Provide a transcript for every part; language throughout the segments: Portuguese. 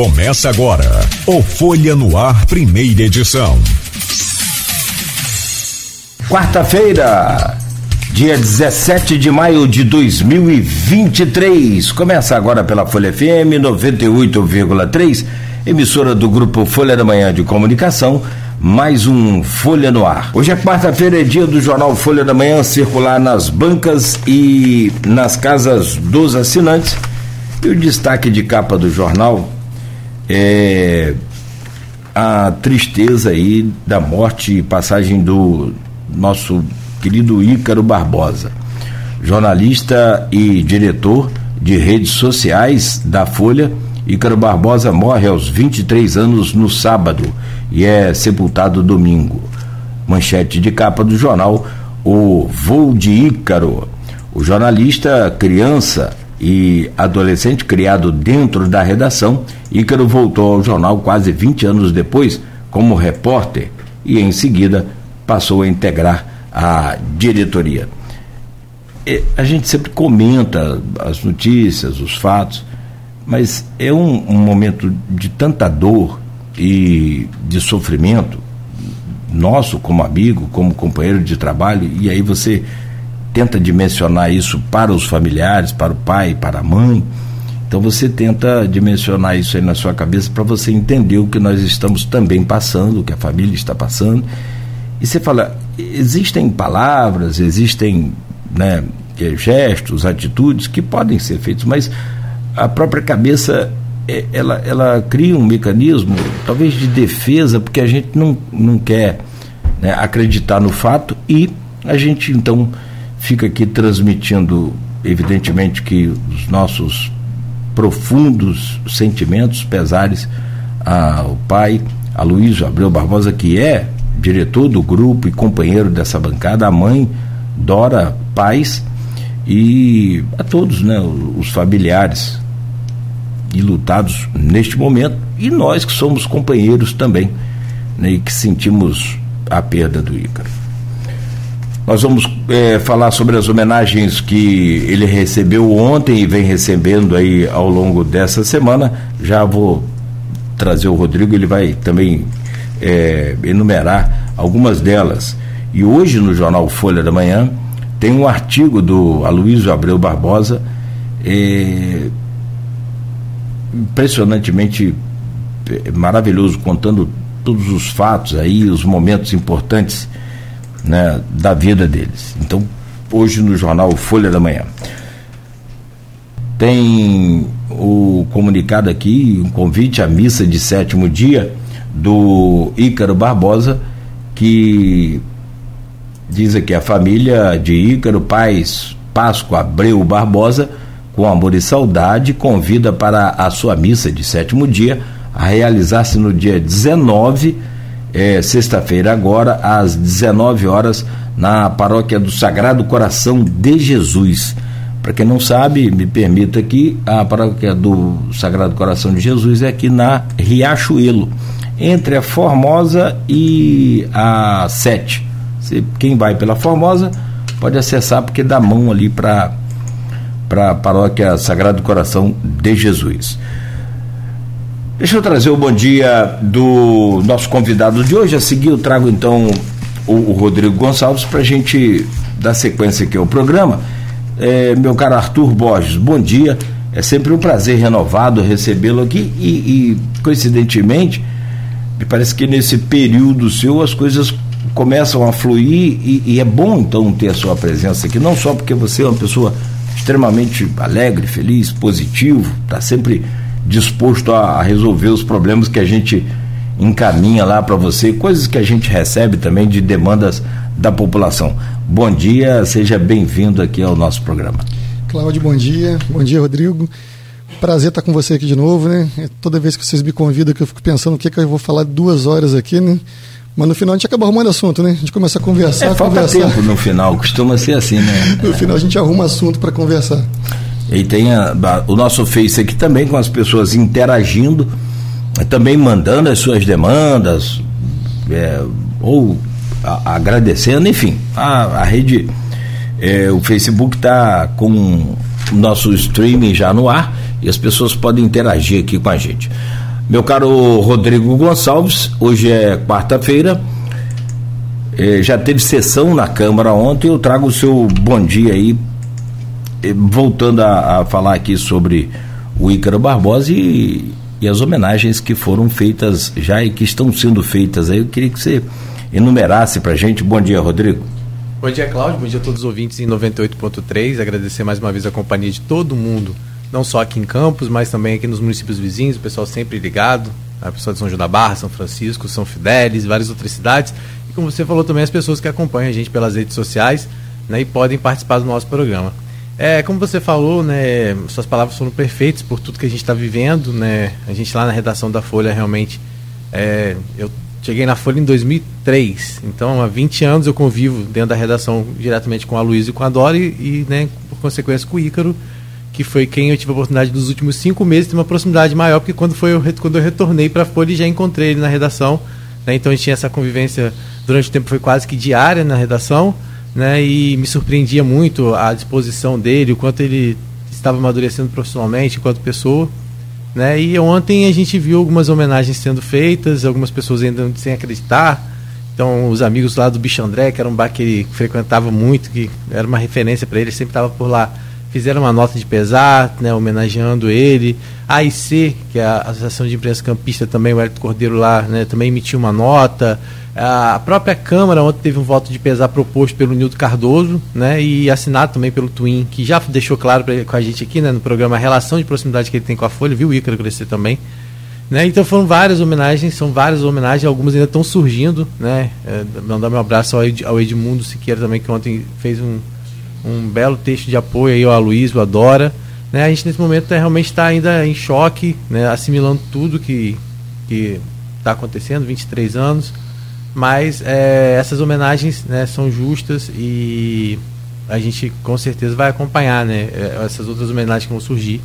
Começa agora o Folha no Ar, primeira edição. Quarta-feira, dia 17 de maio de 2023. Começa agora pela Folha FM 98,3, emissora do grupo Folha da Manhã de Comunicação. Mais um Folha no Ar. Hoje é quarta-feira, é dia do jornal Folha da Manhã circular nas bancas e nas casas dos assinantes. E o destaque de capa do jornal é a tristeza aí da morte e passagem do nosso querido Ícaro Barbosa, jornalista e diretor de redes sociais da Folha. Ícaro Barbosa morre aos 23 anos no sábado e é sepultado domingo. Manchete de capa do jornal: O Voo de Ícaro. O jornalista, criança, e adolescente criado dentro da redação, Ícaro voltou ao jornal quase 20 anos depois como repórter e em seguida passou a integrar a diretoria. E a gente sempre comenta as notícias, os fatos, mas é um, um momento de tanta dor e de sofrimento nosso como amigo, como companheiro de trabalho, e aí você tenta dimensionar isso para os familiares, para o pai, para a mãe. Então você tenta dimensionar isso aí na sua cabeça para você entender o que nós estamos também passando, o que a família está passando. E você fala, existem palavras, existem né, gestos, atitudes que podem ser feitos, mas a própria cabeça é, ela, ela cria um mecanismo, talvez de defesa, porque a gente não, não quer né, acreditar no fato e a gente então fica aqui transmitindo, evidentemente, que os nossos profundos sentimentos, pesares ao pai, a Luiz Abreu Barbosa, que é diretor do grupo e companheiro dessa bancada, a mãe, Dora Paz, e a todos né, os familiares lutados neste momento, e nós que somos companheiros também, né, e que sentimos a perda do Ícaro. Nós vamos é, falar sobre as homenagens que ele recebeu ontem e vem recebendo aí ao longo dessa semana. Já vou trazer o Rodrigo, ele vai também é, enumerar algumas delas. E hoje no jornal Folha da Manhã tem um artigo do Aloysio Abreu Barbosa, é, impressionantemente é, maravilhoso, contando todos os fatos aí, os momentos importantes né, da vida deles. Então, hoje no jornal Folha da Manhã. Tem o comunicado aqui, um convite à missa de sétimo dia do Ícaro Barbosa, que diz aqui a família de Ícaro, pais Páscoa Abreu Barbosa, com amor e saudade, convida para a sua missa de sétimo dia, a realizar-se no dia 19 é, sexta-feira, agora, às 19 horas, na paróquia do Sagrado Coração de Jesus. Para quem não sabe, me permita aqui, a paróquia do Sagrado Coração de Jesus é aqui na Riachuelo, entre a Formosa e a Sete. Se, quem vai pela Formosa pode acessar, porque dá mão ali para a paróquia Sagrado Coração de Jesus. Deixa eu trazer o bom dia do nosso convidado de hoje. A seguir, eu trago então o, o Rodrigo Gonçalves para a gente dar sequência aqui ao programa. É, meu caro Arthur Borges, bom dia. É sempre um prazer renovado recebê-lo aqui e, e, coincidentemente, me parece que nesse período seu as coisas começam a fluir e, e é bom então ter a sua presença aqui, não só porque você é uma pessoa extremamente alegre, feliz, positivo, está sempre disposto a, resolver os problemas que a gente encaminha lá para você, coisas que a gente recebe também de demandas da população. Bom dia, seja bem-vindo aqui ao nosso programa. Cláudio, bom dia. Bom dia, Rodrigo. Prazer estar com você aqui de novo, né? É toda vez que vocês me convidam que eu fico pensando o que, é que eu vou falar duas horas aqui, né? Mas no final a gente acaba arrumando assunto, né? A gente começa a conversar. É, falta conversar. tempo no final, costuma ser assim, né? no final a gente arruma assunto para conversar. E tem a, a, o nosso Face aqui também com as pessoas interagindo, também mandando as suas demandas, é, ou a, agradecendo, enfim, a, rede, é, o Facebook está com o nosso streaming já no ar e as pessoas podem interagir aqui com a gente. Meu caro Rodrigo Gonçalves, hoje é quarta-feira, eh, já teve sessão na Câmara ontem, eu trago o seu bom dia aí, voltando a, a, falar aqui sobre o Ícaro Barbosa e, e as homenagens que foram feitas já e que estão sendo feitas aí, eu queria que você enumerasse pra gente. Bom dia, Rodrigo. Bom dia, Cláudio. Bom dia a todos os ouvintes em 98.3. Agradecer mais uma vez a companhia de todo mundo não só aqui em Campos, mas também aqui nos municípios vizinhos, o pessoal sempre ligado, a pessoa de São João da Barra, São Francisco, São Fidélis, várias outras cidades. E como você falou também, as pessoas que acompanham a gente pelas redes sociais né, e podem participar do nosso programa. É, como você falou, né, suas palavras foram perfeitas por tudo que a gente está vivendo. Né, a gente lá na redação da Folha realmente. É, eu cheguei na Folha em 2003, então há 20 anos eu convivo dentro da redação diretamente com a Luísa e com a Dora e, né, por consequência com o Ícaro que foi quem eu tive a oportunidade nos últimos cinco meses ter uma proximidade maior, porque quando, foi eu, quando eu retornei para a Folha já encontrei ele na redação. Né? Então a gente tinha essa convivência durante o tempo, foi quase que diária na redação, né? e me surpreendia muito a disposição dele, o quanto ele estava amadurecendo profissionalmente enquanto pessoa. Né? E ontem a gente viu algumas homenagens sendo feitas, algumas pessoas ainda sem acreditar. Então, os amigos lá do Bicho André, que era um bar que ele frequentava muito, que era uma referência para ele, sempre estava por lá fizeram uma nota de pesar, né, homenageando ele. A AIC, que é a Associação de Imprensa Campista, também, o Hélio Cordeiro lá, né, também emitiu uma nota. A própria Câmara ontem teve um voto de pesar proposto pelo Nildo Cardoso, né, e assinado também pelo Twin, que já deixou claro pra, com a gente aqui, né, no programa, a relação de proximidade que ele tem com a Folha, viu o Ícaro crescer também. Né, então foram várias homenagens, são várias homenagens, algumas ainda estão surgindo, né, é, mandar meu abraço ao Edmundo Siqueira também, que ontem fez um, um belo texto de apoio aí ao Aloysio, a Dora. Né? A gente nesse momento é, realmente está ainda em choque, né? assimilando tudo que está acontecendo, 23 anos. Mas é, essas homenagens né, são justas e a gente com certeza vai acompanhar né, é, essas outras homenagens que vão surgir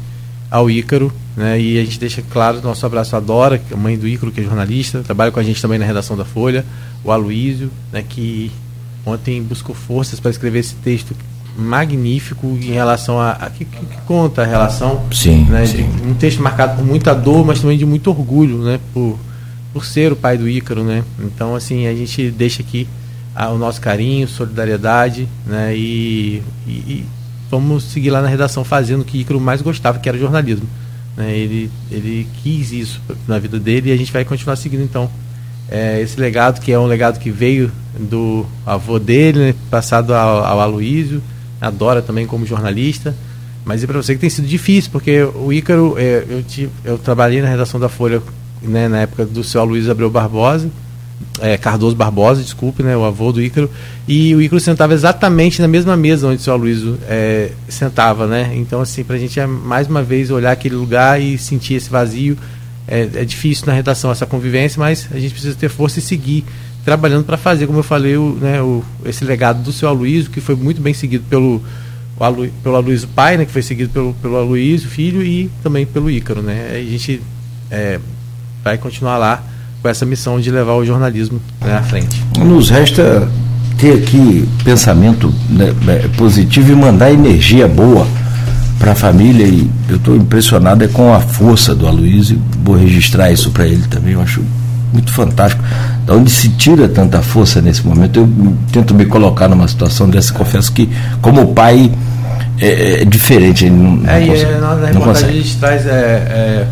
ao Ícaro. Né, e a gente deixa claro nosso abraço à Dora, é mãe do Ícaro, que é jornalista, trabalha com a gente também na redação da Folha, o Aloísio, né, que ontem buscou forças para escrever esse texto magnífico em relação a, a que, que, conta a relação sim, né, sim. um texto marcado por muita dor mas também de muito orgulho né por, por ser o pai do Ícaro né então assim a gente deixa aqui a, o nosso carinho solidariedade né e, e, e, vamos seguir lá na redação fazendo o que Ícaro mais gostava que era jornalismo né ele ele quis isso na vida dele e a gente vai continuar seguindo então é, esse legado que é um legado que veio do avô dele né, passado ao, ao Aloísio adora também como jornalista. Mas é para você que tem sido difícil, porque o Ícaro, é, eu, te, eu trabalhei na redação da Folha né, na época do seu Luiz Abreu Barbosa, é, Cardoso Barbosa, desculpe, né, o avô do Ícaro, e o Ícaro sentava exatamente na mesma mesa onde o seu Aloysio é, sentava, né? Então, assim, para a gente é mais uma vez olhar aquele lugar e sentir esse vazio. É, é, difícil na redação essa convivência, mas a gente precisa ter força e seguir trabalhando para fazer, como eu falei, o, né, o, esse legado do seu Aloysio, que foi muito bem seguido pelo, Alu, pelo Aloysio pai, né, que foi seguido pelo, pelo Aloysio filho e também pelo Ícaro. Né? A gente é, vai continuar lá com essa missão de levar o jornalismo né, à frente. Nos resta ter aqui pensamento né, é, positivo e mandar energia boa para a família e eu estou impressionado é com a força do Aloysio, vou registrar isso para ele também, eu acho muito fantástico. Da onde se tira tanta força nesse momento? Eu tento me colocar numa situação dessa, confesso que, como pai, é, é diferente. Não, não é, consegue, é, na, reportagem a gente traz. É, é,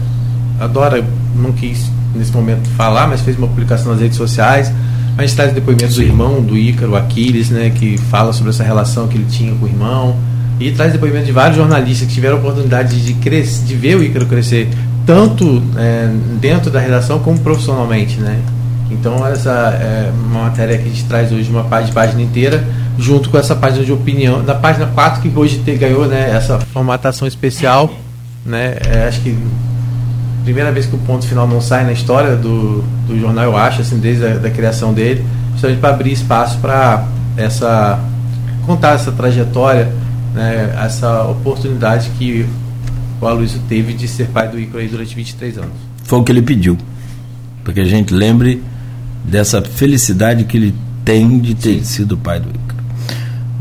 a Dora não quis nesse momento falar, mas fez uma publicação nas redes sociais. A gente traz depoimento Sim. do irmão, do Ícaro, Aquiles, né, que fala sobre essa relação que ele tinha com o irmão. E traz depoimento de vários jornalistas que tiveram a oportunidade de, crescer, de ver o Ícaro crescer tanto é, dentro da redação como profissionalmente, né? Então essa é uma matéria que a gente traz hoje uma página, página inteira, junto com essa página de opinião, da página 4 que hoje te, ganhou né, essa formatação especial, né? É, acho que primeira vez que o ponto final não sai na história do, do jornal, eu acho, assim, desde a da criação dele, justamente para abrir espaço para essa contar essa trajetória, né, essa oportunidade que o Aloysio teve de ser pai do Ícaro durante 23 anos. Foi o que ele pediu. Porque a gente lembre dessa felicidade que ele tem de ter Sim. sido pai do Ícaro.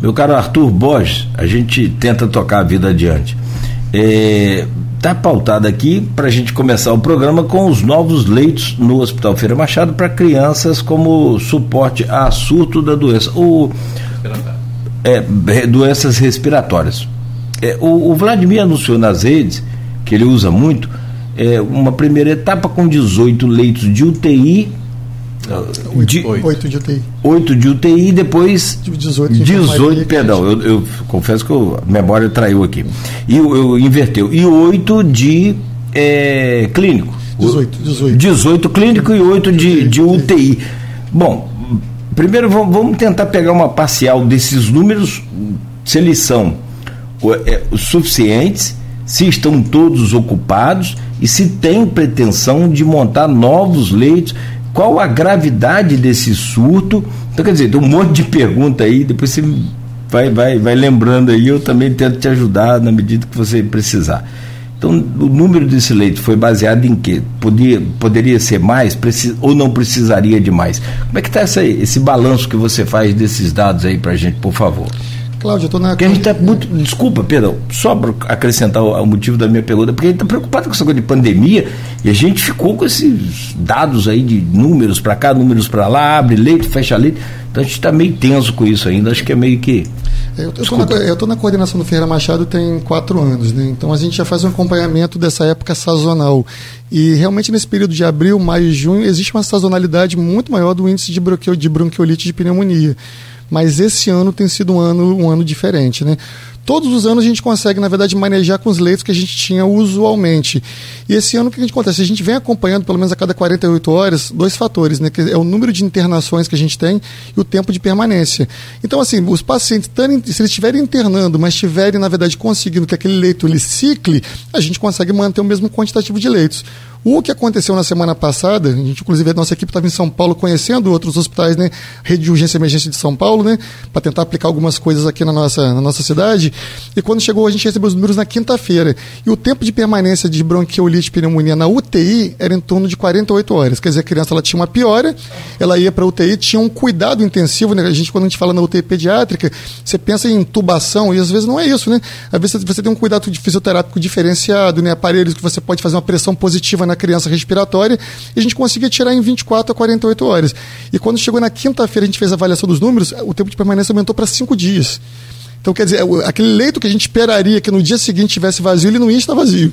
Meu caro Arthur Borges, a gente tenta tocar a vida adiante. É, está pautada aqui para a gente começar o programa com os novos leitos no Hospital Feira Machado para crianças como suporte a surto da doença. O, é, doenças respiratórias. É, o, o, Vladimir anunciou nas redes, que ele usa muito, é, uma primeira etapa com 18 leitos de UTI. De, 8 de UTI. 8 de UTI e depois 18, 18 perdão, eu, eu, confesso que a memória traiu aqui. E eu, eu inverteu. E 8 de é, clínico. 18, 18. 18 clínico e 8 de, de UTI. Bom, primeiro vamos tentar pegar uma parcial desses números, se eles são é, suficientes, se estão todos ocupados e se tem pretensão de montar novos leitos. Qual a gravidade desse surto? Então, quer dizer, tem um monte de pergunta aí, depois você vai, vai, vai lembrando aí, eu também tento te ajudar na medida que você precisar. Então, o número desse leito foi baseado em quê? Podia, poderia ser mais precis, ou não precisaria de mais? Como é que está esse balanço que você faz desses dados aí para a gente, por favor? Cláudio, eu estou na. Porque a gente está muito. Desculpa, perdão, só para acrescentar o, o, motivo da minha pergunta, porque a gente está preocupado com essa coisa de pandemia e a gente ficou com esses dados aí de números para cá, números para lá, abre leito, fecha leito. Então a gente está meio tenso com isso ainda, acho que é meio que. Eu estou na, na, coordenação do Ferreira Machado tem quatro anos, né? então a gente já faz um acompanhamento dessa época sazonal. E realmente nesse período de abril, maio e junho, existe uma sazonalidade muito maior do índice de, de bronquiolite de pneumonia mas esse ano tem sido um ano, um ano diferente, né? Todos os anos a gente consegue, na verdade, manejar com os leitos que a gente tinha usualmente. E esse ano o que a gente acontece? A gente vem acompanhando, pelo menos a cada 48 horas, dois fatores, né? Que é o número de internações que a gente tem e o tempo de permanência. Então, assim, os pacientes, se eles estiverem internando, mas estiverem, na verdade, conseguindo que aquele leito ele cicle, a gente consegue manter o mesmo quantitativo de leitos. O que aconteceu na semana passada, a gente, inclusive, a nossa equipe estava em São Paulo conhecendo outros hospitais, né? Rede de urgência e emergência de São Paulo, né? Para tentar aplicar algumas coisas aqui na nossa, na nossa cidade. E quando chegou, a gente recebeu os números na quinta-feira. E o tempo de permanência de bronquiolite pneumonia na UTI era em torno de 48 horas. Quer dizer, a criança ela tinha uma piora, ela ia para UTI, tinha um cuidado intensivo, né? A gente, quando a gente fala na UTI pediátrica, você pensa em intubação, e às vezes não é isso, né? Às vezes você tem um cuidado de fisioterápico diferenciado, né? Aparelhos que você pode fazer uma pressão positiva na na criança respiratória e a gente conseguia tirar em 24 a 48 horas. E quando chegou na quinta-feira, a gente fez a avaliação dos números, o tempo de permanência aumentou para cinco dias. Então, quer dizer, aquele leito que a gente esperaria que no dia seguinte tivesse vazio, ele não ia estar vazio.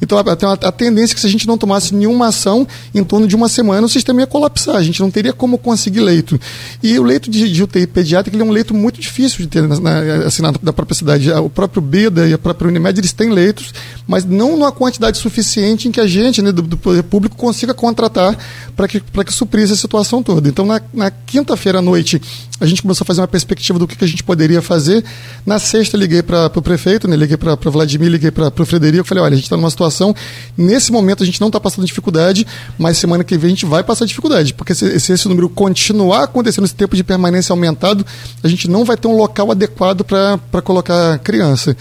Então, a, a, tendência é que se a gente não tomasse nenhuma ação, em torno de uma semana o sistema ia colapsar, a gente não teria como conseguir leito. E o leito de, de UTI pediátrica ele é um leito muito difícil de ter na, na, assim, na, na própria cidade. O próprio BEDA e a própria Unimed, eles têm leitos, mas não numa quantidade suficiente em que a gente, né, do, do poder público, consiga contratar para que, que suprisse a situação toda. Então, na, na quinta-feira à noite, a gente começou a fazer uma perspectiva do que, que a gente poderia fazer. Na sexta, liguei para o prefeito, né, liguei para o Vladimir, liguei para o Frederico, falei, olha, a gente está numa situação situação. Nesse momento a gente não está passando dificuldade, mas semana que vem a gente vai passar dificuldade, porque se, se esse número continuar acontecendo, esse tempo de permanência aumentado, a gente não vai ter um local adequado para colocar criança.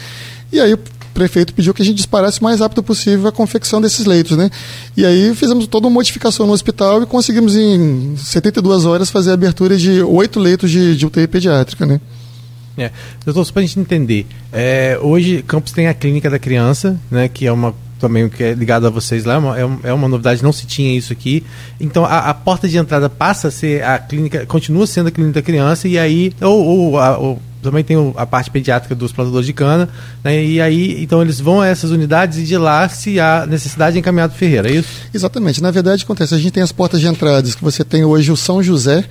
E aí o prefeito pediu que a gente disparasse o mais rápido possível a confecção desses leitos, né? E aí fizemos toda uma modificação no hospital e conseguimos em 72 horas fazer a abertura de oito leitos de, de UTI pediátrica, né? É. Doutor, só para a gente entender, é, hoje Campos tem a clínica da criança, né, que é uma também que é ligado a vocês lá, é, é uma novidade, não se tinha isso aqui. Então a, a, porta de entrada passa a ser a clínica, continua sendo a clínica da criança, e aí, ou, ou, a, ou também tem a parte pediátrica dos plantadores de cana, né, e aí, então eles vão a essas unidades e de lá, se há necessidade, é encaminhado Ferreira, é isso? Exatamente, na verdade acontece, a gente tem as portas de entradas, que você tem hoje o São José,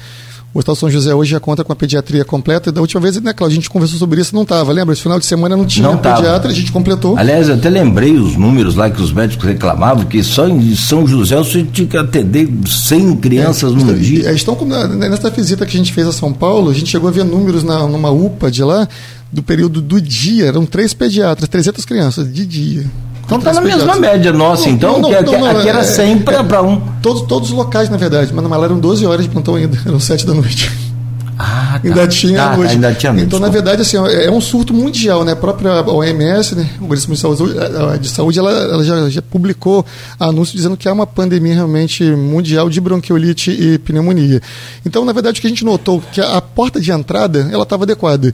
o Hospital São José hoje já conta com a pediatria completa. Da última vez, né, Cláudio, a gente conversou sobre isso, não estava. Lembra? Esse final de semana não tinha não pediatra, a gente completou. Aliás, eu até lembrei os números lá que os médicos reclamavam, que só em São José você tinha que atender 100 crianças é, no dia. Estão, nessa visita que a gente fez a São Paulo, a gente chegou a ver números na, numa UPA de lá, do período do dia, eram três pediatras, 300 crianças de dia. Então está na mesma média nossa, então, não, não, que, não, aqui era 100 é, para um. Todos, todos os locais, na verdade, mas na Malha eram 12 horas de plantão ainda, eram 7 da noite. Ah, tá. ainda tinha ah, noite. Tá, ainda tinha então, na verdade, assim, é um surto mundial, né? A própria OMS, né? O Organismo de Saúde, de Saúde ela, ela já, já, publicou anúncio dizendo que há uma pandemia realmente mundial de bronquiolite e pneumonia. Então, na verdade, o que a gente notou que a porta de entrada ela estava adequada.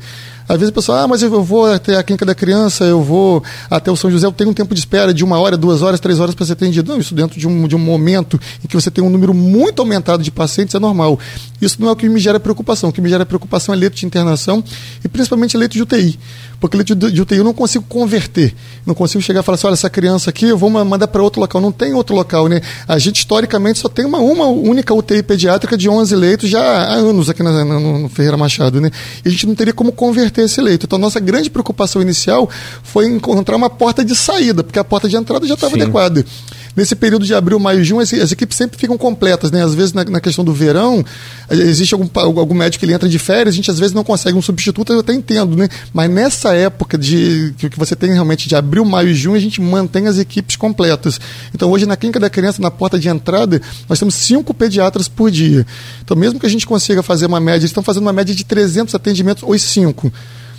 Às vezes o pessoal, ah, mas eu vou até a clínica da criança, eu vou até o São José, eu tenho um tempo de espera de uma hora, duas horas, três horas para ser atendido. Não, isso dentro de um, de um momento em que você tem um número muito aumentado de pacientes é normal. Isso não é o que me gera preocupação. O que me gera preocupação é leito de internação e principalmente leito de UTI. Porque leito de, UTI eu não consigo converter. Não consigo chegar e falar assim, olha, essa criança aqui eu vou mandar para outro local. Não tem outro local, né? A gente, historicamente, só tem uma, uma única UTI pediátrica de 11 leitos já há anos aqui na, no Ferreira Machado, né? E a gente não teria como converter esse leito. Então, nossa grande preocupação inicial foi encontrar uma porta de saída, porque a porta de entrada já estava adequada. Nesse período de abril, maio, junho, as, as equipes sempre ficam completas, né? Às vezes, na, na questão do verão, eh, existe algum, algum médico que ele entra de férias, a gente às vezes não consegue um substituto, eu até entendo, né? Mas nessa época de que, que você tem realmente de abril, maio e junho, a gente mantém as equipes completas. Então, hoje, na clínica da criança, na porta de entrada, nós temos cinco pediatras por dia. Então, mesmo que a gente consiga fazer uma média, eles estão fazendo uma média de 300 atendimentos, os cinco.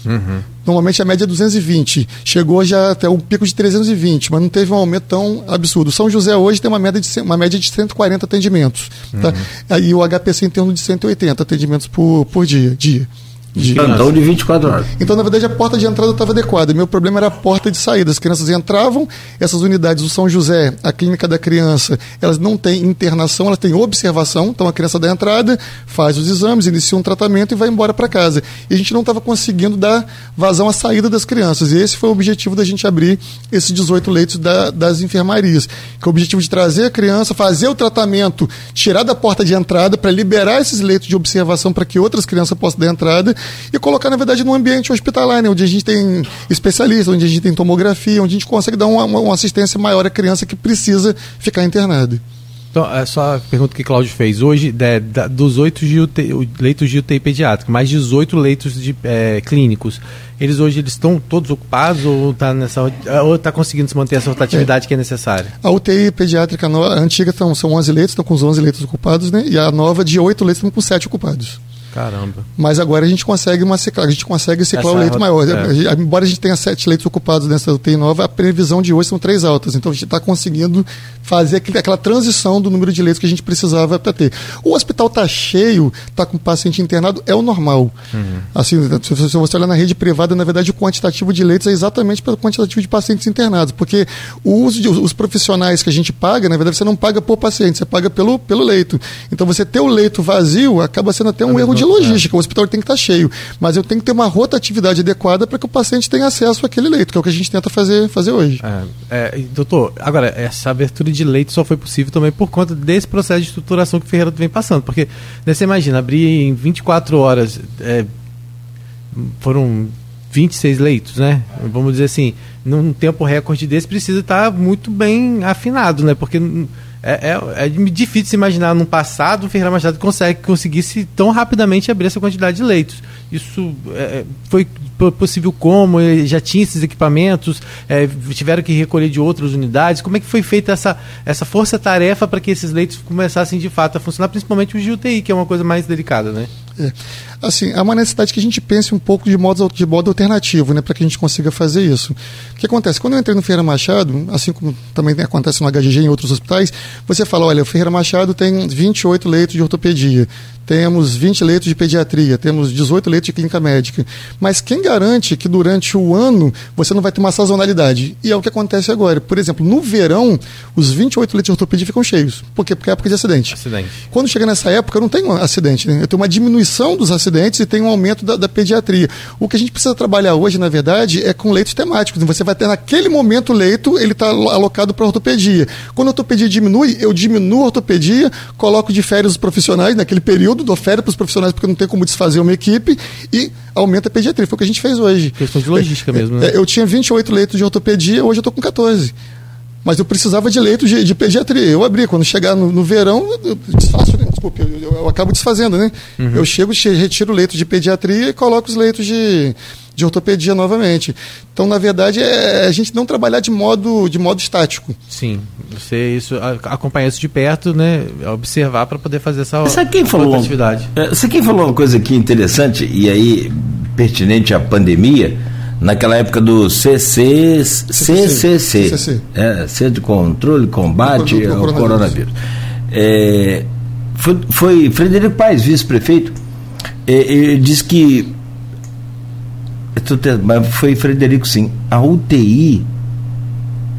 Uhum. Normalmente a média é 220. Chegou já até um pico de 320, mas não teve um aumento tão absurdo. São José hoje tem uma média de, uma média de 140 atendimentos. Tá? Uhum. E o HPC em torno de 180 atendimentos por, por dia. dia. De plantão de 24 horas. Então, na verdade, a porta de entrada estava adequada. Meu problema era a porta de saída. As crianças entravam, essas unidades, o São José, a clínica da criança, elas não têm internação, elas têm observação. Então, a criança da entrada faz os exames, inicia um tratamento e vai embora para casa. E a gente não estava conseguindo dar vazão à saída das crianças. E esse foi o objetivo da gente abrir esses 18 leitos da, das enfermarias. Que é o objetivo de trazer a criança, fazer o tratamento, tirar da porta de entrada para liberar esses leitos de observação para que outras crianças possam dar entrada e colocar, na verdade, num ambiente hospitalar, né, onde a gente tem especialistas, onde a gente tem tomografia, onde a gente consegue dar uma, uma assistência maior à criança que precisa ficar internada. Então, é só a pergunta que Cláudio fez. Hoje, de, dos oito leitos de UTI pediátrico, mais 18 leitos de, é, clínicos, eles hoje eles estão todos ocupados ou está nessa ou está conseguindo se manter essa rotatividade é. que é necessária? A UTI pediátrica a antiga tão, são 11 leitos, estão com os 11 leitos ocupados, né? E a nova de 8 leitos estão com 7 ocupados. Caramba. Mas agora a gente consegue uma a gente consegue ciclar Essa o leito maior. É. Embora a gente tenha sete leitos ocupados nessa UTI nova, a previsão de hoje são três altas. Então a gente está conseguindo fazer aquele, aquela transição do número de leitos que a gente precisava para ter. O hospital está cheio, está com paciente internado, é o normal. Uhum. Assim, se você olhar na rede privada, na verdade o quantitativo de leitos é exatamente pelo quantitativo de pacientes internados, porque de, os profissionais que a gente paga, na verdade você não paga por paciente, você paga pelo, pelo leito. Então você ter o leito vazio acaba sendo até um erro de de logística, é. o hospital tem que estar cheio, mas eu tenho que ter uma rotatividade adequada para que o paciente tenha acesso àquele leito, que é o que a gente tenta fazer, fazer hoje. É, é, doutor, agora, essa abertura de leito só foi possível também por conta desse processo de estruturação que o Ferreira vem passando, porque né, você imagina, abrir em 24 horas, é, foram 26 leitos, né? Vamos dizer assim, num tempo recorde desse precisa estar muito bem afinado, né? Porque é, é, é, difícil imaginar num passado o Ferreira Machado consegue, conseguisse tão rapidamente abrir essa quantidade de leitos. Isso é, foi possível como? Já tinha esses equipamentos? É, tiveram que recolher de outras unidades? Como é que foi feita essa, essa força-tarefa para que esses leitos começassem de fato a funcionar, principalmente de UTI, que é uma coisa mais delicada, né? É. Assim, há uma necessidade que a gente pense um pouco de modo, de modo alternativo, né, para que a gente consiga fazer isso. O que acontece? Quando eu entrei no Ferreira Machado, assim como também acontece no HGG em outros hospitais, você fala, olha, o Ferreira Machado tem 28 leitos de ortopedia, temos 20 leitos de pediatria, temos 18 leitos de clínica médica. Mas quem que durante o ano você não vai ter uma sazonalidade? E é o que acontece agora. Por exemplo, no verão, os 28 leitos de ortopedia ficam cheios. Por quê? Porque é época de acidente. acidente. Quando chega nessa época, eu não tenho acidente. Né? Eu tenho uma diminuição dos acidentes e tenho um aumento da, da pediatria. O que a gente precisa trabalhar hoje, na verdade, é com leitos temáticos. Você vai ter naquele momento o leito, ele está alocado para ortopedia. Quando a ortopedia diminui, eu diminuo a ortopedia, coloco de férias os profissionais naquele período período, dou férias para os profissionais porque não tem como desfazer uma equipe e aumenta a pediatria. Foi o que a gente fez hoje. Questão de logística é, mesmo, né? É, eu tinha 28 leitos de ortopedia, hoje eu estou com 14 mas eu precisava de leitos de, de, pediatria. Eu abri, quando chegar no, no verão, eu desfaço, né? desculpe, eu, eu, eu, acabo desfazendo, né? Uhum. Eu chego, retiro o leito de pediatria e coloco os leitos de, de ortopedia novamente. Então, na verdade, é a gente não trabalhar de modo, de modo estático. Sim, você isso, acompanhar isso de perto, né? Observar para poder fazer essa sabe quem falou, atividade. É, sabe quem falou uma coisa aqui interessante e aí pertinente à pandemia? naquela época do CC, CCC, CCC. É, Centro de Controle Combate ao Coronavírus. coronavírus. É, foi, foi, Frederico Paes, vice-prefeito, é, ele disse que Mas foi Frederico, sim. A UTI,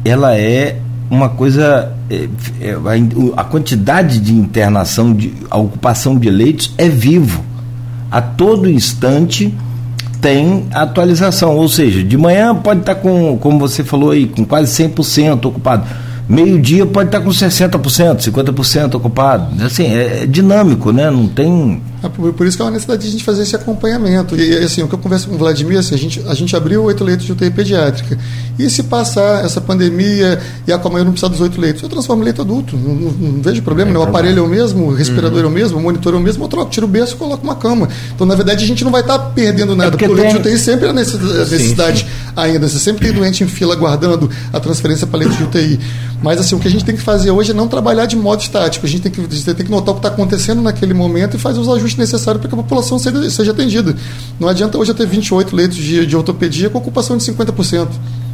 ela é uma coisa. É, é, a, a quantidade de internação, de, a ocupação de leitos é vivo. A todo instante tem atualização. Ou seja, de manhã pode estar com, como você falou aí, com quase 100% ocupado meio-dia pode estar com 60%, 50% ocupado. Assim, é, é, dinâmico, né? Não tem. É por, isso que é uma necessidade de a gente fazer esse acompanhamento. E assim, o que eu converso com o Vladimir, assim, a, gente, a gente abriu oito leitos de UTI pediátrica. E se passar essa pandemia e a Comaia não precisar dos oito leitos, eu transformo em leito adulto. Não, não, não vejo problema, é né? o aparelho é o mesmo, o respirador uhum. é o mesmo, o monitor é o mesmo, eu troco, tiro o berço e coloco uma cama. Então, na verdade, a gente não vai estar perdendo nada, é porque, porque o leito de UTI sempre é necessidade sim, sim. Ainda. Você sempre tem doente em fila aguardando a transferência para leito de UTI. Mas assim, o que a gente tem que fazer hoje é não trabalhar de modo estático. A gente tem que, gente tem que notar o que está acontecendo naquele momento e fazer os ajustes necessários para que a população seja, seja atendida. Não adianta hoje ter 28 leitos de, de ortopedia com ocupação de 50%.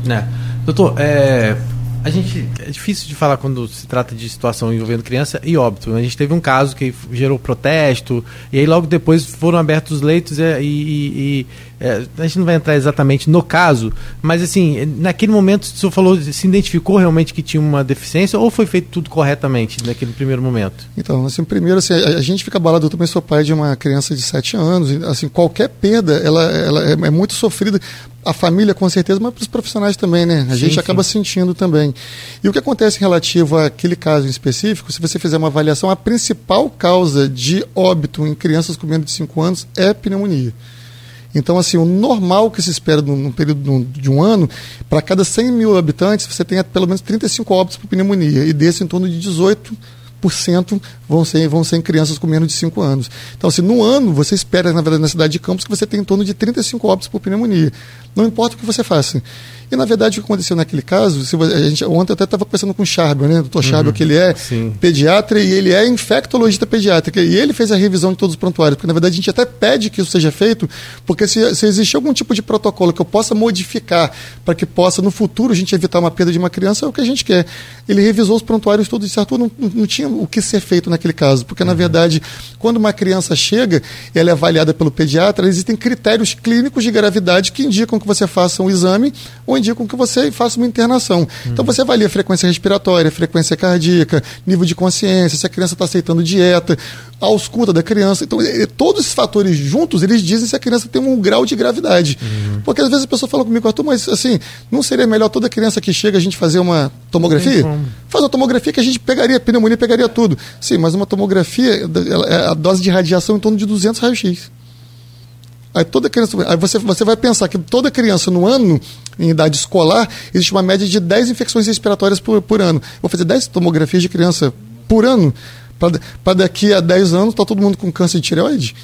É. Doutor, é, a gente é difícil de falar quando se trata de situação envolvendo criança e óbito. A gente teve um caso que gerou protesto e aí logo depois foram abertos os leitos e, e, e é, a gente não vai entrar exatamente no caso, mas assim naquele momento o senhor falou se identificou realmente que tinha uma deficiência ou foi feito tudo corretamente naquele primeiro momento? Então, assim, primeiro assim, a, a gente fica abalado. Eu também sou pai de uma criança de 7 anos. Assim, qualquer perda ela, ela é, é muito sofrida a família com certeza, mas para os profissionais também, né? A sim, gente sim. acaba sentindo também. E o que acontece relativo àquele caso em específico, se você fizer uma avaliação, a principal causa de óbito em crianças com menos de 5 anos é pneumonia. Então, assim, o normal que se espera num período de um ano, para cada 100 mil habitantes, você tem pelo menos 35 óbitos por pneumonia, e desse em torno de 18 vão ser, vão ser em crianças com menos de 5 anos. Então, assim, no ano, você espera, na verdade, na cidade de Campos, que você tem em torno de 35 óbitos por pneumonia. Não importa o que você faça. E, na verdade, o que aconteceu naquele caso, se a gente, ontem eu até estava conversando com o Charbel, né, o doutor Charbel, uhum, que ele é sim. pediatra e ele é infectologista pediátrica. E ele fez a revisão de todos os prontuários, porque, na verdade, a gente até pede que isso seja feito, porque se, se existe algum tipo de protocolo que eu possa modificar para que possa, no futuro, a gente evitar uma perda de uma criança, é o que a gente quer. Ele revisou os prontuários todos e disse, Arthur, não, não tinha o que ser feito naquele caso, porque, na uhum. verdade, quando uma criança chega, ela é avaliada pelo pediatra, existem critérios clínicos de gravidade que indicam que você faça um exame ou indicam que você faça uma internação. Uhum. Então você avalia a frequência respiratória, frequência cardíaca, nível de consciência, se a criança está aceitando dieta, a ausculta da criança. Então, todos esses fatores juntos, eles dizem se a criança tem um grau de gravidade. Uhum. Porque às vezes a pessoa fala comigo, Arthur, mas assim, não seria melhor toda criança que chega a gente fazer uma tomografia? Faz uma tomografia que a gente pegaria pneumonia, pegaria tudo. Sim, mas uma tomografia, é a dose de radiação em torno de 200 raios-x. Aí toda criança, aí você, você vai pensar que toda criança no ano, em idade escolar, existe uma média de 10 infecções respiratórias por, por ano. vou fazer 10 tomografias de criança por ano, para daqui a 10 anos está todo mundo com câncer de tireoide.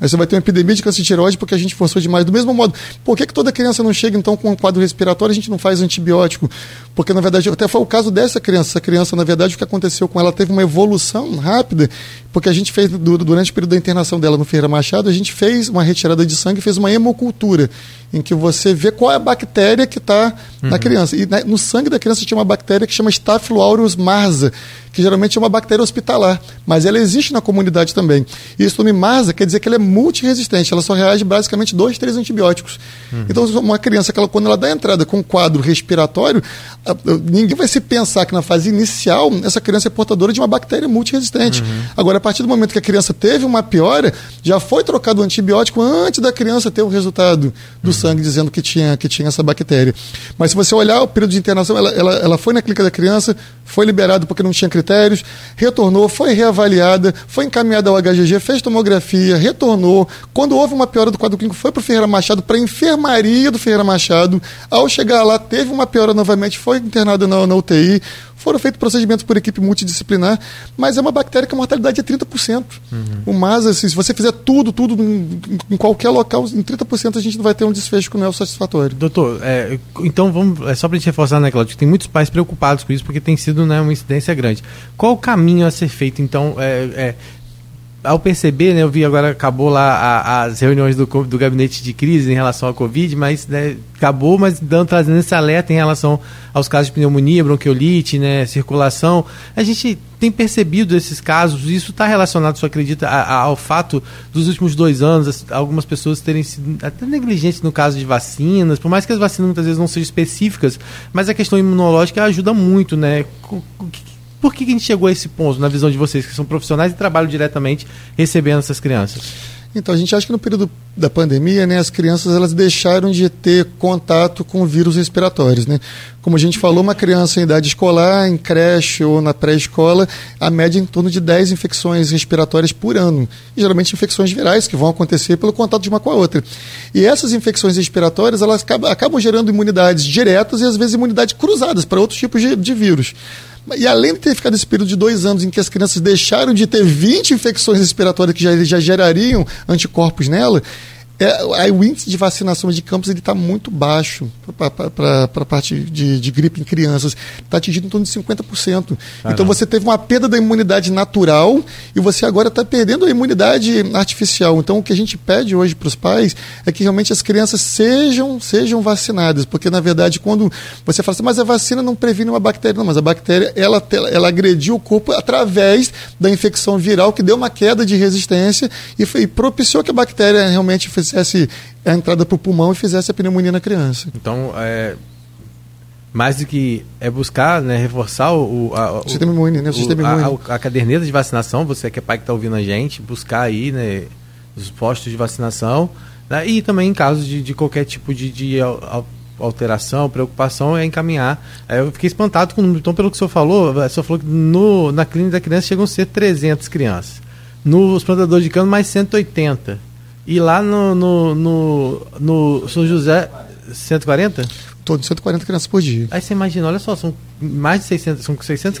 Aí você vai ter uma epidemia de câncer de tireoide porque a gente forçou demais. Do mesmo modo, por que, que toda criança não chega então com um quadro respiratório e a gente não faz antibiótico? Porque, na verdade, até foi o caso dessa criança. Essa criança, na verdade, o que aconteceu com ela teve uma evolução rápida, porque a gente fez, durante o período da internação dela no Ferreira Machado, a gente fez uma retirada de sangue, fez uma hemocultura, em que você vê qual é a bactéria que está uhum. na criança. E né, no sangue da criança tinha uma bactéria que chama Staphylococcus marza, que geralmente é uma bactéria hospitalar, mas ela existe na comunidade também. E isso nome marza quer dizer que ela é multiresistente, ela só reage basicamente dois, três antibióticos. Uhum. Então, uma criança, que ela, quando ela dá entrada com um quadro respiratório, ninguém vai se pensar que na fase inicial essa criança é portadora de uma bactéria multiresistente. Uhum. Agora, a partir do momento que a criança teve uma piora, já foi trocado o antibiótico antes da criança ter o resultado do uhum. sangue dizendo que tinha, que tinha essa bactéria. Mas se você olhar o período de internação, ela, ela, ela foi na clínica da criança, foi liberado porque não tinha critérios, retornou, foi reavaliada, foi encaminhada ao HGG, fez tomografia, retornou. Quando houve uma piora do quadro clínico, foi para o Ferreira Machado, para a enfermaria do Ferreira Machado. Ao chegar lá, teve uma piora novamente, foi internada na, na UTI. Foram feitos procedimentos por equipe multidisciplinar, mas é uma bactéria que a mortalidade é 30%. Uhum. O MAS, assim, se você fizer tudo, tudo em, em, qualquer local, em 30% a gente não vai ter um desfecho que não é o satisfatório. Doutor, é, então vamos, é só para a gente reforçar, né, Claudio, tem muitos pais preocupados com isso porque tem sido né, uma incidência grande. Qual o caminho a ser feito, então, é, é ao perceber, né, eu vi agora acabou lá a, as reuniões do, do gabinete de crise em relação à Covid, mas né, acabou, mas dando, trazendo esse alerta em relação aos casos de pneumonia, bronquiolite, né, circulação. A gente tem percebido esses casos, isso está relacionado, você acredita, a, a, ao fato dos últimos dois anos, algumas pessoas terem sido até negligentes no caso de vacinas, por mais que as vacinas muitas vezes não sejam específicas, mas a questão imunológica ajuda muito, né? Por que a gente chegou a esse ponto, na visão de vocês, que são profissionais e trabalham diretamente recebendo essas crianças? Então, a gente acha que no período da pandemia, né, as crianças elas deixaram de ter contato com vírus respiratórios. Né? Como a gente falou, uma criança em idade escolar, em creche ou na pré-escola, a média é em torno de 10 infecções respiratórias por ano. E, geralmente infecções virais que vão acontecer pelo contato de uma com a outra. E essas infecções respiratórias elas acabam, acabam gerando imunidades diretas e às vezes imunidades cruzadas para outros tipos de, de vírus. E além de ter ficado esse período de dois anos em que as crianças deixaram de ter 20 infecções respiratórias que já, já gerariam anticorpos nela, é, o índice de vacinação de campos está muito baixo para a parte de, de, gripe em crianças. Está atingindo em torno de 50%. Então você teve uma perda da imunidade natural e você agora está perdendo a imunidade artificial. Então o que a gente pede hoje para os pais é que realmente as crianças sejam, sejam vacinadas. Porque, na verdade, quando você fala assim, mas a vacina não previne uma bactéria, não, mas a bactéria ela, ela agrediu o corpo através da infecção viral que deu uma queda de resistência e, e propiciou que a bactéria realmente fizesse fizesse a entrada para o pulmão e fizesse a pneumonia na criança. Então, é, mais do que é buscar, né, reforçar o, a, o sistema imune, né, o, sistema imune. A, a, caderneta de vacinação, você que é pai que está ouvindo a gente, buscar aí, né, os postos de vacinação, né, e também em caso de, de qualquer tipo de, de alteração, preocupação, é encaminhar. Eu fiquei espantado com o número. Então, pelo que o senhor falou, o senhor falou que no, na clínica da criança chegam a ser 300 crianças. Nos plantadores de cano, mais 180. E lá no, no, no, no São José, 140? Todo 140 crianças por dia. Aí você imagina, olha só, são mais de 600, são 600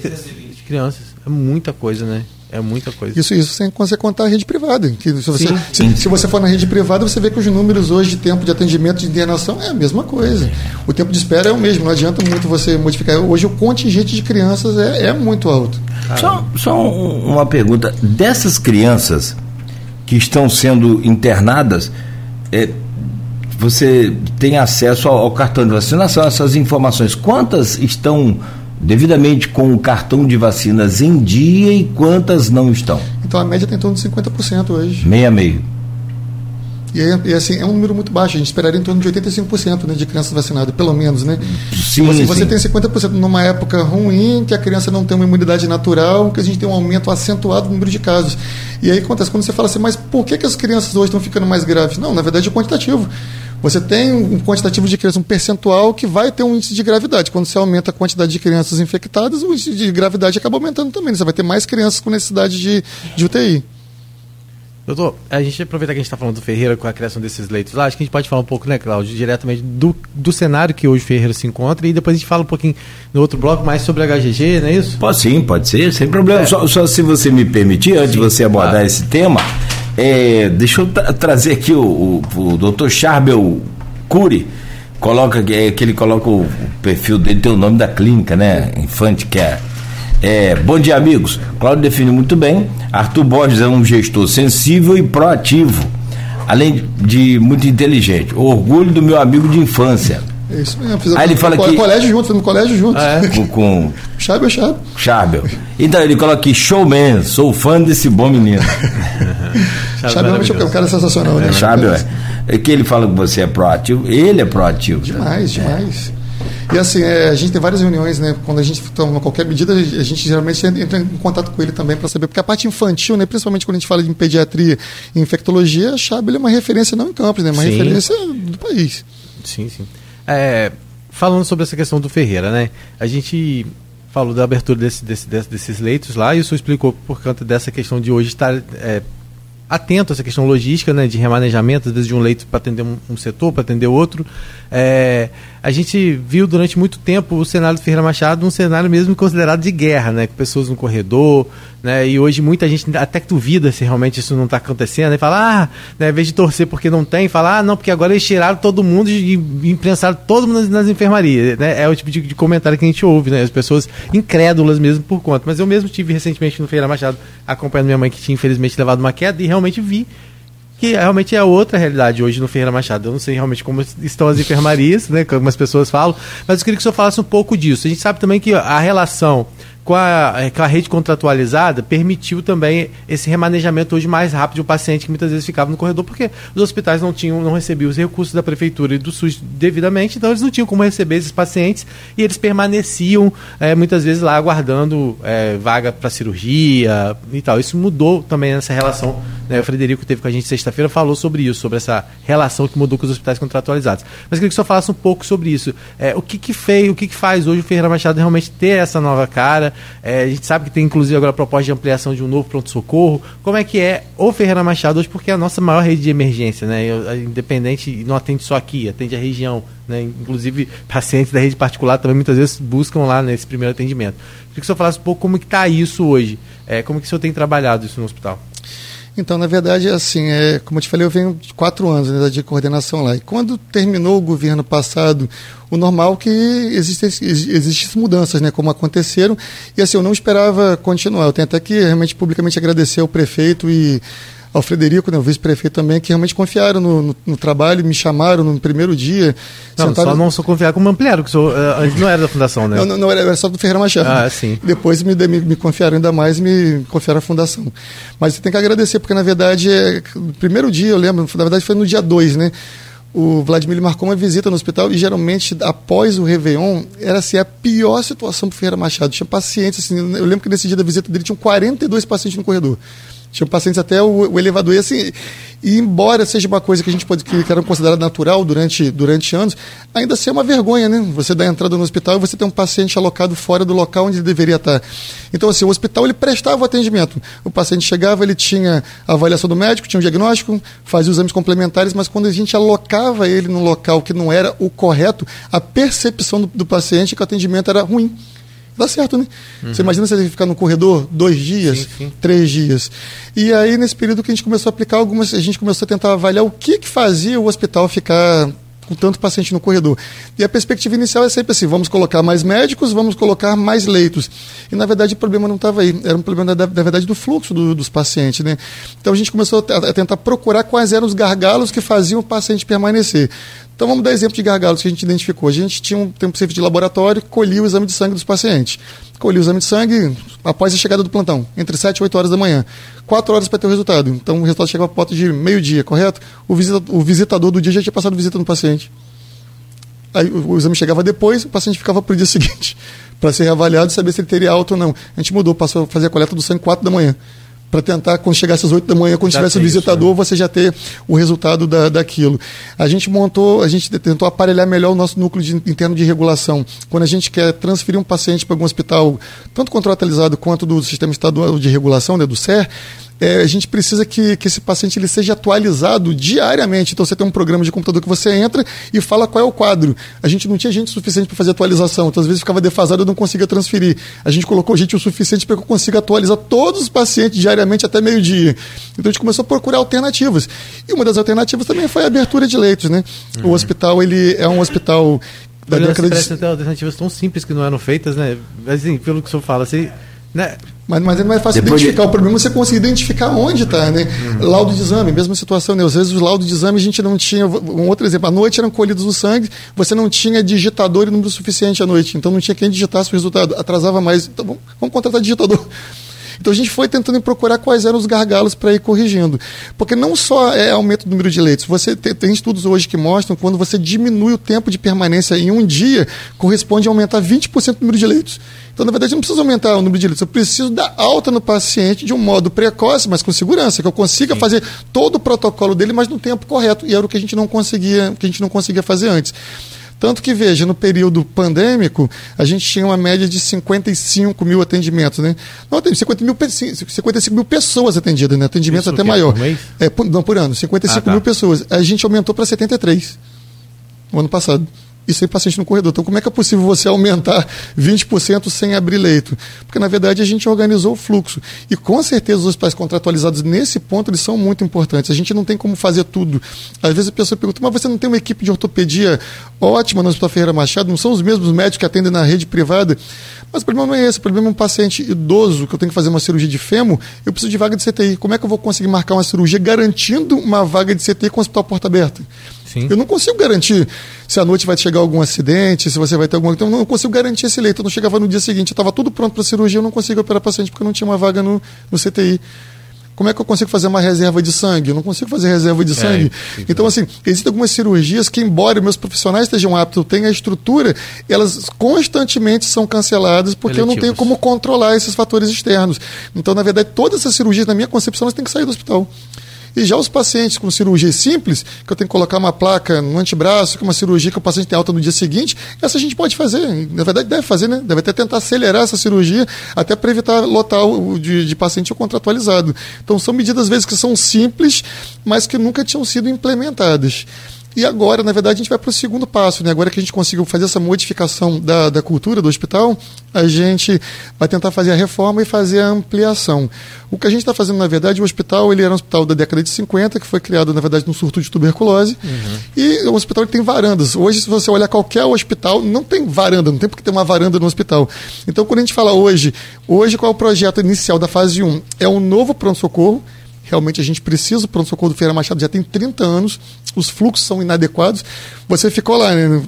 crianças. É muita coisa, né? É muita coisa. Isso, isso sem você contar a rede privada. Que se, você, se, se, você for na rede privada, você vê que os números hoje de tempo de atendimento de internação é a mesma coisa. O tempo de espera é o mesmo, não adianta muito você modificar. Hoje o contingente de crianças é, é muito alto. Só, só uma pergunta. Dessas crianças, que estão sendo internadas, é, você tem acesso ao, ao, cartão de vacinação, essas informações. Quantas estão devidamente com o cartão de vacinas em dia e quantas não estão? Então a média tem em torno de 50% hoje. Meia meio. E, é, e, assim, é um número muito baixo. A gente esperaria em torno de 85% né, de crianças vacinadas, pelo menos, né? Sim, assim, você sim. tem 50% numa época ruim, que a criança não tem uma imunidade natural, que a gente tem um aumento acentuado no número de casos. E aí acontece quando você fala assim, mas por que, que as crianças hoje estão ficando mais graves? Não, na verdade é quantitativo. Você tem um quantitativo de crianças, um percentual que vai ter um índice de gravidade. Quando você aumenta a quantidade de crianças infectadas, o índice de gravidade acaba aumentando também. Você vai ter mais crianças com necessidade de, de UTI. Doutor, a gente aproveita que a gente está falando do Ferreira com a criação desses leitos lá, acho que a gente pode falar um pouco, né, Cláudio, diretamente do, do cenário que hoje o Ferreira se encontra e depois a gente fala um pouquinho no outro bloco mais sobre a HGG, não é isso? Pode sim, pode ser, sem problema. É. Só, só, se você me permitir, antes sim, de você abordar claro. esse tema, é, deixa eu tra trazer aqui o, o, o doutor Charbel Cury, coloca, é, que ele coloca o, o perfil dele, tem o nome da clínica, né? Infante Care. É, bom dia, amigos. Cláudio define muito bem. Arthur Borges é um gestor sensível e proativo, além de muito inteligente. Orgulho do meu amigo de infância. É isso mesmo. Fizemos Aí ele fala que. colégio junto, no colégio junto. Ah, é? Com. com... Charbel, Charbel. Charbel. Então ele coloca aqui, showman, sou fã desse bom menino. Charbel é um cara sensacional, né? É, Charbel é. É que ele fala que você é proativo, ele é proativo. Demais, demais. E assim, é, a gente tem várias reuniões, né? Quando a gente toma qualquer medida, a gente geralmente entra em contato com ele também para saber, porque a parte infantil, né? Principalmente quando a gente fala de pediatria e infectologia, a Chab é uma referência não em Campos, né? Uma sim. referência do país. Sim, sim. É, falando sobre essa questão do Ferreira, né? A gente falou da abertura desse, desse, desses leitos lá e o senhor explicou por conta dessa questão de hoje estar é, atento a essa questão logística, né, de remanejamento, às vezes de um leito para atender um, um setor, para atender outro. É, a gente viu durante muito tempo o cenário do Ferreira Machado um cenário mesmo considerado de guerra, né? Com pessoas no corredor, né? E hoje muita gente até duvida se realmente isso não está acontecendo, e fala, ah, né, em vez de torcer porque não tem, fala, ah, não, porque agora eles tiraram todo mundo e imprensaram todo mundo nas, nas enfermarias, né? É o tipo de, de, comentário que a gente ouve, né? As pessoas incrédulas mesmo por conta. Mas eu mesmo tive recentemente no Feira Machado acompanhando minha mãe que tinha infelizmente levado uma queda e realmente vi que realmente é outra realidade hoje no Ferreira Machado. Eu não sei realmente como estão as enfermarias, né, como as pessoas falam, mas eu queria que o senhor falasse um pouco disso. A gente sabe também que a relação com a, com a rede contratualizada, permitiu também esse remanejamento hoje mais rápido um paciente que muitas vezes ficava no corredor, porque os hospitais não tinham, não recebiam os recursos da prefeitura e do SUS devidamente, então eles não tinham como receber esses pacientes e eles permaneciam é, muitas vezes lá aguardando é, vaga para cirurgia e tal. Isso mudou também essa relação. Né? O Frederico teve com a gente sexta-feira, falou sobre isso, sobre essa relação que mudou com os hospitais contratualizados. Mas queria que o senhor falasse um pouco sobre isso. É, o que, que fez, o que, que faz hoje o Ferreira Machado realmente ter essa nova cara? É, a gente sabe que tem inclusive agora a proposta de ampliação de um novo pronto-socorro. Como é que é o Ferreira Machado hoje? Porque é a nossa maior rede de emergência, né? Independente, não atende só aqui, atende a região. Né? Inclusive, pacientes da rede particular também muitas vezes buscam lá nesse primeiro atendimento. Queria que o senhor falasse um pouco como que está isso hoje. É, como que o senhor tem trabalhado isso no hospital? Então, na verdade, assim, é, como eu te falei, eu venho de quatro anos né, de coordenação lá. E quando terminou o governo passado, o normal é que existissem mudanças, né, como aconteceram. E assim, eu não esperava continuar. Eu tenho até que realmente publicamente agradecer ao prefeito e ao Frederico, né, o vice-prefeito também, que realmente confiaram no, no, no, trabalho, me chamaram no primeiro dia. Não, sentaram... só não só confiar como ampliaram, que sou, antes não era da fundação, né? Não, não, não era, era, só do Ferreira Machado. Ah, sim. Depois me, me, me, confiaram ainda mais e me confiaram a fundação. Mas você tem que agradecer, porque na verdade, é, no primeiro dia, eu lembro, na verdade foi no dia 2, né? o Vladimir marcou uma visita no hospital e geralmente após o Réveillon era assim, a pior situação para o Ferreira Machado. Tinha pacientes, assim, eu lembro que nesse dia da visita dele tinham 42 pacientes no corredor. Tinha pacientes até o, o elevador. E assim, e embora seja uma coisa que a gente pode que, que era considerada natural durante, durante anos, ainda assim é uma vergonha, né? Você dá entrada no hospital e você tem um paciente alocado fora do local onde ele deveria estar. Então, assim, o hospital ele prestava o atendimento. O paciente chegava, ele tinha a avaliação do médico, tinha um diagnóstico, fazia exames complementares, mas quando a gente alocava ele num local que não era o correto, a percepção do, do paciente é que o atendimento era ruim dá certo, né? Uhum. Você imagina você ficar no corredor dois dias, sim, sim. três dias. E aí, nesse período que a gente começou a aplicar algumas, a gente começou a tentar avaliar o que, que fazia o hospital ficar com tanto paciente no corredor. E a perspectiva inicial é sempre assim: vamos colocar mais médicos, vamos colocar mais leitos. E na verdade o problema não estava aí, era um problema da, da verdade do fluxo do, dos pacientes. Né? Então a gente começou a, a tentar procurar quais eram os gargalos que faziam o paciente permanecer. Então vamos dar exemplo de gargalos que a gente identificou. A gente tinha um tempo serviço de laboratório, colhia o exame de sangue dos pacientes. Colhia o exame de sangue após a chegada do plantão, entre 7 e 8 horas da manhã. 4 horas para ter o resultado. Então o resultado chegava por volta de meio-dia, correto? O, visita, o visitador do dia já tinha passado visita no paciente. Aí o, o exame chegava depois, o paciente ficava para o dia seguinte, para ser reavaliado e saber se ele teria alta ou não. A gente mudou, passou a fazer a coleta do sangue 4 da manhã para tentar, quando chegasse às 8 da manhã, quando já tivesse o visitador, isso, né? você já ter o resultado da, daquilo. A gente montou, a gente tentou aparelhar melhor o nosso núcleo de, interno de regulação. Quando a gente quer transferir um paciente para algum hospital, tanto contratualizado quanto do sistema estadual de regulação, né, do SER, é, a gente precisa que, que esse paciente ele seja atualizado diariamente. Então você tem um programa de computador que você entra e fala qual é o quadro. A gente não tinha gente suficiente para fazer atualização, então às vezes ficava defasado e não conseguia transferir. A gente colocou gente o suficiente para que eu consiga atualizar todos os pacientes diariamente até meio-dia. Então a gente começou a procurar alternativas. E uma das alternativas também foi a abertura de leitos. Né? Uhum. O hospital ele é um hospital da década de... alternativas tão simples que não eram feitas, né? Assim, pelo que o senhor fala, assim, né? Mas, mas é mais fácil Depois identificar. De... O problema é você conseguir identificar onde está, né? Uhum. Laudo de exame, mesma situação, né? Às vezes os laudos de exame a gente não tinha. Um outro exemplo, à noite eram colhidos no sangue, você não tinha digitador e número suficiente à noite. Então não tinha quem digitasse o resultado. Atrasava mais. Então vamos, vamos contratar digitador. Então a gente foi tentando procurar quais eram os gargalos para ir corrigindo. Porque não só é aumento do número de leitos, você tem, tem, estudos hoje que mostram que quando você diminui o tempo de permanência em um dia, corresponde a aumentar 20% do número de leitos. Então, na verdade, eu não preciso aumentar o número de leitos, eu preciso dar alta no paciente de um modo precoce, mas com segurança, que eu consiga Sim. fazer todo o protocolo dele, mas no tempo correto. E era o que a gente não conseguia, que a gente não conseguia fazer antes. Tanto que, veja, no período pandêmico, a gente tinha uma média de 55 mil atendimentos, né? Não, 50 mil, 55 mil pessoas atendidas, né? Atendimentos até maior. Por mês? É, por, não, por ano, 55 ah, tá. mil pessoas. A gente aumentou para 73 no ano passado. E sem paciente no corredor. Então, como é que é possível você aumentar 20% sem abrir leito? Porque, na verdade, a gente organizou o fluxo. E, com certeza, os hospitais contratualizados, nesse ponto, eles são muito importantes. A gente não tem como fazer tudo. Às vezes a pessoa pergunta, mas você não tem uma equipe de ortopedia ótima no Hospital Ferreira Machado? Não são os mesmos médicos que atendem na rede privada? Mas o problema não é esse. O problema é um paciente idoso que eu tenho que fazer uma cirurgia de fêmur, eu preciso de vaga de CTI. Como é que eu vou conseguir marcar uma cirurgia garantindo uma vaga de CTI com o hospital porta aberta? Sim. Eu não consigo garantir se à noite vai chegar algum acidente, se você vai ter alguma. Então, eu não consigo garantir esse leito. Eu não chegava no dia seguinte, eu estava tudo pronto para a cirurgia, eu não consigo operar paciente porque eu não tinha uma vaga no, no CTI. Como é que eu consigo fazer uma reserva de sangue? Eu não consigo fazer reserva de é, sangue. Então, assim, existem algumas cirurgias que, embora meus profissionais estejam aptos, eu tenha a estrutura, elas constantemente são canceladas porque Eletivos. eu não tenho como controlar esses fatores externos. Então, na verdade, todas essas cirurgias, na minha concepção, elas têm que sair do hospital. E já os pacientes com cirurgia simples, que eu tenho que colocar uma placa no antebraço, que é uma cirurgia que o paciente tem alta no dia seguinte, essa a gente pode fazer. Na verdade, deve fazer, né? Deve até tentar acelerar essa cirurgia, até para evitar lotar o de, de paciente contratualizado. Então, são medidas, às vezes, que são simples, mas que nunca tinham sido implementadas. E agora, na verdade, a gente vai para o segundo passo. Né? Agora que a gente conseguiu fazer essa modificação da, da cultura do hospital, a gente vai tentar fazer a reforma e fazer a ampliação. O que a gente está fazendo, na verdade, o hospital ele era um hospital da década de 50, que foi criado, na verdade, num surto de tuberculose. Uhum. E é um hospital que tem varandas. Hoje, se você olhar qualquer hospital, não tem varanda, não tem porque ter uma varanda no hospital. Então, quando a gente fala hoje, hoje qual é o projeto inicial da fase 1? É um novo pronto-socorro realmente a gente precisa, o pronto-socorro do Feira Machado já tem 30 anos, os fluxos são inadequados. Você ficou lá, né?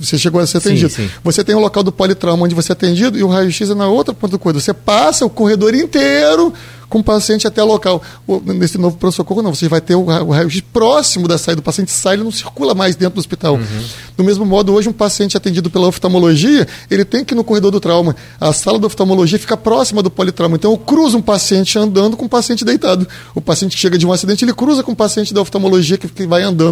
você chegou a ser atendido. Sim, sim. Você tem o local do politrauma onde você é atendido e o raio-x é na outra ponta do corredor. Você passa o corredor inteiro com o paciente até o local. Nesse novo pronto-socorro, não. Você vai ter o raio-x próximo da saída. O paciente sai, ele não circula mais dentro do hospital. Uhum. Do mesmo modo, hoje, um paciente atendido pela oftalmologia, ele tem que ir no corredor do trauma. A sala da oftalmologia fica próxima do politrauma. Então, eu cruzo um paciente andando com um paciente deitado. O paciente que chega de um acidente, ele cruza com o um paciente da oftalmologia que vai andando.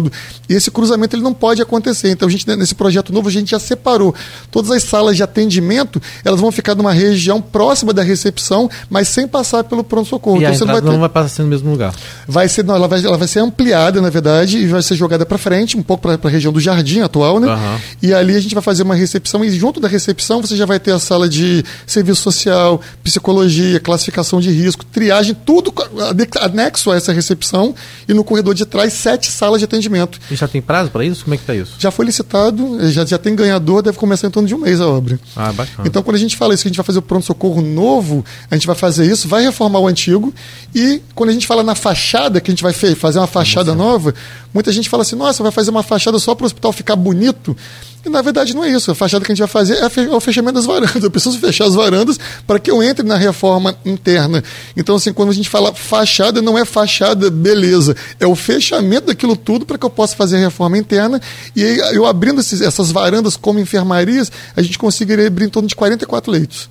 E esse cruzamento ele não pode acontecer. Então, a gente, nesse projeto novo, a gente já separou. Todas as salas de atendimento, elas vão ficar numa região próxima da recepção, mas sem passar pelo pronto pronto-socorro. Então, você não vai, ter... não vai passar no mesmo lugar. Vai ser, não, ela, vai, ela vai ser ampliada, na verdade, e vai ser jogada para frente, um pouco para a região do jardim atual, né? Uhum. E ali a gente vai fazer uma recepção, e junto da recepção você já vai ter a sala de serviço social, psicologia, classificação de risco, triagem, tudo anexo a essa recepção, e no corredor de trás, sete salas de atendimento. E já tem prazo para isso? Como é que está isso? Já foi licitado, já, já tem ganhador, deve começar em torno de um mês a obra. Ah, bacana. Então, quando a gente fala isso, que a gente vai fazer o pronto-socorro novo, a gente vai fazer isso, vai reformar o antigo. E quando a gente fala na fachada, que a gente vai fazer uma fachada nova, muita gente fala assim: nossa, vai fazer uma fachada só para o hospital ficar bonito. E na verdade não é isso. A fachada que a gente vai fazer é o fechamento das varandas. Eu preciso fechar as varandas para que eu entre na reforma interna. Então, assim, quando a gente fala fachada, não é fachada, beleza. É o fechamento daquilo tudo para que eu possa fazer a reforma interna. E eu abrindo essas varandas como enfermarias, a gente conseguiria abrir em torno de 44 leitos.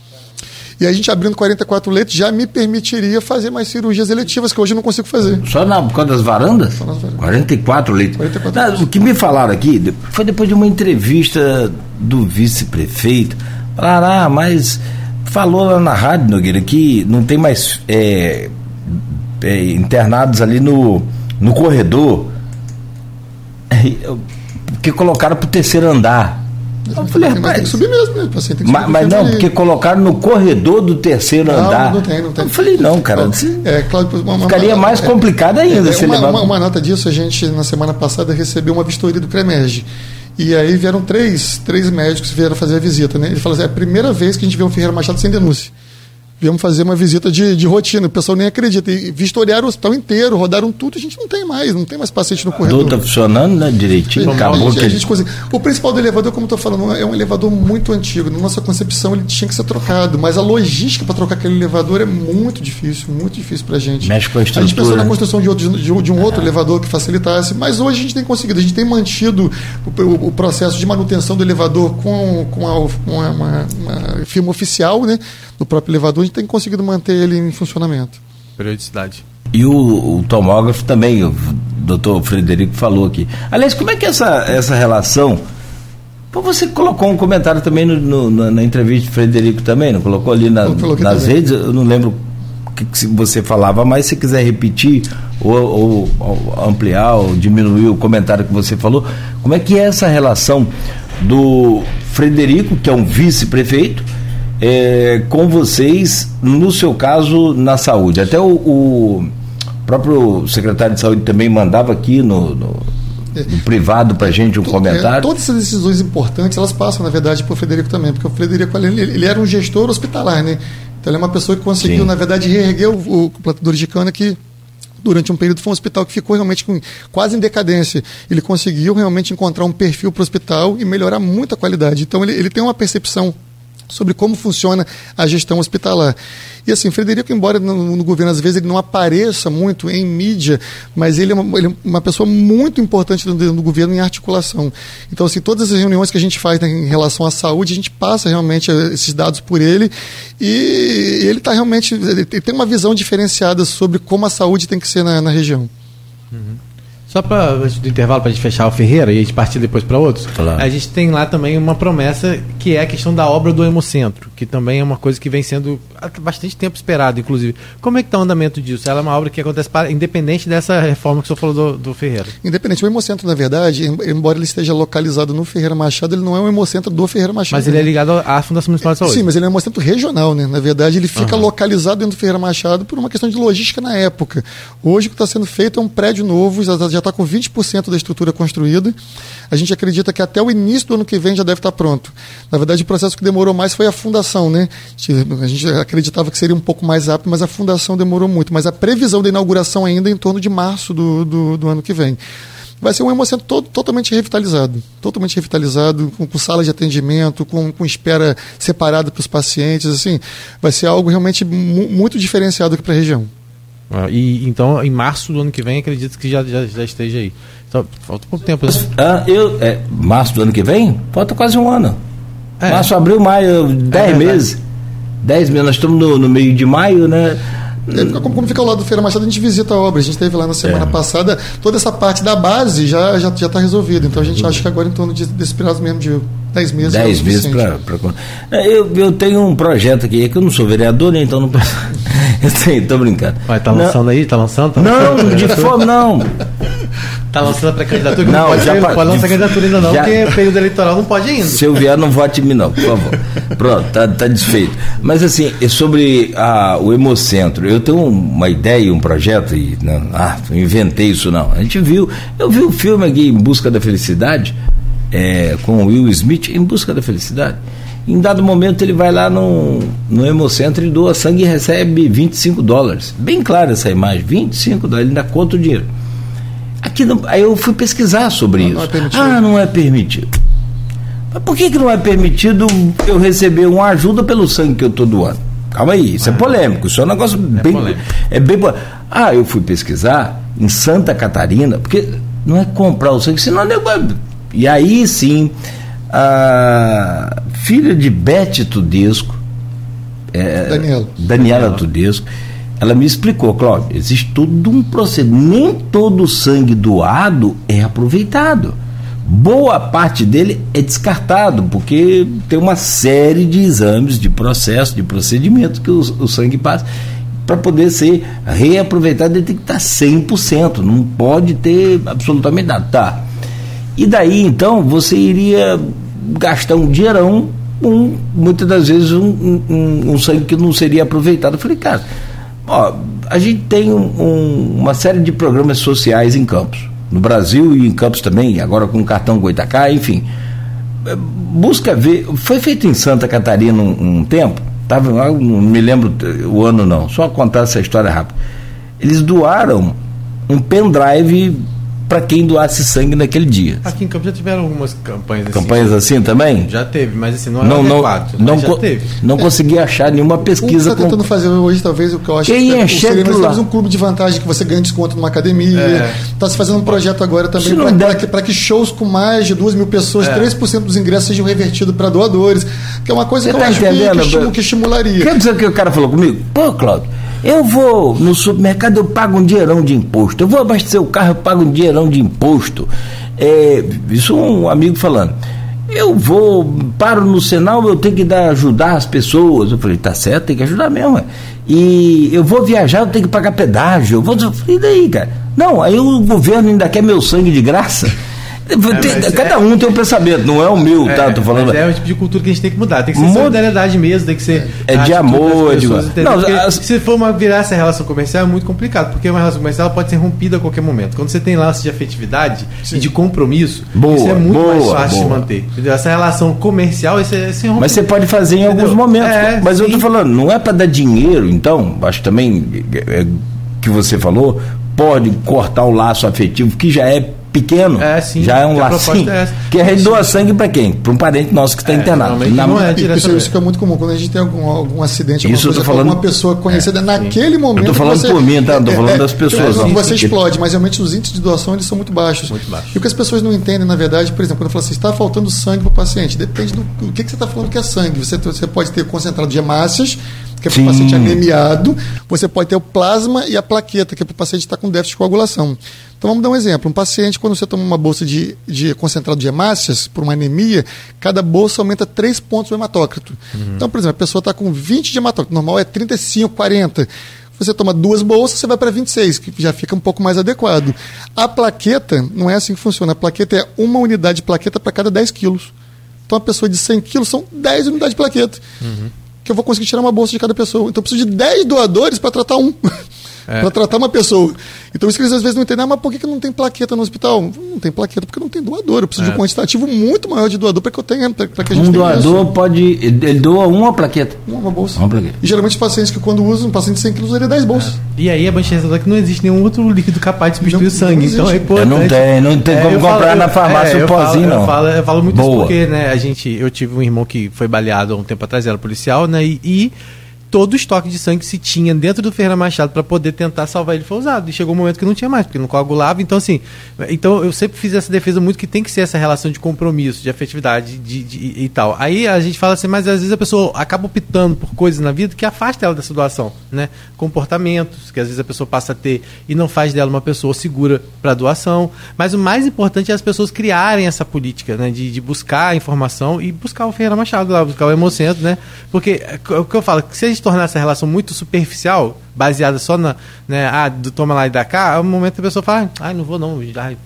E a gente abrindo 44 leitos já me permitiria fazer mais cirurgias eletivas, que hoje eu não consigo fazer. Só na, por causa das varandas? Só nas varandas. 44 leitos. 44 leitos. O que me falaram aqui foi depois de uma entrevista do vice-prefeito. Falaram, ah, mas falou lá na rádio, Nogueira, que não tem mais é, é, internados ali no, no corredor. Porque colocaram para o terceiro andar. Eu falei, rapaz. Tem que subir mesmo, né? O paciente tem que subir. Mas, mas não, ali. porque colocaram no corredor do terceiro não, andar. Não tem, não tem. Eu falei, não, cara. é, claro, uma, ficaria uma, mais é, complicado ainda. É, se uma, uma, uma, nota disso, a gente, na semana passada, recebeu uma vistoria do CREMERG. E aí vieram três, três médicos que vieram fazer a visita, né? Ele falou assim: é a primeira vez que a gente vê um Ferreira Machado sem denúncia. Viemos fazer uma visita de, de rotina, o pessoal nem acredita. E vistoriaram o hospital inteiro, rodaram tudo, a gente não tem mais, não tem mais paciente no corredor. Tudo está funcionando né, direitinho, acabou que... a gente consegue. O principal do elevador, como eu estou falando, é um elevador muito antigo. Na nossa concepção, ele tinha que ser trocado, mas a logística para trocar aquele elevador é muito difícil, muito difícil para a gente. Mexe com a estrutura. A gente pensou na construção de, outro, de, de um outro é. elevador que facilitasse, mas hoje a gente tem conseguido, a gente tem mantido o, o, o processo de manutenção do elevador com, com, a, com uma, uma, uma firma oficial, né? do próprio elevador, gente tem conseguido manter ele em funcionamento. Periodicidade. E o, o tomógrafo também, o doutor Frederico falou aqui. Aliás, como é que é essa, essa relação? Você colocou um comentário também no, no, na entrevista do Frederico também, não colocou ali na, nas também. redes? Eu não lembro o que, que você falava, mas se quiser repetir ou, ou, ou, ampliar ou diminuir o comentário que você falou, como é que é essa relação do Frederico, que é um vice-prefeito, é, com vocês, no seu caso, na saúde. Até o, o próprio secretário de saúde também mandava aqui no, no, no privado para gente um é, comentário. todas essas decisões importantes, elas passam, na verdade, para o Frederico também, porque o Frederico ele, ele, era um gestor hospitalar, né? Então ele é uma pessoa que conseguiu, Sim. na verdade, reerguer o, o plantador de cana que durante um período foi um hospital que ficou realmente com, quase em decadência. Ele conseguiu realmente encontrar um perfil para o hospital e melhorar muito a qualidade. Então ele, ele tem uma percepção sobre como funciona a gestão hospitalar. E assim, Frederico, embora no, no, governo às vezes ele não apareça muito em mídia, mas ele é uma, ele é uma pessoa muito importante no, no, governo em articulação. Então, assim, todas as reuniões que a gente faz né, em relação à saúde, a gente passa realmente eh, esses dados por ele e ele está realmente, ele tem uma visão diferenciada sobre como a saúde tem que ser na, na região. Uhum. Só para antes do intervalo, para a gente fechar o Ferreira e a gente partir depois para outros, claro. a gente tem lá também uma promessa que é a questão da obra do Hemocentro, que também é uma coisa que vem sendo há bastante tempo esperado, inclusive. Como é que está o andamento disso? Ela é uma obra que acontece para, independente dessa reforma que o senhor falou do, do Ferreira. Independente. O Hemocentro, na verdade, embora ele esteja localizado no Ferreira Machado, ele não é um Hemocentro do Ferreira Machado. Mas ele é né? é ligado à Fundação Municipal de Saúde. Sim, mas ele é um Hemocentro regional, né? Na verdade, ele fica uhum. localizado dentro do Ferreira Machado por uma questão de logística na época. Hoje, o que está sendo feito é um prédio novo, já está com 20% da estrutura construída. A gente acredita que até o início do ano que vem já deve estar pronto. Na verdade, o processo que demorou mais foi a fundação, né? A gente acreditava que seria um pouco mais rápido, mas a fundação demorou muito. Mas a previsão da inauguração ainda é em torno de março do, do, do ano que vem vai ser um hemocentro todo, totalmente revitalizado. Totalmente revitalizado, com, com sala de atendimento, com, com espera separada para os pacientes. assim Vai ser algo realmente muito diferenciado aqui para a região. Ah, e então, em março do ano que vem, acredito que já, já, já esteja aí. Então, falta pouco tempo. Né? Ah, eu, é, março do ano que vem? Falta quase um ano. É. Março, abril, maio, dez é meses. Dez meses. Nós estamos no, no meio de maio, né? É, como, como fica ao lado do Feira Machado, a gente visita a obra. A gente teve lá na semana é. passada, toda essa parte da base já está já, já tá resolvida. Então a gente acha que agora em torno de, desse prazo mesmo de 10 meses. 10 é meses para. É, eu, eu tenho um projeto aqui, é que eu não sou vereador, né, então não posso. eu tenho, tô brincando. Vai, tá lançando não, aí? Tá lançando? Tá não, lançando de forma não. Tá lançando a pré-candidatura? Não, não pode, já ser, pode lançar candidatura ainda não, já, porque período eleitoral não pode ainda. Se eu vier, não vote em mim não, por favor. Pronto, tá, tá desfeito. Mas assim, sobre a, o Hemocentro, eu tenho uma ideia, um projeto, e não, ah, inventei isso não. A gente viu, eu vi o um filme aqui, Em Busca da Felicidade, é, com o Will Smith, Em Busca da Felicidade. Em dado momento ele vai lá no, no Hemocentro e doa sangue e recebe 25 dólares. Bem clara essa imagem, 25 dólares, ele ainda conta o dinheiro. Aqui não, aí eu fui pesquisar sobre não, isso. Não é ah, não é permitido. Mas por que, que não é permitido eu receber uma ajuda pelo sangue que eu estou doando? Calma aí, isso é ah, é polêmico, isso é um negócio é bem. Polêmico. É bem. Ah, eu fui pesquisar em Santa Catarina, porque não é comprar o sangue, senão é. E aí sim, a filha de Bete Tudesco, é, Daniela. Daniela Tudesco, ela me explicou, Cláudio, existe todo um processo. Nem todo o sangue doado é aproveitado. Boa parte dele é descartado, porque tem uma série de exames, de processos, de procedimentos que o, o sangue passa. Para poder ser reaproveitado, ele tem que estar 100%, não pode ter absolutamente nada. Tá. E daí, então, você iria gastar um dinheirão com, muitas das vezes, um, um, um sangue que não seria aproveitado. Eu falei, cara Ó, a gente tem um, um, uma série de programas sociais em Campos, no Brasil e em Campos também, agora com o cartão Goitacá, enfim. Busca ver. Foi feito em Santa Catarina um, um tempo, tava, não me lembro o ano não, só contar essa história rápida. Eles doaram um pendrive para quem doasse sangue naquele dia. Aqui em Campos já tiveram algumas campanhas assim. Campanhas assim também? Já teve, mas assim, não é não, não, adequado, não, já teve. Não consegui achar nenhuma pesquisa. O que está tentando fazer hoje, talvez, o que eu acho quem que é seria, nós temos um clube de vantagem que você ganha desconto numa academia. Está é. se fazendo um projeto agora também para que, que, shows com mais de duas mil pessoas, é. 3% dos ingressos sejam revertidos para doadores. Que é uma coisa você que eu tá acho que, que, que estimularia. Quer dizer que o cara falou comigo? Pô, Cláudio, eu vou no supermercado, eu pago um dinheirão de imposto. Eu vou abastecer o carro, eu pago um dinheirão de imposto. É, isso um amigo falando. Eu vou, paro no Senal, eu tenho que dar, ajudar as pessoas. Eu falei, tá certo, tem que ajudar mesmo. E eu vou viajar, eu tenho que pagar pedágio. Eu vou, e daí, cara? Não, aí o governo ainda quer meu sangue de graça. Tem, cada um tem um pensamento, não é o meu, tá? Tô falando. é o tipo de cultura que a gente tem que mudar. Tem que ser solidariedade mesmo, tem que ser. É de amor, de. Não, as... Se for uma, virar essa relação comercial é muito complicado, porque uma relação comercial pode ser rompida a qualquer momento. Quando você tem laços de afetividade Sim. e de compromisso, boa, isso é muito boa, mais fácil boa. de manter. Entendeu? Essa relação comercial, esse, esse Mas você pode fazer em Entendeu? alguns momentos. É, mas sim. eu tô falando, não é para dar dinheiro, então, acho também é, é, que você falou, pode cortar o laço afetivo, que já é pequeno, é, sim, já é um lacinho. É que a gente doa sangue para quem? Para um parente nosso que está é, internado. Na, não é isso, isso fica muito comum. Quando a gente tem algum, algum acidente, isso coisa, falando, uma pessoa conhecida é, naquele momento. Eu estou falando você, por mim, tá? Estou falando é, das pessoas. Sim, você sim, explode, mas realmente os índices de doação eles são muito baixos. Muito baixo. E o que as pessoas não entendem, na verdade, por exemplo, quando eu falo assim, está faltando sangue para o paciente, depende do, do que, que você está falando que é sangue. Você, você pode ter concentrado de hemácias, que é para o paciente anemiado, você pode ter o plasma e a plaqueta, que é para o paciente estar tá com déficit de coagulação. Então vamos dar um exemplo. Um paciente, quando você toma uma bolsa de, de concentrado de hemácias por uma anemia, cada bolsa aumenta 3 pontos do hematócrito. Uhum. Então, por exemplo, a pessoa está com 20 de hematócrito, normal é 35, 40. Você toma duas bolsas, você vai para 26, que já fica um pouco mais adequado. A plaqueta não é assim que funciona. A plaqueta é uma unidade de plaqueta para cada 10 quilos. Então, a pessoa de 100 quilos são 10 unidades de plaqueta. Uhum. Que eu vou conseguir tirar uma bolsa de cada pessoa. Então, eu preciso de 10 doadores para tratar um. é. para tratar uma pessoa. Então isso que eles às vezes não entendem, ah, mas por que, que não tem plaqueta no hospital? Não tem plaqueta porque não tem doador. Eu preciso é. de um quantitativo muito maior de doador para que eu tenha, para que a gente Um doador isso. pode, ele doa uma plaqueta. Uma bolsa. Uma plaqueta. E geralmente os pacientes que quando usam, um paciente de 100 quilos, ele 10 bolsas. É. E aí a bancha é que não existe nenhum outro líquido capaz de substituir o sangue. Então é importante. Não tem, não tem é, como comprar falo, na farmácia o pozinho, não. Eu falo, eu falo muito Boa. isso porque, né, a gente, eu tive um irmão que foi baleado há um tempo atrás, era policial, né, e, e todo o estoque de sangue que se tinha dentro do Ferreira Machado para poder tentar salvar ele foi usado. E chegou um momento que não tinha mais, porque não coagulava. Então, assim, então eu sempre fiz essa defesa muito que tem que ser essa relação de compromisso, de afetividade de, de, e tal. Aí a gente fala assim, mas às vezes a pessoa acaba optando por coisas na vida que afasta ela dessa doação, né? Comportamentos que às vezes a pessoa passa a ter e não faz dela uma pessoa segura para doação. Mas o mais importante é as pessoas criarem essa política, né? De, de buscar a informação e buscar o Ferreira Machado lá, buscar o Hemocentro, né? Porque é, o que eu falo, se a gente tornar essa relação muito superficial, baseada só na, né, ah, do toma lá e da cá, é um momento que a pessoa fala, ah, não vou não, ai,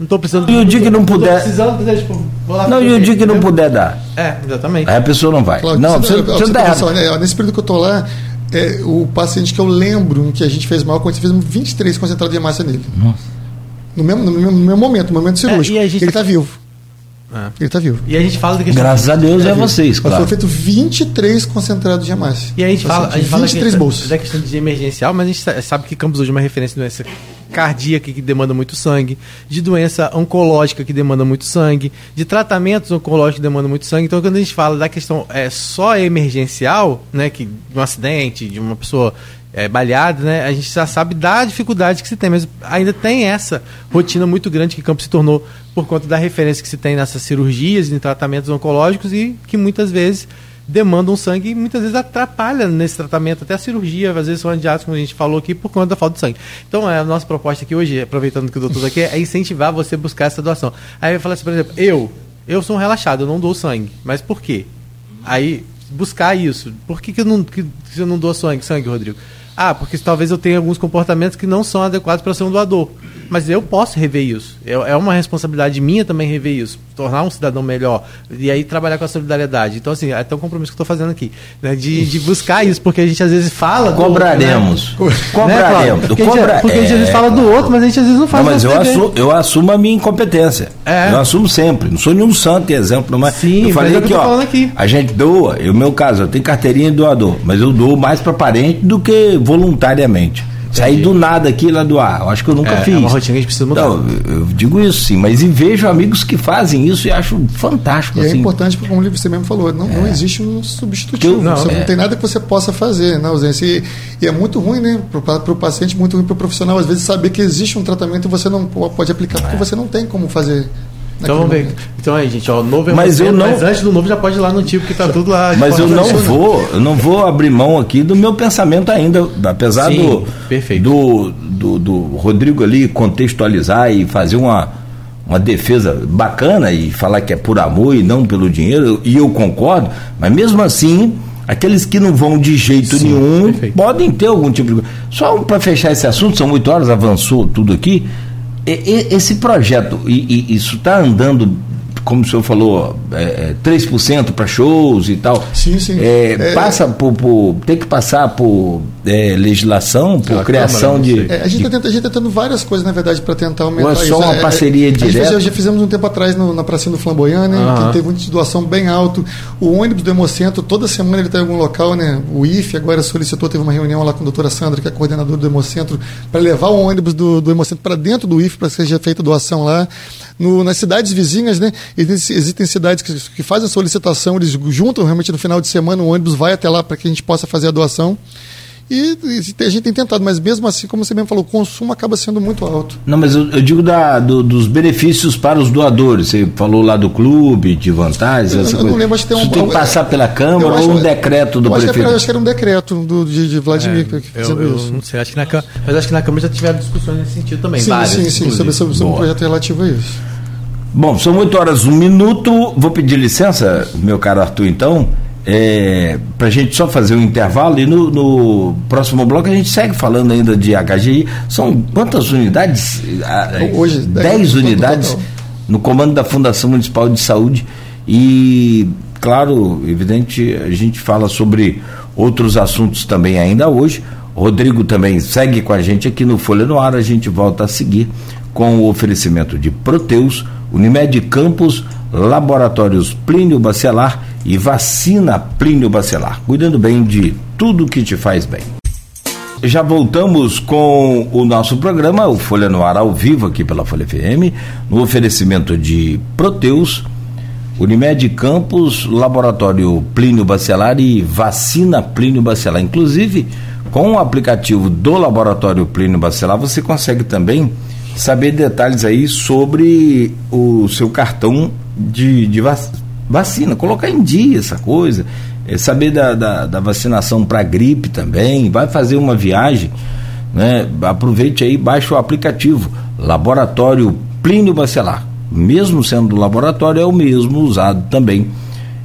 não estou precisando. E o dia que não puder. Tipo, não, e o dia que não puder dar. É, exatamente. Aí a pessoa não vai. Claro, não, você, você, você, você né, Nesse período que eu estou lá, é, o paciente que eu lembro que a gente fez mal, quando a gente fez 23 concentrados de massa nele. Nossa. No mesmo, no mesmo, no mesmo momento, no momento é, cirúrgico. É, ele está vivo. É. Ele está vivo. E a gente fala da questão. Graças a Deus é, é vocês, claro. Mas foi feito 23 concentrados de hemácia. E a gente fala, a gente 23 fala bolsas. da questão de emergencial, mas a gente sabe que Campos hoje é uma referência de doença cardíaca que demanda muito sangue, de doença oncológica que demanda muito sangue, de tratamentos oncológicos que demandam muito sangue. Então, quando a gente fala da questão é só emergencial, né, que de um acidente, de uma pessoa é, baleada, né, a gente já sabe da dificuldade que se tem, mas ainda tem essa rotina muito grande que Campos se tornou por conta da referência que se tem nessas cirurgias em tratamentos oncológicos e que muitas vezes demandam sangue e muitas vezes atrapalha nesse tratamento, até a cirurgia, às vezes são adiados, como a gente falou aqui, por conta da falta de sangue. Então, é, a nossa proposta aqui hoje, aproveitando que o doutor está aqui, é incentivar você a buscar essa doação. Aí eu falo assim, por exemplo, eu, eu sou um relaxado, eu não dou sangue. Mas por quê? Aí, buscar isso. Por que, que, eu, não, que, que eu não dou sangue, sangue, Rodrigo? Ah, porque talvez eu tenha alguns comportamentos que não são adequados para ser um doador. Mas eu posso rever isso. É, é uma responsabilidade minha também rever isso. Tornar um cidadão melhor. E aí trabalhar com a solidariedade. Então, assim, é até um compromisso que eu estou fazendo aqui. Né? De, de buscar isso, porque a gente às vezes fala. Cobraremos. Do, né? Cobraremos. Porque, Cobra... a gente, porque é... a gente às vezes fala do outro, mas a gente às vezes não faz. Não, mas eu assumo, eu assumo a minha incompetência. É. Eu assumo sempre. Não sou nenhum santo exemplo. Mas Sim, eu falei mas é aqui, ó. Aqui. A gente doa. No meu caso, eu tenho carteirinha de doador. Mas eu dou mais para parente do que voluntariamente. Sair do nada aqui lá do ar. Eu acho que eu nunca é, fiz. É uma rotina que a gente precisa mudar. Não, eu digo isso sim, mas e vejo amigos que fazem isso e acho fantástico. E é assim. é importante, como você mesmo falou, não, é. não existe um substitutivo. não, não é. tem nada que você possa fazer na ausência. E, e é muito ruim, né, para o paciente, muito ruim para o profissional, às vezes, saber que existe um tratamento e você não pode aplicar, porque é. você não tem como fazer então vamos ver. Então aí, gente, ó, novo é mas eu não... mas antes do novo já pode ir lá no tipo que tá tudo lá. Mas eu não vou, eu não vou abrir mão aqui do meu pensamento ainda, apesar Sim, do, perfeito. do, do do Rodrigo ali contextualizar e fazer uma uma defesa bacana e falar que é por amor e não pelo dinheiro, e eu concordo, mas mesmo assim, aqueles que não vão de jeito Sim, nenhum perfeito. podem ter algum tipo de. Só para fechar esse assunto, são oito horas, avançou tudo aqui Esse projeto, e, e isso está andando como o senhor falou, é, 3% é, para shows e tal. Sim, sim. É, é, passa por, por, Tem que passar por é, legislação, por criação Câmara, de. É, a gente está tenta, tentando várias coisas, na verdade, para tentar aumentar Ou é só uma isso. parceria direta? Já, já fizemos um tempo atrás no, na Pracinha do Flamboyant, né? Que teve uma situação bem alto. O ônibus do Hemocentro, toda semana ele está em algum local, né? O IFE agora solicitou, teve uma reunião lá com a doutora Sandra, que é coordenadora do Hemocentro, para levar o ônibus do, do Hemocentro para dentro do IFE, para que seja feita doação lá. No, nas cidades vizinhas, né? Existem cidades que, que fazem a solicitação, eles juntam realmente no final de semana, o ônibus vai até lá para que a gente possa fazer a doação. E, e, a gente tem tentado, mas mesmo assim, como você mesmo falou, o consumo acaba sendo muito alto. Não, mas eu, eu digo da, do, dos benefícios para os doadores. Você falou lá do clube, de vantagens. Eu, eu não lembro, acho que tem um. Isso tem que passar pela Câmara ou um decreto do prefeito? Que, acho que era um decreto do, de, de Vladimir é, que eu, eu. Não sei, acho que na, mas acho que na Câmara já tiveram discussões nesse sentido também. Sim, várias, sim, sim, sobre, sobre, sobre um projeto relativo a isso. Bom, são 8 horas, um minuto. Vou pedir licença, meu caro Arthur, então, é, para a gente só fazer um intervalo e no, no, próximo bloco a gente segue falando ainda de HGI. São quantas unidades? Hoje, 10 unidades no comando da Fundação Municipal de Saúde. E, claro, evidente, a gente fala sobre outros assuntos também ainda hoje. Rodrigo também segue com a gente aqui no Folha no Ar. A gente volta a seguir com o oferecimento de Proteus Unimed Campos, Laboratórios Plínio Bacelar e Vacina Plínio Bacelar, cuidando bem de tudo que te faz bem. Já voltamos com o nosso programa, o Folha no Ar ao vivo aqui pela Folha FM, no oferecimento de Proteus, Unimed Campos, Laboratório Plínio Bacelar e Vacina Plínio Bacelar. Inclusive, com o aplicativo do Laboratório Plínio Bacelar, você consegue também saber detalhes aí sobre o seu cartão de, de vacina, colocar em dia essa coisa, é, saber da, da, da vacinação para gripe também, vai fazer uma viagem, né? aproveite aí, baixe o aplicativo Laboratório Plínio Bacelar. Mesmo sendo do laboratório, é o mesmo usado também,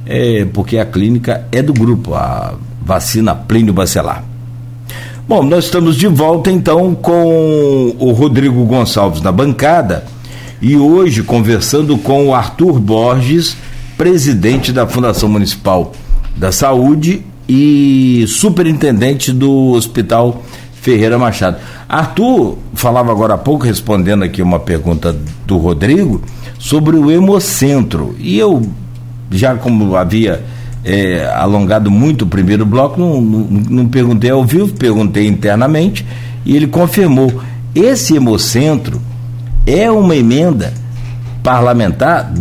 é, porque a clínica é do grupo, a vacina Plínio Bacelar. Bom, nós estamos de volta então com o Rodrigo Gonçalves na bancada e hoje conversando com o Arthur Borges, presidente da Fundação Municipal da Saúde e superintendente do Hospital Ferreira Machado. Arthur falava agora há pouco, respondendo aqui uma pergunta do Rodrigo, sobre o Hemocentro. E eu, já como havia é, alongado muito o primeiro bloco, não, não, não perguntei ao vivo, perguntei internamente e ele confirmou. Esse Hemocentro é uma emenda parlamentar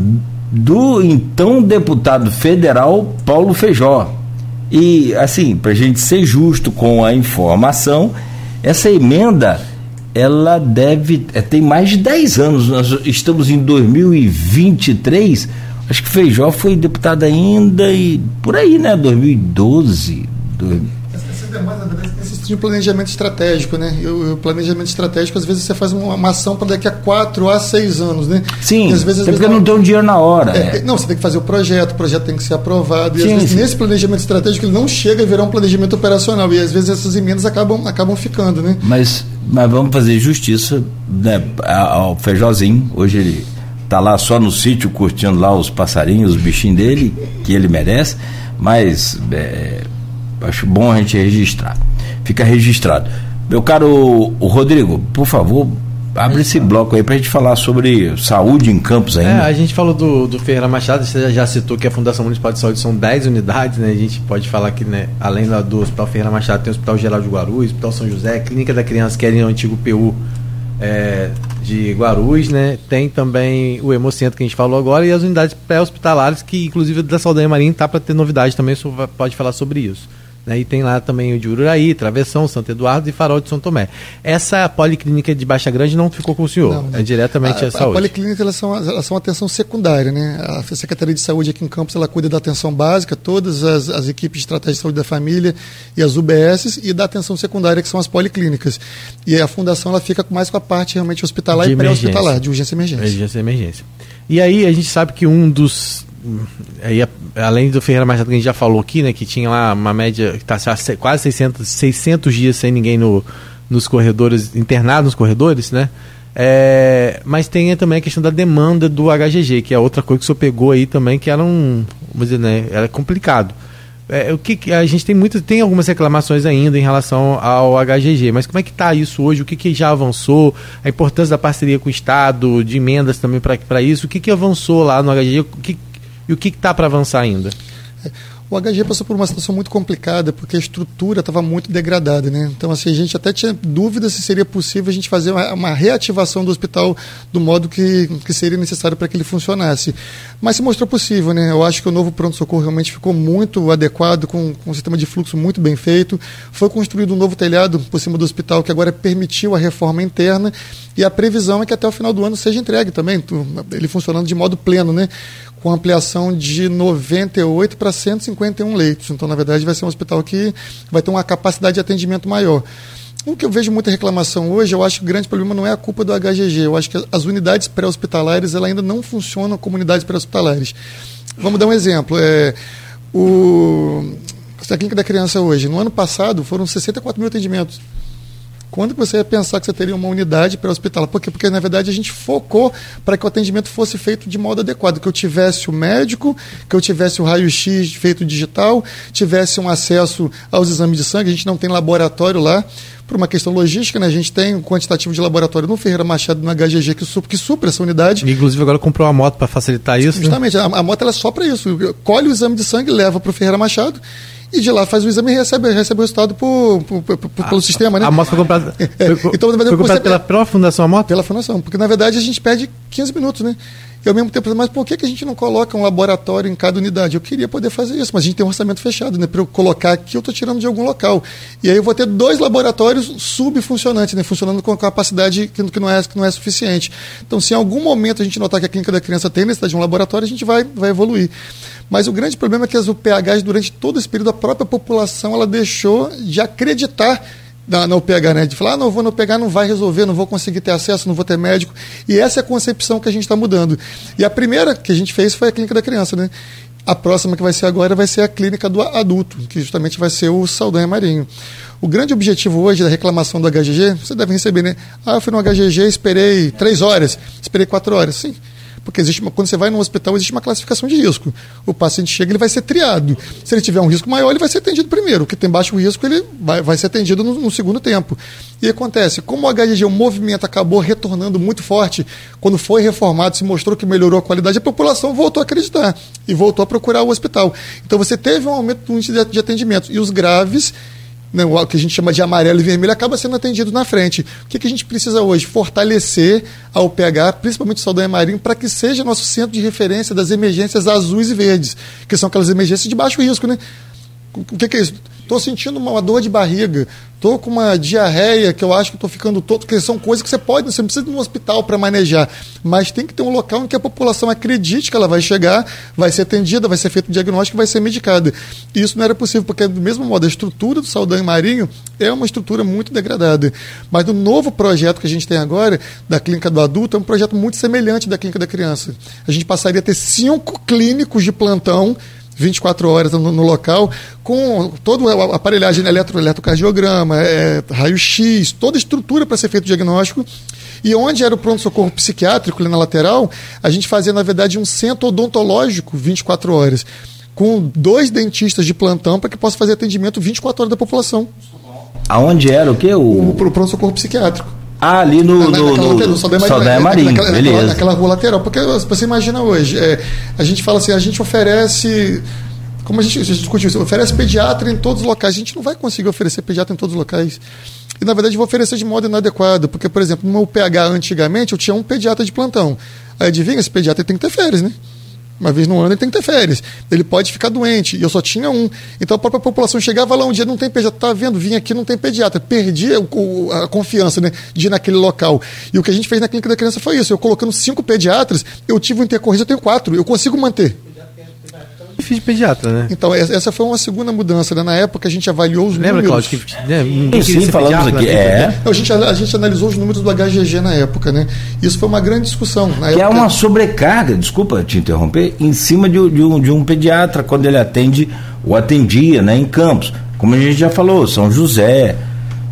do então deputado federal Paulo Feijó. E, assim, para a gente ser justo com a informação, essa emenda ela deve. É, tem mais de 10 anos, nós estamos em 2023. Acho que Feijó foi deputado ainda e por aí, né? 2012. 2012 tem que tipo de planejamento estratégico, né? O planejamento estratégico, às vezes, você faz uma, uma ação para daqui a 4 a 6 anos, né? Sim, e às vezes, até porque não, não deu um dinheiro na hora. É, né? é. Não, você tem que fazer o projeto, o projeto tem que ser aprovado. Sim, e às vezes, sim. nesse planejamento estratégico, ele não chega a virar um planejamento operacional. E às vezes essas emendas acabam, acabam ficando, né? Mas, mas vamos fazer justiça né, ao Feijozinho Hoje ele tá lá só no sítio curtindo lá os passarinhos, os bichinhos dele, que ele merece, mas. É, acho bom a gente registrar. Fica registrado. Meu caro o Rodrigo, por favor, abre esse bloco aí para a gente falar sobre saúde em campos ainda. É, a gente falou do, do Ferreira Machado, você já citou que a Fundação Municipal de Saúde são 10 unidades, né? A gente pode falar que, né, além do Hospital Ferreira Machado, tem o Hospital Geral de Guarulhos, Hospital São José, Clínica da Criança, que é o antigo PU é, de Guarulhos, né? Tem também o Hemocentro que a gente falou agora e as unidades pré-hospitalares, que inclusive da Saldanha Marinha está para ter novidade também, pode falar sobre isso. Né? E tem lá também o de Ururaí, Travessão, Santo Eduardo e Farol de São Tomé. Essa policlínica de Baixa Grande não ficou com o senhor, não, não. é diretamente a, a saúde. A policlínica elas são, elas são atenção secundária, né? A Secretaria de Saúde aqui em Campos ela cuida da atenção básica, todas as, as equipes de estratégia de saúde da família e as UBSs e da atenção secundária que são as policlínicas. E a fundação ela fica mais com a parte realmente hospitalar de e pré-hospitalar, de urgência e emergência. Urgência e emergência. E aí a gente sabe que um dos aí, além do Ferreira Machado que a gente já falou aqui, né, que tinha lá uma média que está quase 600, 600 dias sem ninguém no, nos corredores, internado nos corredores, né? É, mas tem também a questão da demanda do HGG, que é outra coisa que o senhor pegou aí também, que era um. Vamos dizer, né? Era complicado. É, o que a gente tem muito, tem algumas reclamações ainda em relação ao HGG, mas como é que está isso hoje? O que, que já avançou? A importância da parceria com o Estado, de emendas também para isso? O que, que avançou lá no HGG? O que, e o que está para avançar ainda? O HG passou por uma situação muito complicada, porque a estrutura estava muito degradada. Né? Então, assim, a gente até tinha dúvida se seria possível a gente fazer uma, uma reativação do hospital do modo que, que seria necessário para que ele funcionasse. Mas se mostrou possível. Né? Eu acho que o novo pronto-socorro realmente ficou muito adequado, com, com um sistema de fluxo muito bem feito. Foi construído um novo telhado por cima do hospital, que agora permitiu a reforma interna, e a previsão é que até o final do ano seja entregue também, ele funcionando de modo pleno, né? com ampliação de 98 para 151 leitos. Então, na verdade, vai ser um hospital que vai ter uma capacidade de atendimento maior. O que eu vejo muita reclamação hoje, eu acho que o grande problema não é a culpa do HGG. Eu acho que as unidades pré-hospitalares ainda não funcionam como unidades pré-hospitalares. Vamos dar um exemplo. É, o, a clínica da criança hoje, no ano passado, foram 64 mil atendimentos. Quando você ia pensar que você teria uma unidade para hospitalar? Por quê? Porque, na verdade, a gente focou para que o atendimento fosse feito de modo adequado, que eu tivesse o médico, que eu tivesse o raio-x feito digital, tivesse um acesso aos exames de sangue, a gente não tem laboratório lá, por uma questão logística, né? A gente tem um quantitativo de laboratório no Ferreira Machado, no HGG, que, supra, que supra essa unidade. Inclusive, agora comprou uma moto para facilitar isso. Justamente, né? a, a, moto ela é só para isso. Colhe o exame de sangue, leva para o Ferreira Machado e de lá faz o exame e recebe, recebe o resultado por, por, por, por pelo sistema, né? A moto foi comprada, é, então, na verdade, foi comprada pela própria Fundação Moto? Pela Fundação, porque na verdade a gente perde 15 minutos, né? E ao mesmo tempo, mas por que, que a gente não coloca um laboratório em cada unidade? Eu queria poder fazer isso, mas a gente tem um orçamento fechado, né? Para eu colocar aqui, eu estou tirando de algum local. E aí eu vou ter dois laboratórios subfuncionantes, né? Funcionando com capacidade que, que, não é, que não é suficiente. Então, se em algum momento a gente notar que a clínica da criança tem necessidade de um laboratório, a gente vai, vai evoluir. Mas o grande problema é que as UPHs, durante todo esse período, a própria população ela deixou de acreditar na, na UPH, né? De falar, ah, não vou no UPH, não vai resolver, não vou conseguir ter acesso, não vou ter médico. E essa é a concepção que a gente está mudando. E a primeira que a gente fez foi a clínica da criança, né? A próxima que vai ser agora vai ser a clínica do adulto, que justamente vai ser o Saldanha Marinho. O grande objetivo hoje da reclamação do HGG, você deve receber, né? Ah, eu fui no HGG, esperei três horas, esperei quatro horas. Sim, porque existe uma, quando você vai no hospital, existe uma classificação de risco. O paciente chega, ele vai ser triado. Se ele tiver um risco maior, ele vai ser atendido primeiro. O que tem baixo risco, ele vai, vai ser atendido no, no segundo tempo. E acontece, como o HGG, o movimento acabou retornando muito forte, quando foi reformado, se mostrou que melhorou a qualidade, a população voltou a acreditar e voltou a procurar o hospital. Então você teve um aumento do índice de atendimento. E os graves né, o que a gente chama de amarelo e vermelho, acaba sendo atendido na frente. O que, que a gente precisa hoje? Fortalecer a UPH, principalmente o Saldanha Marinho, para que seja nosso centro de referência das emergências azuis e verdes, que são aquelas emergências de baixo risco. Né? O que, que é isso? Estou sentindo uma dor de barriga, estou com uma diarreia que eu acho que estou ficando todo, que são coisas que você pode, você não precisa de um hospital para manejar, mas tem que ter um local em que a população acredite que ela vai chegar, vai ser atendida, vai ser feito o diagnóstico, vai ser medicada. E isso não era possível, porque do mesmo modo a estrutura do Saldanha Marinho é uma estrutura muito degradada. Mas o novo projeto que a gente tem agora, da clínica do adulto, é um projeto muito semelhante da clínica da criança. A gente passaria a ter cinco clínicos de plantão 24 horas no, no, local, com toda a aparelhagem eletro, eletrocardiograma, é, raio-x, toda a estrutura para ser feito o diagnóstico. E onde era o pronto-socorro psiquiátrico, ali na lateral, a gente fazia, na verdade, um centro odontológico 24 horas, com dois dentistas de plantão para que possa fazer atendimento 24 horas da população. Aonde era o quê? O, o, o pronto-socorro psiquiátrico. Ah, ali no, na, no, no, no Saldanha Marinho, naquela, beleza. Naquela, naquela, rua lateral. Porque você imagina hoje, é, a gente fala assim, a gente oferece como a gente, a gente discutiu isso, oferece pediatra em todos os locais. A gente não vai conseguir oferecer pediatra em todos os locais. E, na verdade, vou oferecer de modo inadequado. Porque, por exemplo, no meu PH antigamente, eu tinha um pediatra de plantão. Aí, adivinha, esse pediatra tem que ter férias, né? Uma vez no ano ele tem que ter férias. Ele pode ficar doente. E eu só tinha um. Então a própria população chegava lá um dia, não tem pediatra. Tá vendo? Vim aqui, não tem pediatra. Perdi a confiança né, de ir naquele local. E o que a gente fez na clínica da criança foi isso. Eu colocando cinco pediatras, eu tive um intercorrência, eu tenho quatro. Eu consigo manter fiz pediatra, né? Então, essa foi uma segunda mudança. Né? Na época, a gente avaliou os Lembra, números. Lembra, Cláudio, que né, ninguém Sim, falamos aqui. É. A, gente, a gente analisou os números do HGG na época, né? Isso foi uma grande discussão. Na que é época... é uma sobrecarga, desculpa te interromper, em cima de, de, um, de um pediatra, quando ele atende, ou atendia, né, em Campos. Como a gente já falou, São José,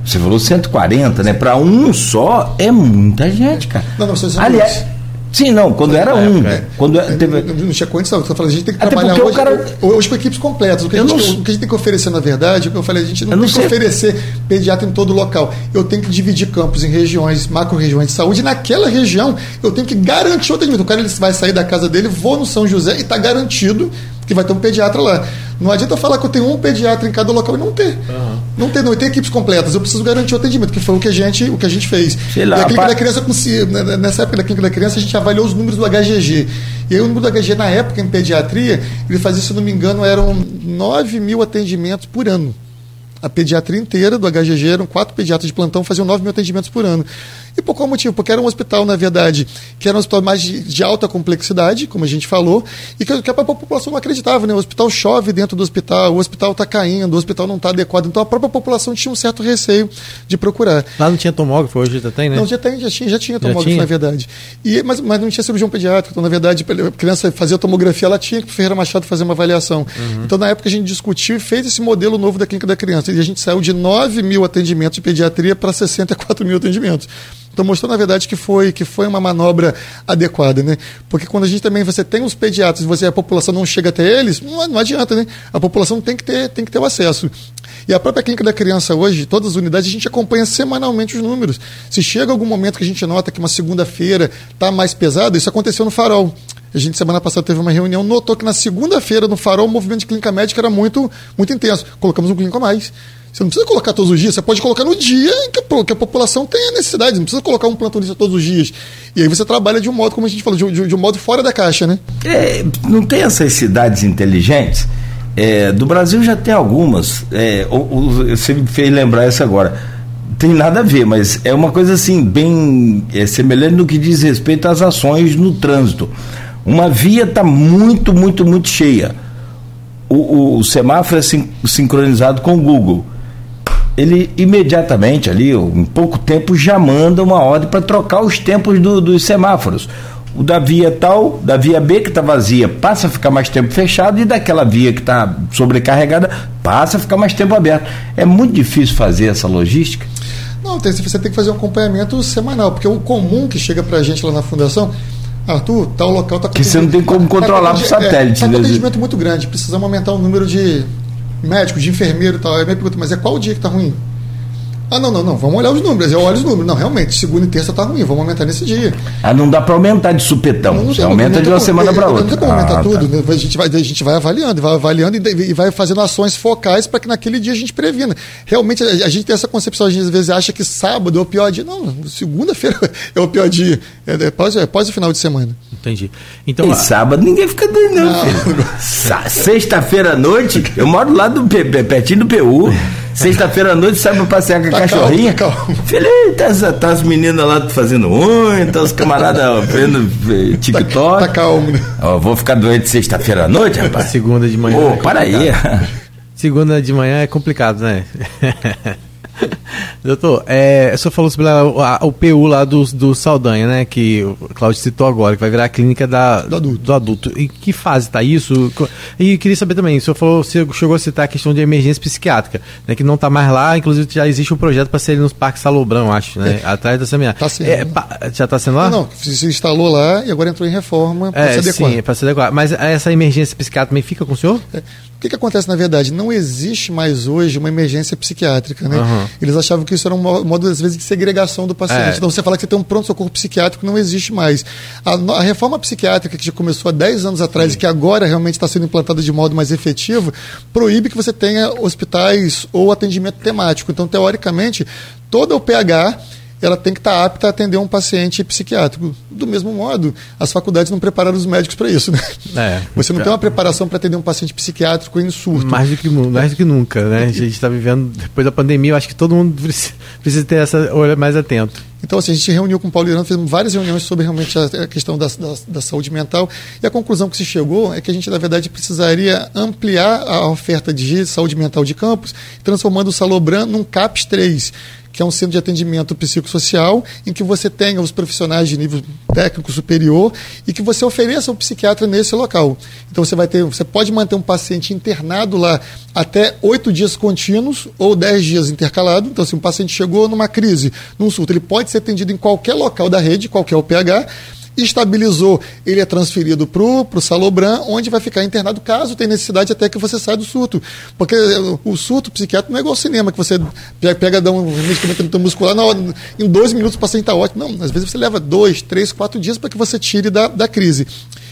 Você falou 140, né? Para um só é muita gente, cara. Não, não, vocês são Aliás. Sim, não, quando era um. época, é. Quando É, teve. Não, tinha condição. Eu tô falando, a gente tem que Até trabalhar hoje, cara- hoje com equipes completas. O que, a Eu gente, não- o que a gente tem que oferecer, na verdade, o que eu falei, a gente não Eu tem não que sei. oferecer pediatra em todo local. Eu tenho que dividir campos em regiões, macro-regiões de saúde. E naquela região, eu tenho que garantir o atendimento. O cara ele vai sair da casa dele, vou no São José e está garantido que vai ter um pediatra lá. Não adianta falar que eu tenho um pediatra em cada local e não ter. Não ter, não. Eu tenho equipes completas. Eu preciso garantir o atendimento, que foi o que a gente, o que a gente fez. Sei lá, e a clínica da criança, ci- né, nessa época da clínica da criança, a gente avaliou os números do HGG. E aí o número do HGG, na época, em pediatria, ele fazia, se não me engano, eram 9 mil atendimentos por ano. A pediatria inteira do HGG, eram quatro pediatras de plantão, faziam 9 mil atendimentos por ano. E por qual motivo? Porque era um hospital, na verdade, que era um hospital mais de, de alta complexidade, como a gente falou, e que, que a própria população não acreditava. Né? O hospital chove dentro do hospital, o hospital está caindo, o hospital não está adequado. Então a própria população tinha um certo receio de procurar. Lá não tinha tomógrafo, hoje já tem, né? Não, já, tem, já tinha, já tinha Já tomógrafo, tinha? na verdade. E, mas, mas não tinha cirurgião pediátrico. Então, na verdade, a criança fazia tomografia, ela tinha que para Ferreira Machado fazer uma avaliação. Uhum. Então, na época, a gente discutiu e fez esse modelo novo da clínica da criança. E a gente saiu de 9 mil atendimentos de pediatria para 64 mil atendimentos. Então mostrou, na verdade, que foi, que foi uma manobra adequada, né? Porque quando a gente também você tem os pediatras você, a população não chega até eles, não, não adianta, né? A população tem que, ter, tem que ter o acesso. E a própria clínica da criança hoje, todas as unidades, a gente acompanha semanalmente os números. Se chega algum momento que a gente nota que uma segunda-feira está mais pesada, isso aconteceu no farol. A gente, semana passada, teve uma reunião, notou que na segunda-feira, no farol, o movimento de clínica médica era muito, muito intenso. Colocamos um clínico a mais. Você não precisa colocar todos os dias, você pode colocar no dia que a, população tem a necessidade, não precisa colocar um plantonista todos os dias. E aí você trabalha de um modo, como a gente falou, de, de, um modo fora da caixa, né? É, não tem essas cidades inteligentes? É, do Brasil já tem algumas. É, você me fez lembrar essa agora. Tem nada a ver, mas é uma coisa assim, bem é, semelhante no que diz respeito às ações no trânsito. Uma via está muito, muito, muito cheia. O, o- o semáforo é sin- sincronizado com o Google. Ele imediatamente ali, em pouco tempo, já manda uma ordem para trocar os tempos do- dos semáforos. O da via tal, da via B que está vazia, passa a ficar mais tempo fechado e daquela via que está sobrecarregada, passa a ficar mais tempo aberto. É muito difícil fazer essa logística. Não, tem, você tem que fazer um acompanhamento semanal, porque o comum que chega pra gente lá na fundação, Arthur, tal local está Que você não tem como controlar por satélite, Está né? com atendimento muito grande, precisamos aumentar o número de médicos, de enfermeiro e tal. Aí minha pergunta, mas é qual o dia que está ruim? Ah, não, não, não, vamos olhar os números. Eu olho os números. Não, realmente, segunda e terça está ruim, vamos aumentar nesse dia. Ah, não dá para aumentar de supetão. Não, não Você aumenta não de uma como- semana para não outra. tem como aumentar Ah, tá. tudo. né? A, gente vai, a gente vai avaliando, vai avaliando e, e vai fazendo ações focais para que naquele dia a gente previna. Realmente, a, a gente tem essa concepção, a gente às vezes acha que sábado é o pior dia. Não, segunda-feira é o pior dia. É, é, pós, é pós o final de semana. Entendi. Então, E a- sábado ninguém fica doido, não, Não. Sexta-feira à noite, eu moro lá do pertinho do PU. Sexta-feira à noite sai pra passear com a Tá cachorrinha. calmo, calmo. Filho, tá, as- tá as meninas lá fazendo unha, tá os camaradas vendo eh, TikTok. Tá calmo, né? Ó, vou ficar doente sexta-feira à noite, rapaz. segunda de manhã. Ô, é para aí. Segunda de manhã é complicado, né? Doutor, é, o senhor falou sobre o, a- o PU lá do, do Saldanha, né? Que o Claudio citou agora, que vai virar a clínica da, Do adulto. do adulto. Em que fase está isso? E queria saber também, o senhor falou, você chegou a citar a questão de emergência psiquiátrica, né? Que não está mais lá, inclusive já existe um projeto para ser nos Parques Salobrão, acho, né? Atrás da seminária. Tá sendo. É, já está sendo lá? Não, não, se se instalou lá e agora entrou em reforma para É, se adequar. sim, é para se adequar. Mas essa emergência psiquiátrica também fica com o senhor? É. O que, que acontece na verdade? Não existe mais hoje uma emergência psiquiátrica. Né? Aham. Eles achavam que isso era um mo- modo, às vezes, de segregação do paciente. É. Então, você fala que você tem um pronto-socorro psiquiátrico, não existe mais. A, a reforma psiquiátrica, que já começou há 10 anos atrás e que agora realmente está sendo implantada de modo mais efetivo, proíbe que você tenha hospitais ou atendimento temático. Então, teoricamente, toda o PH ela tem que estar apta a atender um paciente psiquiátrico. Do mesmo modo, as faculdades não prepararam os médicos para isso. Né? É. Você não tem uma preparação para atender um paciente psiquiátrico em surto. Mais do que, mais do que nunca, né? A gente está vivendo, depois da pandemia, eu acho que todo mundo precisa, ter essa olho mais atento. Então, assim, a gente reuniu com o Paulo Irano, fizemos várias reuniões sobre realmente a, questão da, da, da saúde mental, e a conclusão que se chegou é que a gente, na verdade, precisaria ampliar a oferta de saúde mental de campos, transformando o Salobran num CAPS 3, que é um centro de atendimento psicossocial, em que você tenha os profissionais de nível técnico superior e que você ofereça o psiquiatra nesse local. Então você vai ter, você pode manter um paciente internado lá até oito dias contínuos ou dez dias intercalado. Então, se um paciente chegou numa crise, num surto, ele pode ser atendido em qualquer local da rede, qualquer UPH estabilizou, ele é transferido para o Salobran, onde vai ficar internado caso tenha necessidade até que você saia do surto. Porque o surto psiquiátrico não é igual ao cinema, que você pega, dá um medicamento muscular, na hora, em dois minutos o paciente está ótimo. Não, às vezes você leva dois, três, quatro dias para que você tire da, da crise.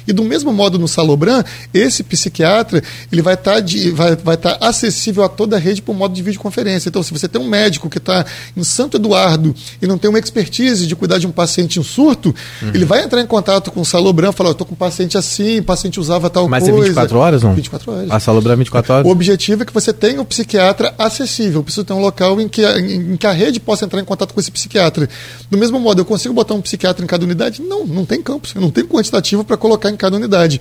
E do mesmo modo no Salobran, esse psiquiatra ele vai estar tá vai, vai tá acessível a toda a rede por modo de videoconferência. Então, se você tem um médico que está em Santo Eduardo e não tem uma expertise de cuidar de um paciente em surto, uhum. ele vai entrar em contato com o Salobran e falar: estou com um paciente assim, o paciente usava tal Mas coisa. Mas é 24 horas, não? 24 horas. A Salobran é 24 horas? O objetivo é que você tenha um psiquiatra acessível. Preciso ter um local em que, a, em, em que a rede possa entrar em contato com esse psiquiatra. Do mesmo modo, eu consigo botar um psiquiatra em cada unidade? Não, não tem campus, não tem quantitativo para colocar em cada unidade.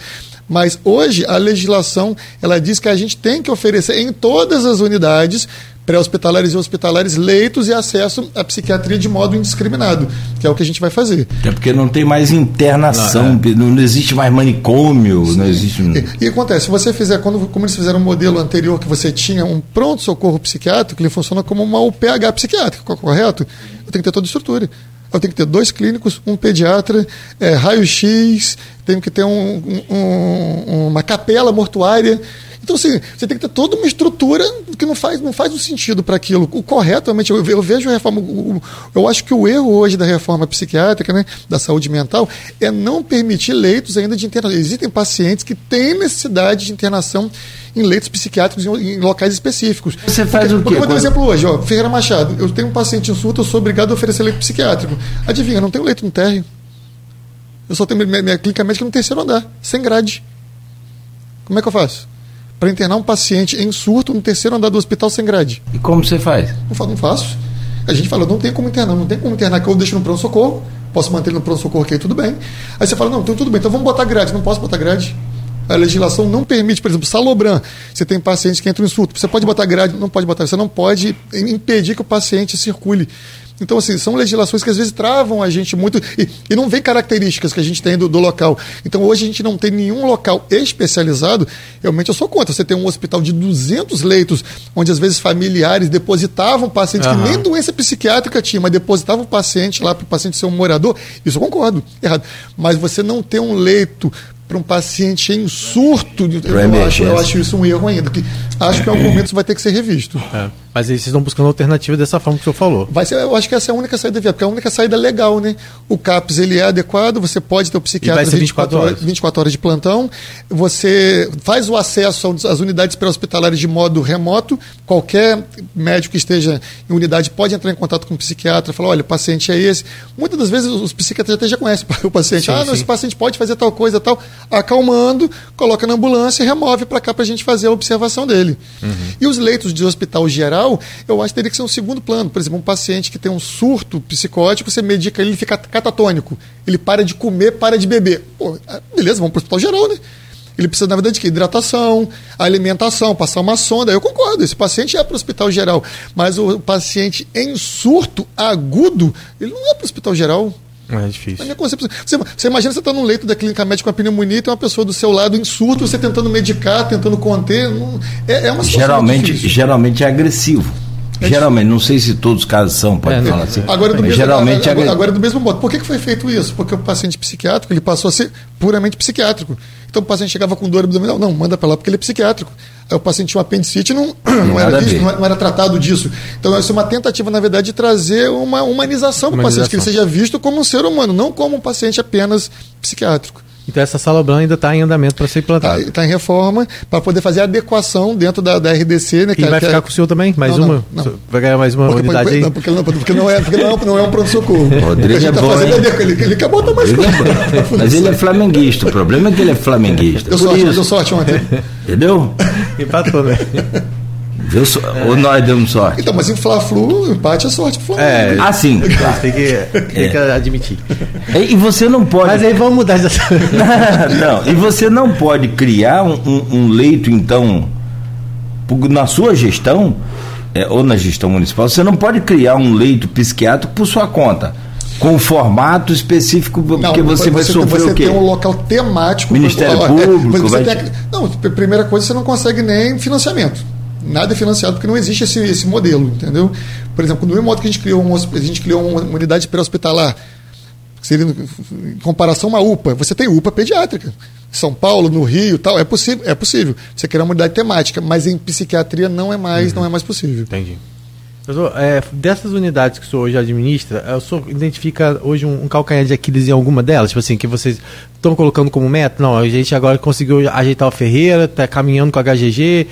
Mas hoje a legislação ela diz que a gente tem que oferecer em todas as unidades pré-hospitalares e hospitalares leitos e acesso à psiquiatria de modo indiscriminado, que é o que a gente vai fazer. É porque não tem mais internação, não, é. não existe mais manicômio, Sim. não existe. E, e, acontece, se você fizer, quando, como eles fizeram um modelo anterior que você tinha um pronto-socorro psiquiátrico, ele funciona como uma UPH psiquiátrica, correto? Eu tenho que ter toda a estrutura. Eu tenho que ter dois clínicos, um pediatra, é, raio-x, tenho que ter um, um, uma capela mortuária. Então, assim, você tem que ter toda uma estrutura que não faz, não faz um sentido para aquilo. O correto, realmente, eu, eu vejo a reforma. Eu acho que o erro hoje da reforma psiquiátrica, né, da saúde mental, é não permitir leitos ainda de internação. Existem pacientes que têm necessidade de internação em leitos psiquiátricos em, em locais específicos. Você faz porque, o quê? Vou dar um exemplo hoje, ó, Ferreira Machado. Eu tenho um paciente em surto, eu sou obrigado a oferecer leito psiquiátrico. Adivinha, não tenho leito no térreo. Eu só tenho minha, minha clínica médica no terceiro andar, sem grade. Como é que eu faço? Para internar um paciente em surto no terceiro andar do hospital sem grade. E como você faz? Não, não faço. A gente fala, não tem como internar, não tem como internar, que eu deixo no pronto-socorro, posso manter no pronto-socorro aqui, tudo bem. Aí você fala, não, então tudo bem, então vamos botar grade. Não posso botar grade. A legislação não permite, por exemplo, Salobran, você tem paciente que entra em surto, você pode botar grade, não pode botar, você não pode impedir que o paciente circule. Então, assim, são legislações que às vezes travam a gente muito e, e não vê características que a gente tem do, do, local. Então, hoje a gente não tem nenhum local especializado. Realmente, eu sou contra. Você tem um hospital de 200 leitos, onde às vezes familiares depositavam pacientes uhum. que nem doença psiquiátrica tinha, mas depositavam o paciente lá para o paciente ser um morador. Isso eu concordo, errado. Mas você não ter um leito para um paciente em surto, eu acho, eu acho, isso um erro ainda. Que acho que em algum momento isso vai ter que ser revisto. É. Mas vocês estão buscando alternativa dessa forma que o senhor falou. Vai ser, eu acho que essa é a única saída viável, porque é a única saída legal, né? O CAPS ele é adequado, você pode ter o psiquiatra 24, 24 horas. 24 horas de plantão, você faz o acesso às unidades pré-hospitalares de modo remoto, qualquer médico que esteja em unidade pode entrar em contato com o psiquiatra, falar, olha, o paciente é esse. Muitas das vezes os psiquiatras até já conhecem o paciente. Sim, ah, não, esse paciente pode fazer tal coisa, tal. Acalmando, coloca na ambulância e remove para cá para a gente fazer a observação dele. Uhum. E os leitos de hospital geral, eu acho que teria que ser um segundo plano. Por exemplo, um paciente que tem um surto psicótico, você medica ele, ele fica catatônico. Ele para de comer, para de beber. Pô, ah, beleza, vamos para o hospital geral, né? Ele precisa, na verdade, de quê? Hidratação, alimentação, passar uma sonda. Eu concordo, esse paciente é para o hospital geral. Mas o paciente em surto agudo, ele não é para o hospital geral. É difícil. Você, você imagina você estar tá num leito da clínica médica com a pneumonia e tem uma pessoa do seu lado em surto, você tentando medicar, tentando conter. Não, é, é uma situação geralmente, geralmente é agressivo. É geralmente, não sei se todos os casos são, pode é, falar assim. Agora, do mesmo, geralmente agora, agora, do mesmo modo. Por que, que foi feito isso? Porque o paciente psiquiátrico ele passou a ser puramente psiquiátrico. Então o paciente chegava com dor abdominal, não, manda para lá porque ele é psiquiátrico. Aí o paciente tinha um apendicite não, não, era visto, não, era tratado disso. Então, essa é uma tentativa, na verdade, de trazer uma humanização para o paciente, que ele seja visto como um ser humano, não como um paciente apenas psiquiátrico. Então essa sala branca ainda está em andamento para ser implantada. Está tá em reforma para poder fazer a adequação dentro da, da RDC. Né, e vai é- ficar é... com o senhor também? Mais não, uma? Não, não. Vai ganhar mais uma porque, unidade porque, aí? Não, porque, não, porque não é, porque não é, não é um pronto-socorro. Rodrigo é tá bom, ele, ele acabou de mais é Mas ele é flamenguista. O problema é que ele é flamenguista. Deu sorte, deu sorte ontem. Entendeu? Empatou, né? Deu so... é. Ou nós demos sorte? Então, mas em Fla-Flu, empate é sorte pro Flamengo. É, assim. Claro. Tem, que, tem é. que admitir. E você não pode. Mas aí vamos mudar essa. não, e você não pode criar um, um, um leito, então, na sua gestão, é, ou na gestão municipal, você não pode criar um leito psiquiátrico por sua conta com um formato específico, porque não, você, vai sofrer você o quê? Você tem um local temático. Ministério pra, Público. É, vai... tem, não, primeira coisa, você não consegue nem financiamento. Nada é financiado porque não existe esse, esse modelo, entendeu? Por exemplo, no mesmo modo que a gente criou, um, a gente criou uma unidade pré-hospitalar, seria em comparação uma UPA, você tem UPA pediátrica. São Paulo, no Rio, tal, é possível, é possível. Você criar uma unidade temática, mas em psiquiatria não é mais, uhum. não é mais possível. Entendi. É, dessas unidades que o senhor hoje administra, é, o senhor identifica hoje um, um, calcanhar de Aquiles em alguma delas? Tipo assim, que vocês estão colocando como meta? Não, a gente agora conseguiu ajeitar o Ferreira, está caminhando com a HGG,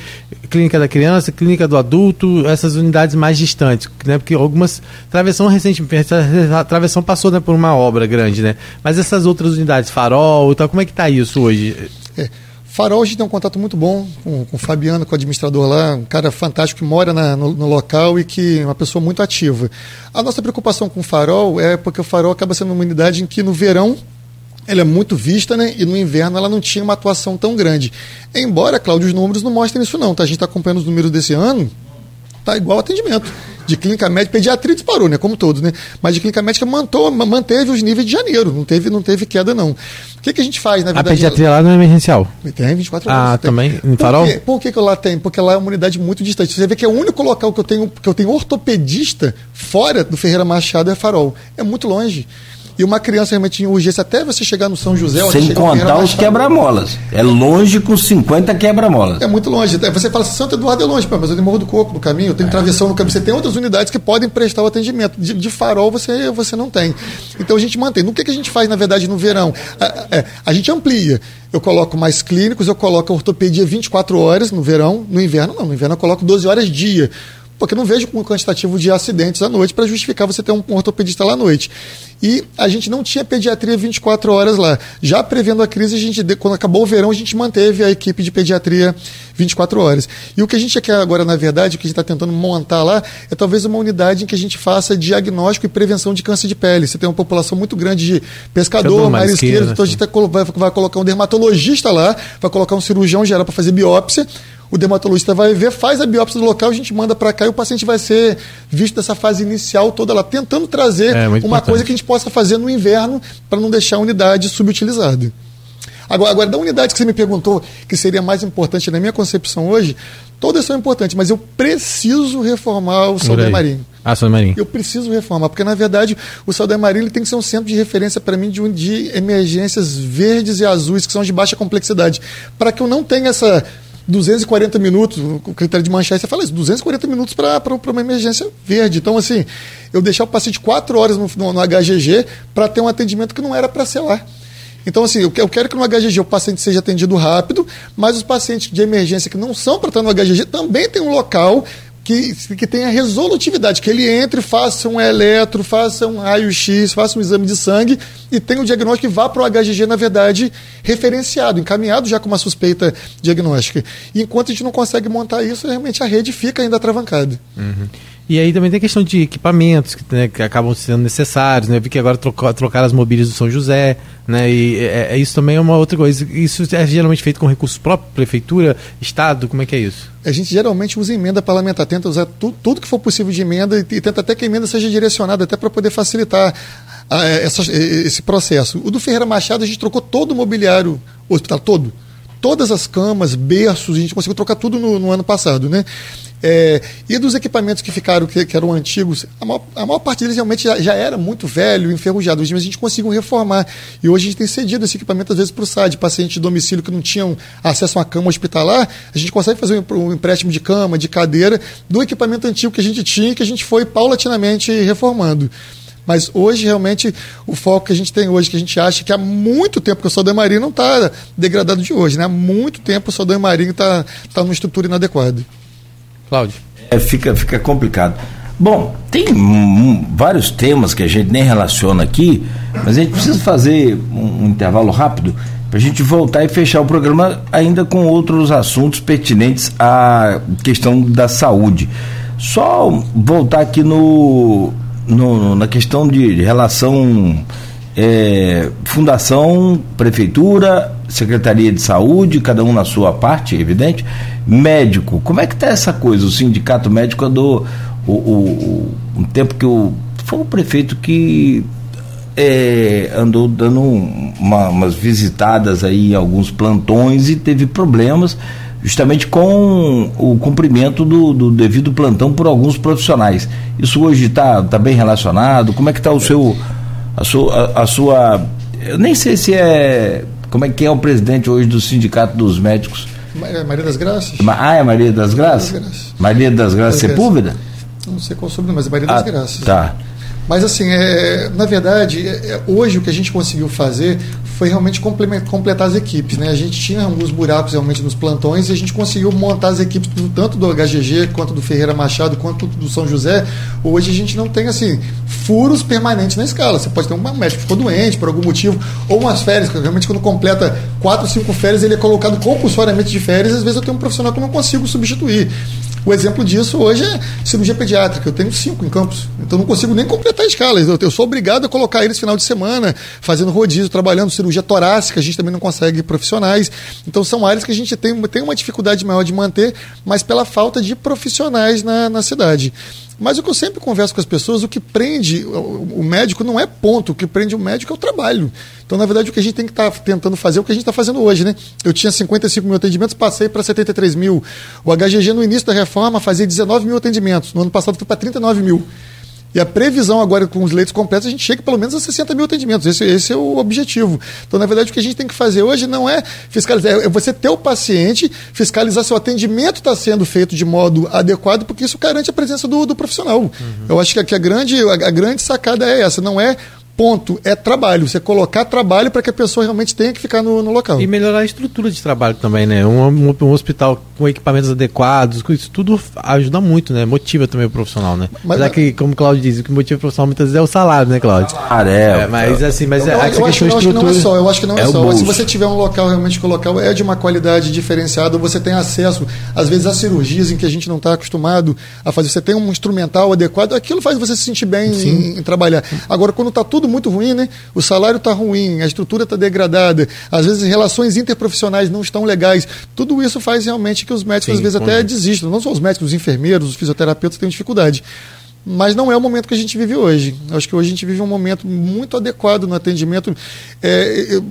clínica da criança, clínica do adulto, essas unidades mais distantes, né? Porque algumas. Travessão recentemente, a Travessão passou né, por uma obra grande, né? Mas essas outras unidades, farol, então, como é que está isso hoje? É. Farol, a gente tem um contato muito bom com, com o Fabiano, com o administrador lá, um cara fantástico que mora na, no, no, local e que é uma pessoa muito ativa. A nossa preocupação com o Farol é porque o Farol acaba sendo uma unidade em que no verão ela é muito vista, né? E no inverno ela não tinha uma atuação tão grande. Embora, Cláudio, os números não mostrem isso não, tá? A gente está acompanhando os números desse ano, tá igual atendimento de clínica médica, pediatria disparou, né? Como todos, né? Mas de clínica médica mantou, manteve os níveis de janeiro, não teve, não teve queda, não. O que, que a gente faz, na verdade? A pediatria lá não é emergencial? Tem 24 horas. Ah, tem. também? Em farol? Por, quê? Por que, que lá tem? Porque lá é uma unidade muito distante. Você vê que é o único local que eu tenho, que eu tenho ortopedista fora do Ferreira Machado é farol. É muito longe. E uma criança realmente em urgência, até você chegar no São José... Sem contar os quebra-molas. É longe com 50 quebra-molas. É muito longe. Você fala, Santo Eduardo é longe, mas eu tenho Morro do Coco no caminho, eu tenho é. travessão no caminho. Você tem outras unidades que podem prestar o atendimento. De, de farol você, você não tem. Então a gente mantém. No que, que a gente faz, na verdade, no verão? A, é, a gente amplia. Eu coloco mais clínicos, eu coloco a ortopedia 24 horas no verão. No inverno, não. No inverno eu coloco 12 horas dia porque não vejo um quantitativo de acidentes à noite para justificar você ter um, ortopedista lá à noite. E a gente não tinha pediatria 24 horas lá. Já prevendo a crise, a gente, quando acabou o verão, a gente manteve a equipe de pediatria 24 horas. E o que a gente quer agora, na verdade, o que a gente está tentando montar lá, é talvez uma unidade em que a gente faça diagnóstico e prevenção de câncer de pele. Você tem uma população muito grande de pescador, marisqueiro, então a gente tá, vai, vai colocar um dermatologista lá, vai colocar um cirurgião geral para fazer biópsia o dermatologista vai ver, faz a biópsia do local, a gente manda para cá e o paciente vai ser visto dessa fase inicial toda lá, tentando trazer é, uma importante. coisa que a gente possa fazer no inverno para não deixar a unidade subutilizada. Agora, agora, da unidade que você me perguntou, que seria mais importante na minha concepção hoje, todas são importantes, mas eu preciso reformar o Saldanha Marinho. Ah, Saldanha Marinho. Eu preciso reformar, porque na verdade o Saldanha Marinho ele tem que ser um centro de referência para mim de, de emergências verdes e azuis, que são de baixa complexidade. Para que eu não tenha essa 240 minutos, o critério de manchete, você fala isso, 240 minutos para uma emergência verde. Então, assim, eu deixar o paciente 4 horas no, no, no HGG para ter um atendimento que não era para ser lá. Então, assim, eu quero que no HGG o paciente seja atendido rápido, mas os pacientes de emergência que não são para estar no HGG também tem um local que, que tenha resolutividade, que ele entre, faça um eletro, faça um raio-x, faça um exame de sangue e tenha o diagnóstico e vá para o HGG, na verdade, referenciado, encaminhado já com uma suspeita diagnóstica. E enquanto a gente não consegue montar isso, realmente a rede fica ainda travancada. Uhum. E aí também tem a questão de equipamentos que, né, que acabam sendo necessários, né? Eu vi que agora trocou, trocaram as mobílias do São José, né? E é, é, isso também é uma outra coisa. Isso é geralmente feito com recursos próprios, prefeitura, estado, como é que é isso? A gente geralmente usa emenda parlamentar, tenta usar tu, tudo que for possível de emenda e, e tenta até que a emenda seja direcionada até para poder facilitar a, essa, esse processo. O do Ferreira Machado a gente trocou todo o mobiliário hospital, todo todas as camas, berços, a gente conseguiu trocar tudo no, no ano passado, né? É, e dos equipamentos que ficaram, que, que eram antigos, a maior, a maior, parte deles realmente já, já, era muito velho, enferrujado, mas a gente conseguiu reformar. E hoje a gente tem cedido esse equipamento, às vezes, para o SAD, pacientes de domicílio que não tinham acesso a uma cama hospitalar, a gente consegue fazer um, empréstimo de cama, de cadeira, do equipamento antigo que a gente tinha, que a gente foi paulatinamente reformando. Mas hoje, realmente, o foco que a gente tem hoje, que a gente acha que há muito tempo que o Saldanha Marinho não está degradado de hoje, né? Há muito tempo o Saldanha Marinho está tá numa estrutura inadequada. Cláudio. É, fica, fica complicado. Bom, tem vários temas que a gente nem relaciona aqui, mas a gente precisa fazer um, um intervalo rápido para a gente voltar e fechar o programa ainda com outros assuntos pertinentes à questão da saúde. Só voltar aqui no, no na questão de relação é, fundação, prefeitura Secretaria de Saúde, cada um na sua parte, evidente. Médico, como é que está essa coisa? O sindicato médico andou o, o, um tempo que o. Foi o prefeito que é, andou dando uma, umas visitadas aí em alguns plantões e teve problemas justamente com o cumprimento do, do devido plantão por alguns profissionais. Isso hoje está tá bem relacionado? Como é que está o seu a a, a, sua eu nem sei se é como é que é o presidente hoje do sindicato dos médicos? Maria das Graças? Ah é Maria das Graças? Maria das Graças, Maria das Graças. Sepúlveda não sei qual é sobrenome mas é Maria das ah, Graças. tá mas assim, é, na verdade, é, hoje o que a gente conseguiu fazer foi realmente completar as equipes. Né? A gente tinha alguns buracos realmente nos plantões e a gente conseguiu montar as equipes tanto do HGG quanto do Ferreira Machado quanto do São José. Hoje a gente não tem assim furos permanentes na escala. Você pode ter um médico que ficou doente por algum motivo ou umas férias. Realmente quando completa quatro, cinco férias ele é colocado compulsoriamente de férias. Às vezes eu tenho um profissional que eu não consigo substituir. O exemplo disso hoje é cirurgia pediátrica. Eu tenho cinco em campos, então não consigo nem completar a escala. Eu, sou obrigado a colocar eles final de semana, fazendo rodízio, trabalhando cirurgia torácica. A gente também não consegue profissionais. Então são áreas que a gente tem, tem uma dificuldade maior de manter, mas pela falta de profissionais na, na cidade. Mas o que eu sempre converso com as pessoas, o que prende o médico não é ponto, o que prende o médico é o trabalho. Então, na verdade, o que a gente tem que estar tá tentando fazer é o que a gente está fazendo hoje, né? Eu tinha 55 mil atendimentos, passei para 73 mil. O HGG, no início da reforma, fazia 19 mil atendimentos. No ano passado foi para 39 mil. E a previsão agora com os leitos completos, a gente chega pelo menos a 60 mil atendimentos. Esse, esse, é o objetivo. Então, na verdade, o que a gente tem que fazer hoje não é fiscalizar, é você ter o paciente, fiscalizar se o atendimento está sendo feito de modo adequado, porque isso garante a presença do, do profissional. Uhum. Eu acho que, a, que a, grande, a, a grande sacada é essa, não é ponto é trabalho. Você colocar trabalho para que a pessoa realmente tenha que ficar no, no, local. E melhorar a estrutura de trabalho também, né? Um, um, um, hospital com equipamentos adequados, isso tudo ajuda muito, né? Motiva também o profissional, né? Mas é que, como o Claudio diz, o que motiva o profissional muitas vezes é o salário, né, Cláudio? Salário, é, é. Mas assim, mas eu, é, eu, eu, acho, eu acho que não é só, eu acho que não é, é só. Se você tiver um local realmente que o local é de uma qualidade diferenciada, você tem acesso, às vezes, a cirurgias em que a gente não está acostumado a fazer. Você tem um instrumental adequado, aquilo faz você se sentir bem em, em, trabalhar. Agora, quando está tudo muito ruim, né? o salário está ruim, a estrutura está degradada, às vezes relações interprofissionais não estão legais. Tudo isso faz realmente que os médicos, Sim, às vezes, até desistam. Não só os médicos, os enfermeiros, os fisioterapeutas têm dificuldade mas não é o momento que a gente vive hoje. Acho que hoje a gente vive um momento muito adequado no atendimento. É, eu,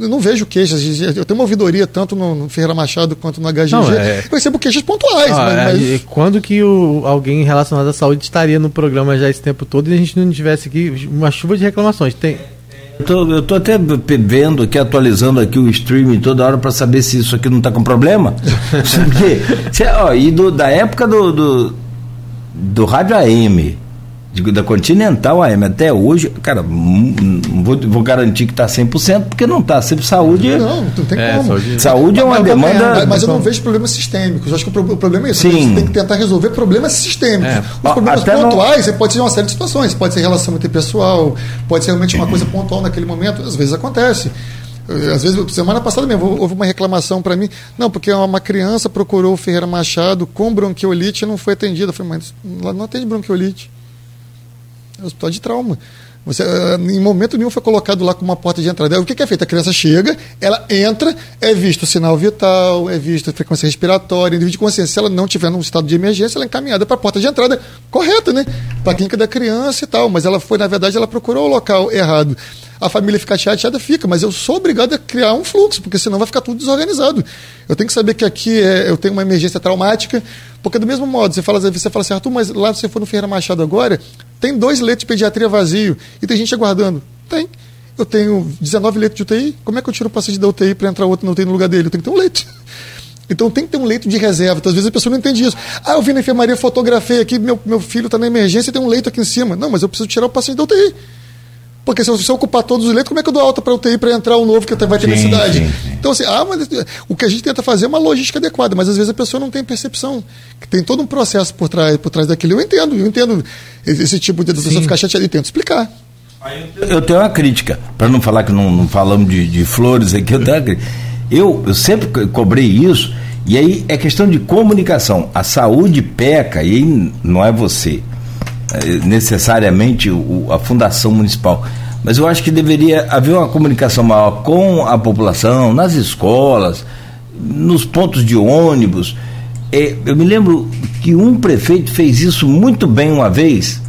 eu, não vejo queixas. Eu tenho uma ouvidoria tanto no, Ferreira Machado quanto no HGG. Não, é... Eu recebo queixas pontuais. Ah, mas, é, mas... Quando que o, alguém relacionado à saúde estaria no programa já esse tempo todo e a gente não tivesse aqui uma chuva de reclamações? Tem, eu estou até vendo aqui, atualizando aqui o streaming toda hora para saber se isso aqui não está com problema. Porque, ó, e do, da época do, do, do rádio AM, da Continental AM até hoje, cara, vou, vou garantir que está 100%, porque não está. Sempre saúde. Não, não tem é, como. Saúde, saúde é uma demanda. Mas, mas eu não vejo problemas sistêmicos. Eu acho que o, problema é isso. Sim. Você tem que tentar resolver problemas sistêmicos. É. Os problemas até pontuais não... pode ser uma série de situações. Pode ser relação interpessoal, pode ser realmente uma coisa pontual naquele momento. Às vezes acontece. Às vezes, semana passada mesmo, houve uma reclamação para mim. Não, porque uma criança procurou o Ferreira Machado com bronquiolite e não foi atendida. Eu falei, mas lá não atende bronquiolite. É hospital de trauma. Você, eh, em momento nenhum foi colocado lá com uma porta de entrada. O que, é feito? A criança chega, ela entra, é visto o sinal vital, é visto a frequência respiratória, indivíduo de consciência. Se ela não tiver num estado de emergência, ela é encaminhada para a porta de entrada correta, né? Para a clínica da criança e tal. Mas ela foi, na verdade, ela procurou o local errado. A família fica chateada, fica, mas eu sou obrigado a criar um fluxo, porque senão vai ficar tudo desorganizado. Eu tenho que saber que aqui é, eu tenho uma emergência traumática, porque do mesmo modo, você fala, você fala assim, Arthur, mas lá você for no Ferreira Machado agora, tem dois leitos de pediatria vazio e tem gente aguardando. Tem. Eu tenho 19 leitos de UTI, como é que eu tiro o paciente da UTI para entrar outro não UTI no lugar dele? Eu tenho que ter um leito. Então tem que ter um leito de reserva. Então, às vezes a pessoa não entende isso. Ah, eu vim na enfermaria, fotografei aqui, meu, meu filho está na emergência e tem um leito aqui em cima. Não, mas eu preciso tirar o paciente da UTI. Porque se eu, ocupar todos os leitos, como é que eu dou alta para UTI para entrar o novo que vai ter sim, na cidade? Sim, sim. Então, assim, ah, mas o que a gente tenta fazer é uma logística adequada, mas às vezes a pessoa não tem percepção. Que tem todo um processo por trás, por trás daquilo. Eu entendo, eu entendo esse tipo de pessoa ficar chateada e tento explicar. Eu tenho uma crítica, para não falar que não, não falamos de, de, flores aqui, eu tenho uma crítica. Eu, eu sempre cobrei isso, e aí é questão de comunicação. A saúde peca, e aí não é você, necessariamente o, a Fundação Municipal mas eu acho que deveria haver uma comunicação maior com a população, nas escolas, nos pontos de ônibus. É, eu me lembro que um prefeito fez isso muito bem uma vez,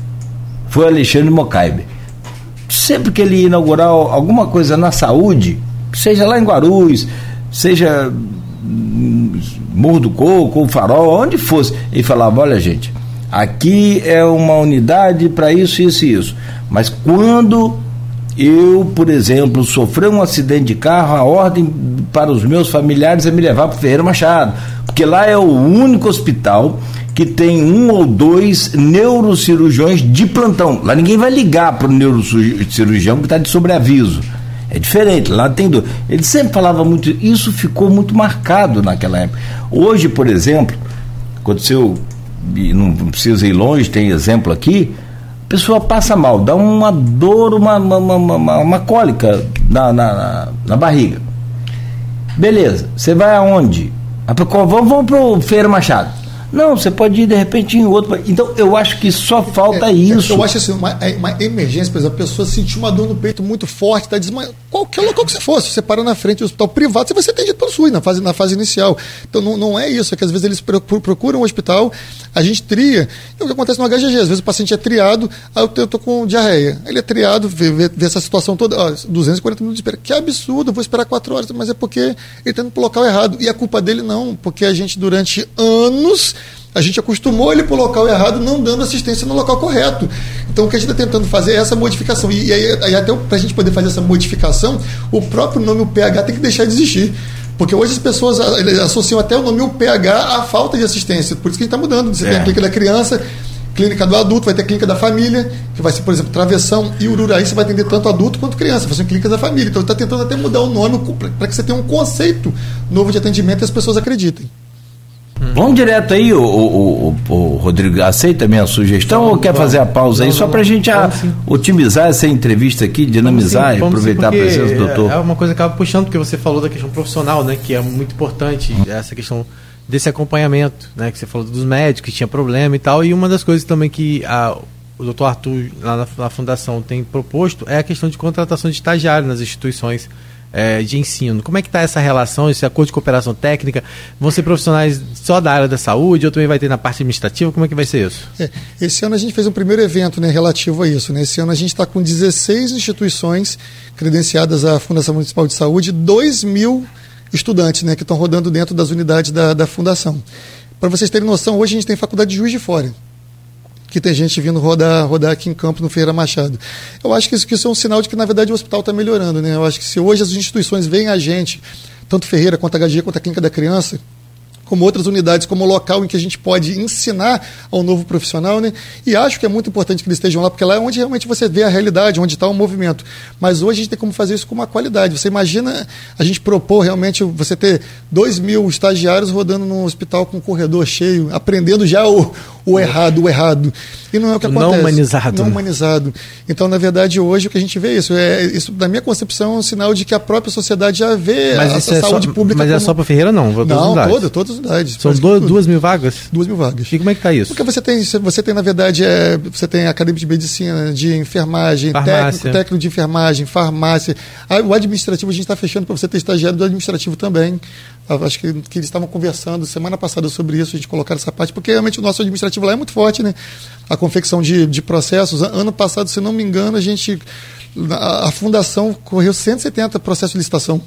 foi Alexandre Mocaibe. Sempre que ele inaugurar alguma coisa na saúde, seja lá em Guarulhos, seja Morro do Coco, ou Farol, onde fosse, ele falava: olha, gente, aqui é uma unidade para isso, isso e isso. Mas quando eu, por exemplo, sofrer um acidente de carro, a ordem para os meus familiares é me levar para o Ferreira Machado, porque lá é o único hospital que tem um ou dois neurocirurgiões de plantão. Lá ninguém vai ligar para o neurocirurgião que está de sobreaviso. É diferente, lá tem dois. Ele sempre falava muito, isso ficou muito marcado naquela época. Hoje, por exemplo, aconteceu, e não precisa ir longe, tem exemplo aqui, a pessoa passa mal, dá uma dor, uma, uma, uma, uma cólica na, na, na, barriga. Beleza, você vai aonde? Vamos, vamos para o Feira Machado. Não, você pode ir de repente em outro. Então, eu acho que só falta é, é isso. Eu acho assim, uma, é, uma, emergência, por exemplo, a pessoa sentiu uma dor no peito muito forte, está desmaiando. Qualquer local que você fosse, você para na frente do hospital privado, você vai ser atendido pelo SUS na fase, na fase inicial. Então, não, não é isso, é que às vezes eles procuram um hospital, a gente tria. É o que acontece no HGG, às vezes o paciente é triado, aí eu estou com diarreia. Ele é triado, vê, vê, vê essa situação toda, ó, 240 minutos de espera. Que absurdo, vou esperar 4 horas, mas é porque ele está indo para o local errado. E a culpa dele não, porque a gente durante anos a gente acostumou ele para o local errado, não dando assistência no local correto. Então, o que a gente está tentando fazer é essa modificação. E, e aí, aí até para a gente poder fazer essa modificação, o próprio nome, o pH, tem que deixar de existir. Porque hoje as pessoas associam até o nome o pH à falta de assistência. Por isso que a gente está mudando. Você é. tem a clínica da criança, clínica do adulto, vai ter clínica da família, que vai ser, por exemplo, Travessão e Ururaí, você vai atender tanto adulto quanto criança, vai ser clínica da família. Então, está tentando até mudar o nome para que você tenha um conceito novo de atendimento e as pessoas acreditem. Hum. Vamos direto aí, o, o, o, o, Rodrigo, aceita a minha sugestão ou quer vamos, fazer a pausa aí, só para a gente a, otimizar essa entrevista aqui, dinamizar e aproveitar a presença do doutor? É uma coisa que acaba puxando, porque você falou da questão profissional, né, que é muito importante, essa questão desse acompanhamento, né, que você falou dos médicos que tinha problema e tal, e uma das coisas também que a, o doutor Arthur, lá na, na fundação, tem proposto é a questão de contratação de estagiário nas instituições é, de ensino. Como é que está essa relação, esse acordo de cooperação técnica? Vão ser profissionais só da área da saúde ou também vai ter na parte administrativa? Como é que vai ser isso? É, esse ano a gente fez um primeiro evento né, relativo a isso. Né? Esse ano a gente está com 16 instituições credenciadas à Fundação Municipal de Saúde, 2 mil estudantes né, que estão rodando dentro das unidades da, da Fundação. Para vocês terem noção, hoje a gente tem faculdade de Juiz de Fora que tem gente vindo rodar, rodar aqui em campo no Feira Machado. Eu acho que isso, que isso é um sinal de que, na verdade, o hospital está melhorando. Né? Eu acho que se hoje as instituições veem a gente, tanto Ferreira quanto a HG, quanto a Clínica da Criança, como outras unidades, como local em que a gente pode ensinar ao novo profissional, né? E acho que é muito importante que eles estejam lá, porque lá é onde realmente você vê a realidade, onde está o movimento. Mas hoje a gente tem como fazer isso com uma qualidade. Você imagina a gente propor realmente você ter dois mil estagiários rodando num hospital com um corredor cheio, aprendendo já o, o errado, o errado. E não é o que acontece. Não humanizado. Não humanizado. Então, na verdade, hoje o que a gente vê é isso. É, isso, na minha concepção, é um sinal de que a própria sociedade já vê mas a, a é saúde só, pública. Mas é como... é só para Ferreira, não? Não, todas, todas as unidades. São duas, duas mil vagas? Duas mil vagas. E como é que está isso? Porque você tem, você tem na verdade, é, você tem academia de medicina, de enfermagem, técnico, técnico de enfermagem, farmácia. O administrativo a gente está fechando para você ter estagiário do administrativo também. Acho que, que eles estavam conversando semana passada sobre isso, a gente colocar essa parte, porque realmente o nosso administrativo lá é muito forte, né? A confecção de, de processos. Ano passado, se não me engano, a gente. A, a fundação correu 170 processos de licitação.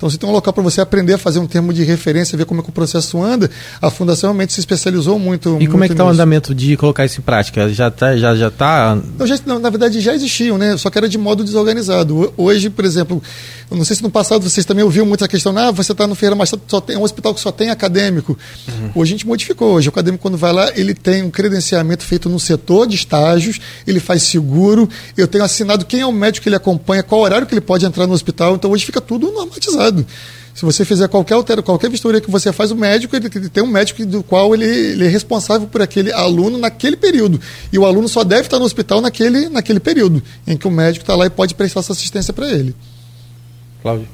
Então, se tem um local para você aprender a fazer um termo de referência, ver como é que o processo anda, a Fundação realmente se especializou muito. E muito como é que está o andamento de colocar isso em prática? Já está. Já, já tá... Não, já, não, na verdade, já existiam, né? Só que era de modo desorganizado. Hoje, por exemplo, eu não sei se no passado vocês também ouviram muito a questão, ah, você está no Feira mas só tem é um hospital que só tem acadêmico. Uhum. Hoje a gente modificou. Hoje o acadêmico, quando vai lá, ele tem um credenciamento feito no setor de estágios, ele faz seguro, eu tenho assinado quem é o médico que ele acompanha, qual horário que ele pode entrar no hospital. Então hoje fica tudo normatizado. Se você fizer qualquer altero, qualquer vistoria que você faz, o médico ele, ele tem um médico do qual ele, ele, é responsável por aquele aluno naquele período. E o aluno só deve estar no hospital naquele, naquele período em que o médico está lá e pode prestar essa assistência para ele. Cláudio.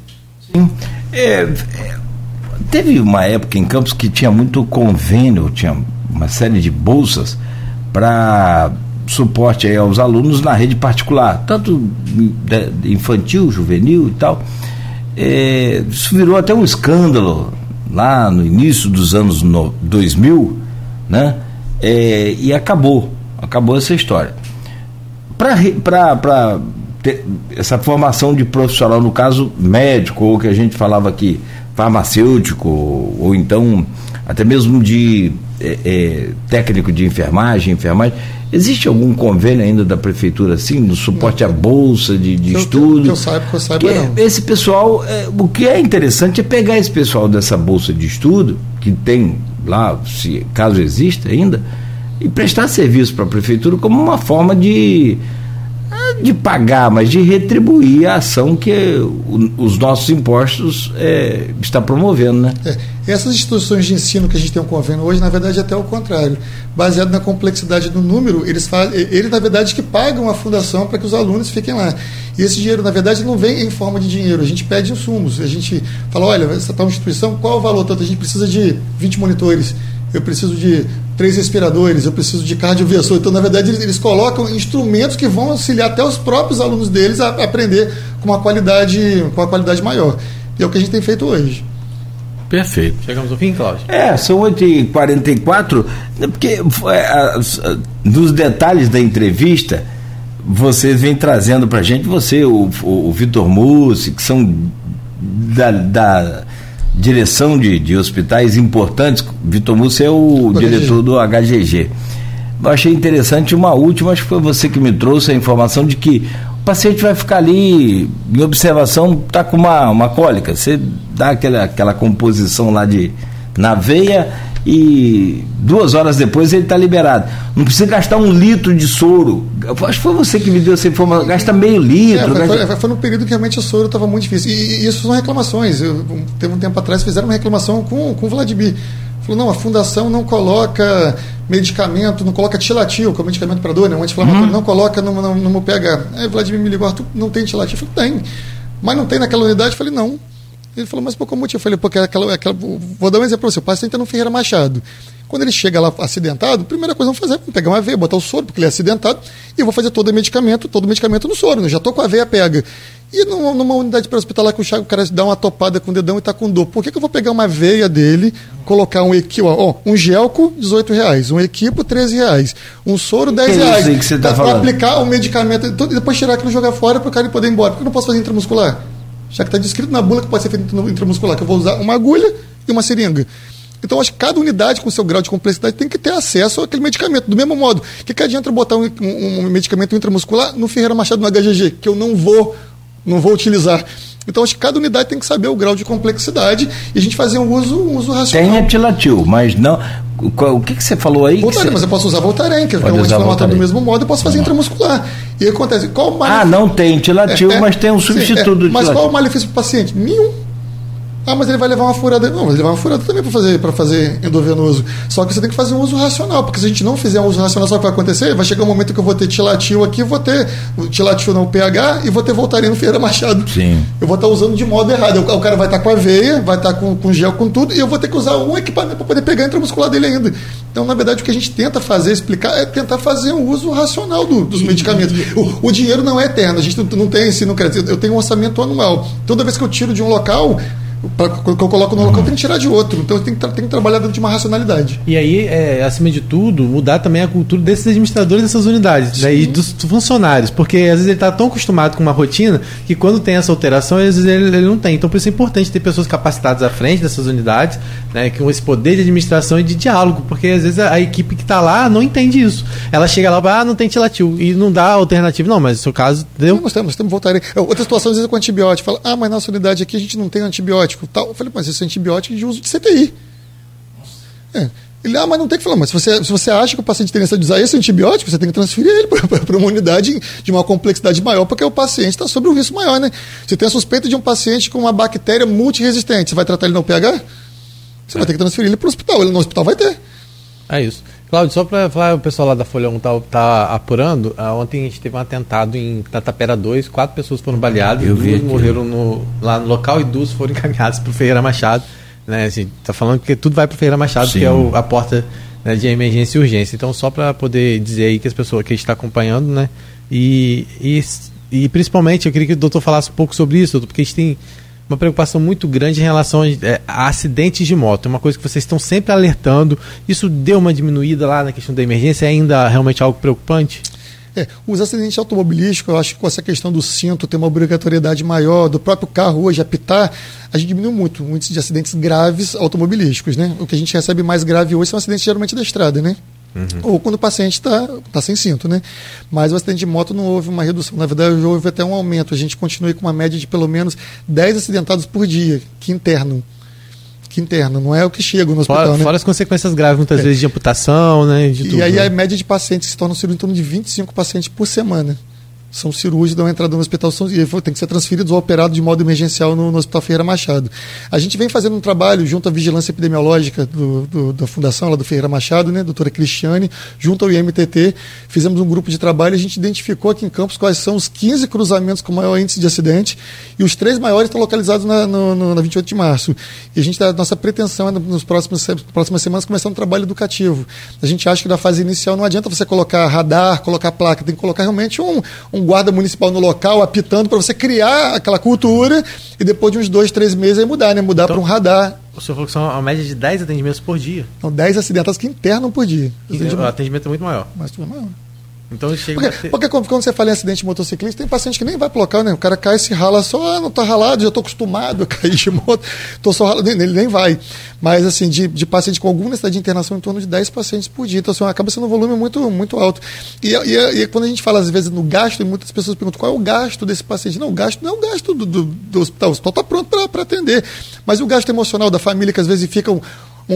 Sim. É, é, teve uma época em Campos que tinha muito convênio, tinha uma série de bolsas para suporte aí aos alunos na rede particular, tanto infantil, juvenil e tal. É, isso virou até um escândalo lá no início dos anos no, 2000, né? É, e acabou, acabou essa história. Para essa formação de profissional, no caso médico, ou que a gente falava aqui, farmacêutico, ou então até mesmo de é, é, técnico de enfermagem, enfermagem. Existe algum convênio ainda da prefeitura assim, no suporte à bolsa de, de que estudo? Que eu saiba, que eu saiba não. Esse pessoal, é, o que é interessante é pegar esse pessoal dessa bolsa de estudo, que tem lá, se caso exista ainda, e prestar serviço para a prefeitura como uma forma de de pagar, mas de retribuir a ação que os nossos impostos é, está promovendo, né? É, essas instituições de ensino que a gente tem um convênio hoje, na verdade, é até o contrário. Baseado na complexidade do número, eles fazem, eles, na verdade, que pagam a fundação para que os alunos fiquem lá. E esse dinheiro, na verdade, não vem em forma de dinheiro. A gente pede insumos. A gente fala, olha, essa tal instituição, qual o valor? Tanto a gente precisa de 20 monitores eu preciso de três respiradores, eu preciso de cardioversor. Então, na verdade, eles, eles, colocam instrumentos que vão auxiliar até os próprios alunos deles a, aprender com uma qualidade, com uma qualidade maior. E é o que a gente tem feito hoje. Perfeito. Chegamos ao fim, Cláudio? É, são 8h44, porque é, dos detalhes da entrevista, vocês vêm trazendo para a gente, você, o, o, o Vitor Mussi, que são da, da direção de, de hospitais importantes. Vitor Mussi é o, diretor do HGG. Eu achei interessante uma última, acho que foi você que me trouxe a informação de que paciente vai ficar ali em observação, está com uma, uma cólica. Você dá aquela, aquela composição lá de na veia e duas horas depois ele está liberado. Não precisa gastar um litro de soro. Acho que foi você que me deu essa informação. Gasta meio litro. É, foi, foi, foi, no período que realmente o soro estava muito difícil. E, e, isso são reclamações. Eu, teve um tempo atrás fizeram uma reclamação com, com o Vladimir. Falou, não, a fundação não coloca medicamento, não coloca tilatil, que é o medicamento para dor, né, um anti-inflamatório, uhum. não coloca no, no, no, pH. Aí Vladimir me ligou, Arthur, não tem tilatil? Eu falei, tem. Mas não tem naquela unidade? Eu falei, não. Ele falou, mas por qual motivo? Eu falei, porque aquela, aquela, vou dar um exemplo para você, o paciente está no Ferreira Machado. Quando ele chega lá acidentado, a primeira coisa que vamos fazer é pegar uma veia, botar o soro, porque ele é acidentado, e eu vou fazer todo o medicamento, todo o medicamento no soro, né? já estou com a veia pega. E numa, numa unidade pré-hospitalar que o cara dá uma topada com o dedão e está com dor, por que, que eu vou pegar uma veia dele, colocar um equipo, ó, um gelco, 18 reais, um equipo, 13 reais, um soro, 10 que reais. É isso que você tá para aplicar o medicamento e depois tirar aquilo e jogar fora para o cara poder ir embora. Por que eu não posso fazer intramuscular? Já que está descrito na bula que pode ser feito intramuscular, que eu vou usar uma agulha e uma seringa. Então, acho que cada unidade com seu grau de complexidade tem que ter acesso àquele medicamento. Do mesmo modo, o que, que adianta botar um, um, um medicamento intramuscular no Ferreira Machado no HGG, que eu não vou, não vou utilizar? Então, acho que cada unidade tem que saber o grau de complexidade e a gente fazer um uso, um uso racional. Tem etilatil, mas não. O que, que você falou aí? Voltaren, você... mas eu posso usar Voltaren, que é um anti-inflamatório do mesmo modo, eu posso fazer intramuscular. E acontece, qual o malefício? Ah, não tem etilatil, é, é, mas tem um substituto sim, é, Mas qual o malefício para o paciente? Nenhum. Ah, mas ele vai levar uma furada. Não, mas ele vai levar uma furada também para fazer, fazer endovenoso. Só que você tem que fazer um uso racional, porque se a gente não fizer um uso racional, sabe o que vai acontecer? Vai chegar um momento que eu vou ter tilatil aqui, vou ter tilatil no pH e vou ter voltaria no Ferreira Machado. Sim. Eu vou estar usando de modo errado. O cara vai estar com a veia, vai estar com, com gel, com tudo, e eu vou ter que usar um equipamento para poder pegar a intramuscular dele ainda. Então, na verdade, o que a gente tenta fazer, explicar, é tentar fazer um uso racional do, dos medicamentos. O, o, dinheiro não é eterno, a gente não, não tem ensino crédito. Eu tenho um orçamento anual. Toda vez que eu tiro de um local, pra, que eu coloco no local, tem que tirar de outro. Então tem que, tem que trabalhar dentro de uma racionalidade. E aí, é, acima de tudo, mudar também a cultura desses administradores dessas unidades né, e dos funcionários. Porque às vezes ele está tão acostumado com uma rotina que quando tem essa alteração, às vezes ele, ele, não tem. Então por isso é importante ter pessoas capacitadas à frente dessas unidades, né, com esse poder de administração e de diálogo. Porque às vezes a, a equipe que está lá não entende isso. Ela chega lá e fala, ah, não tem tilatil. E não dá alternativa. Não, mas no seu caso, deu. Nós temos, temos voltar. Outra situação, às vezes, com antibiótico. Fala, ah, mas na nossa unidade aqui a gente não tem antibiótico antibiótico tal. Eu falei, mas esse é antibiótico de uso de CTI. É. Ele, ah, mas não tem que falar, mas se você, se você acha que o paciente tem necessidade de usar esse antibiótico, você tem que transferir ele para uma unidade de uma complexidade maior, porque o paciente está sob um risco maior, né? Você tem a suspeita de um paciente com uma bactéria multiresistente, você vai tratar ele no pH? Você é. vai ter que transferir ele para o hospital, ele no hospital vai ter. É isso. Cláudio, só para falar, o pessoal lá da Folha 1 tá, tá apurando, uh, ontem a gente teve um atentado em Tatapera 2, quatro pessoas foram baleadas, duas morreram no, lá no local e duas foram encaminhadas para o Ferreira Machado. Né? Assim, tá falando que tudo vai para o Ferreira Machado, Sim. que é o, a porta né, de emergência e urgência. Então, só para poder dizer aí que as pessoas que a gente está acompanhando, né? E, e, e, principalmente, eu queria que o doutor falasse um pouco sobre isso, doutor, porque a gente tem uma preocupação muito grande em relação a, é, a acidentes de moto. É uma coisa que vocês estão sempre alertando. Isso deu uma diminuída lá na questão da emergência? É ainda realmente algo preocupante? É, os acidentes automobilísticos, eu acho que com essa questão do cinto ter uma obrigatoriedade maior, do próprio carro hoje apitar, a gente diminuiu muito índice de acidentes graves automobilísticos, né? O que a gente recebe mais grave hoje são acidentes geralmente da estrada, né? Uhum. Ou quando o paciente está tá sem cinto, né? Mas o acidente de moto não houve uma redução, na verdade houve até um aumento. A gente continua com uma média de pelo menos 10 acidentados por dia, que internam interna, não é o que chega no hospital. Fora, né? fora as consequências graves, muitas é. vezes, de amputação, né? e tudo, aí né? a média de pacientes se torna em torno de 25 pacientes por semana são cirúrgicos, dão entrada no hospital, são, e tem que ser transferidos ou operados de modo emergencial no, no, Hospital Ferreira Machado. A gente vem fazendo um trabalho junto à Vigilância Epidemiológica do, do, da Fundação, lá do Ferreira Machado, né, doutora Cristiane, junto ao IMTT, fizemos um grupo de trabalho e a gente identificou aqui em Campos quais são os 15 cruzamentos com maior índice de acidente e os três maiores estão localizados na, no, no, na 28 de março. E a gente, a nossa pretensão é, nos próximos próximas semanas, começar um trabalho educativo. A gente acha que na fase inicial não adianta você colocar radar, colocar placa, tem que colocar realmente um, um guarda municipal no local apitando para você criar aquela cultura e depois de uns dois, três meses aí mudar, né? Mudar então, para um radar. O senhor falou que são uma média de 10 atendimentos por dia. São 10 acidentados que internam por dia. O atendimento é muito maior. Mas é maior. Então chega porque, ter... porque quando você fala em acidente de motociclista, tem paciente que nem vai pro local, né? O cara cai e se rala só, ah, não tá ralado, já tô acostumado a cair de moto, tô só ralado, ele nem vai. Mas assim, de, de paciente com alguma necessidade de internação, em torno de 10 pacientes por dia. Então, assim, acaba sendo um volume muito, muito alto. E, e, e, quando a gente fala, às vezes, no gasto, muitas pessoas perguntam qual é o gasto desse paciente. Não, o gasto não é o gasto do, do, do hospital. O hospital está pronto para atender. Mas o gasto emocional da família, que às vezes ficam um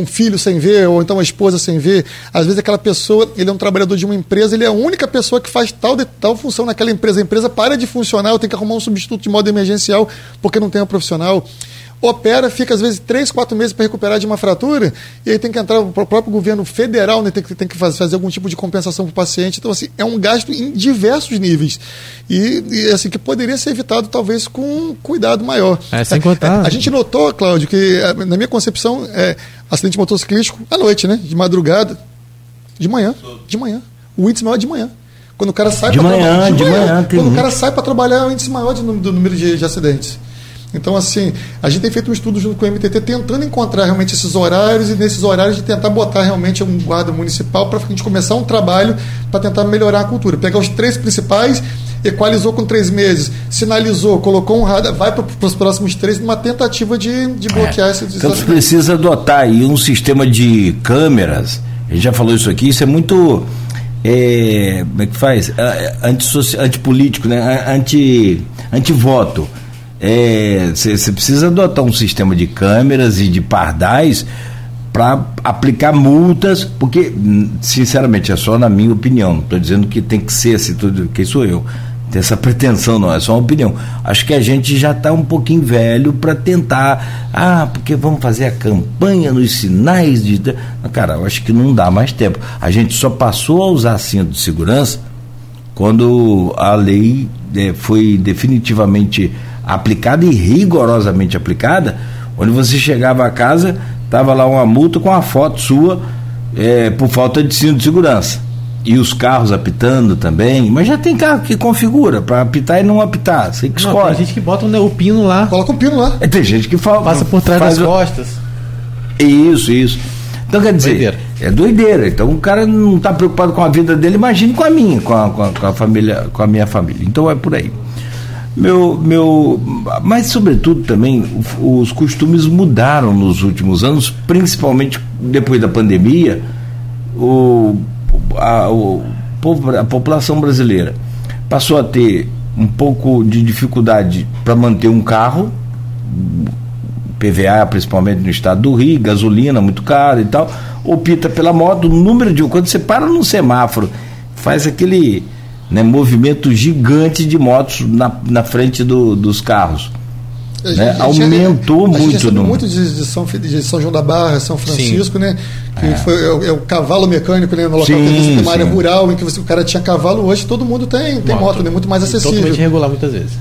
filho sem ver, ou então uma esposa sem ver. Às vezes aquela pessoa, ele é um trabalhador de uma empresa, ele é a única pessoa que faz tal, de, tal função naquela empresa. A empresa para de funcionar, eu tenho que arrumar um substituto de modo emergencial porque não tem um profissional opera, fica às vezes três, quatro meses para recuperar de uma fratura, e aí tem que entrar o próprio governo federal, né, tem, que, tem que fazer, algum tipo de compensação para o paciente. Então, assim, é um gasto em diversos níveis. E, e, assim, que poderia ser evitado, talvez, com um cuidado maior. É, sem contar. A, a gente notou, Cláudio, que é, na minha concepção, é, acidente motociclístico à noite, né? De madrugada, de manhã, de manhã. O índice maior é de manhã. Quando o cara sai para trabalhar. De manhã, de manhã. Quando o cara sai para trabalhar, é o índice maior de, do número de, de acidentes. Então, assim, a gente tem feito um estudo junto com o MTT tentando encontrar realmente esses horários e nesses horários de tentar botar realmente um guarda municipal para a gente começar um trabalho para tentar melhorar a cultura. Pegar os três principais, equalizou com três meses, sinalizou, colocou um radar, vai para os próximos três numa tentativa de, de é. bloquear é. esses Então, você precisa adotar aí um sistema de câmeras, a gente já falou isso aqui, isso é muito. É, como é que faz? É, antipolítico, né? Anti, antivoto. Você é, precisa adotar um sistema de câmeras e de pardais para aplicar multas, porque, sinceramente, é só na minha opinião, não estou dizendo que tem que ser assim, tudo, quem sou eu, tem essa pretensão, não, é só uma opinião. Acho que a gente já está um pouquinho velho para tentar, ah, porque vamos fazer a campanha nos sinais de. Cara, eu acho que não dá mais tempo. A gente só passou a usar cinto de segurança quando a lei é, foi definitivamente aplicada e rigorosamente aplicada, onde você chegava a casa, estava lá uma multa com a foto sua é, por falta de cinto de segurança. E os carros apitando também, mas já tem carro que configura para apitar e não apitar. Você que não, escolhe. Tem gente que bota um, o pino lá. Coloca o pino lá. É, tem gente que fala, passa por trás das costas. Isso, isso. Então quer dizer, doideira. é doideira. Então o cara não está preocupado com a vida dele, imagine com a minha, com a, com a, com a família, com a minha família. Então é por aí. Meu, meu, mas sobretudo também os costumes mudaram nos últimos anos, principalmente depois da pandemia. O, a, o, a população brasileira passou a ter um pouco de dificuldade para manter um carro, PVA principalmente no estado do Rio, gasolina muito cara e tal, opta pela moto, o número de quando você para num semáforo, faz aquele né, movimento gigante de motos na, na frente do, dos carros. Gente, né? Aumentou a muito. A no... muito de, de, São, de São João da Barra, São Francisco, Sim. né? Que é. Foi, é, o, é, o cavalo mecânico, né? No local sim, que tem uma área rural em que você, o cara tinha cavalo, hoje todo mundo tem, tem moto, moto né? Muito mais acessível. Totalmente irregular muitas vezes.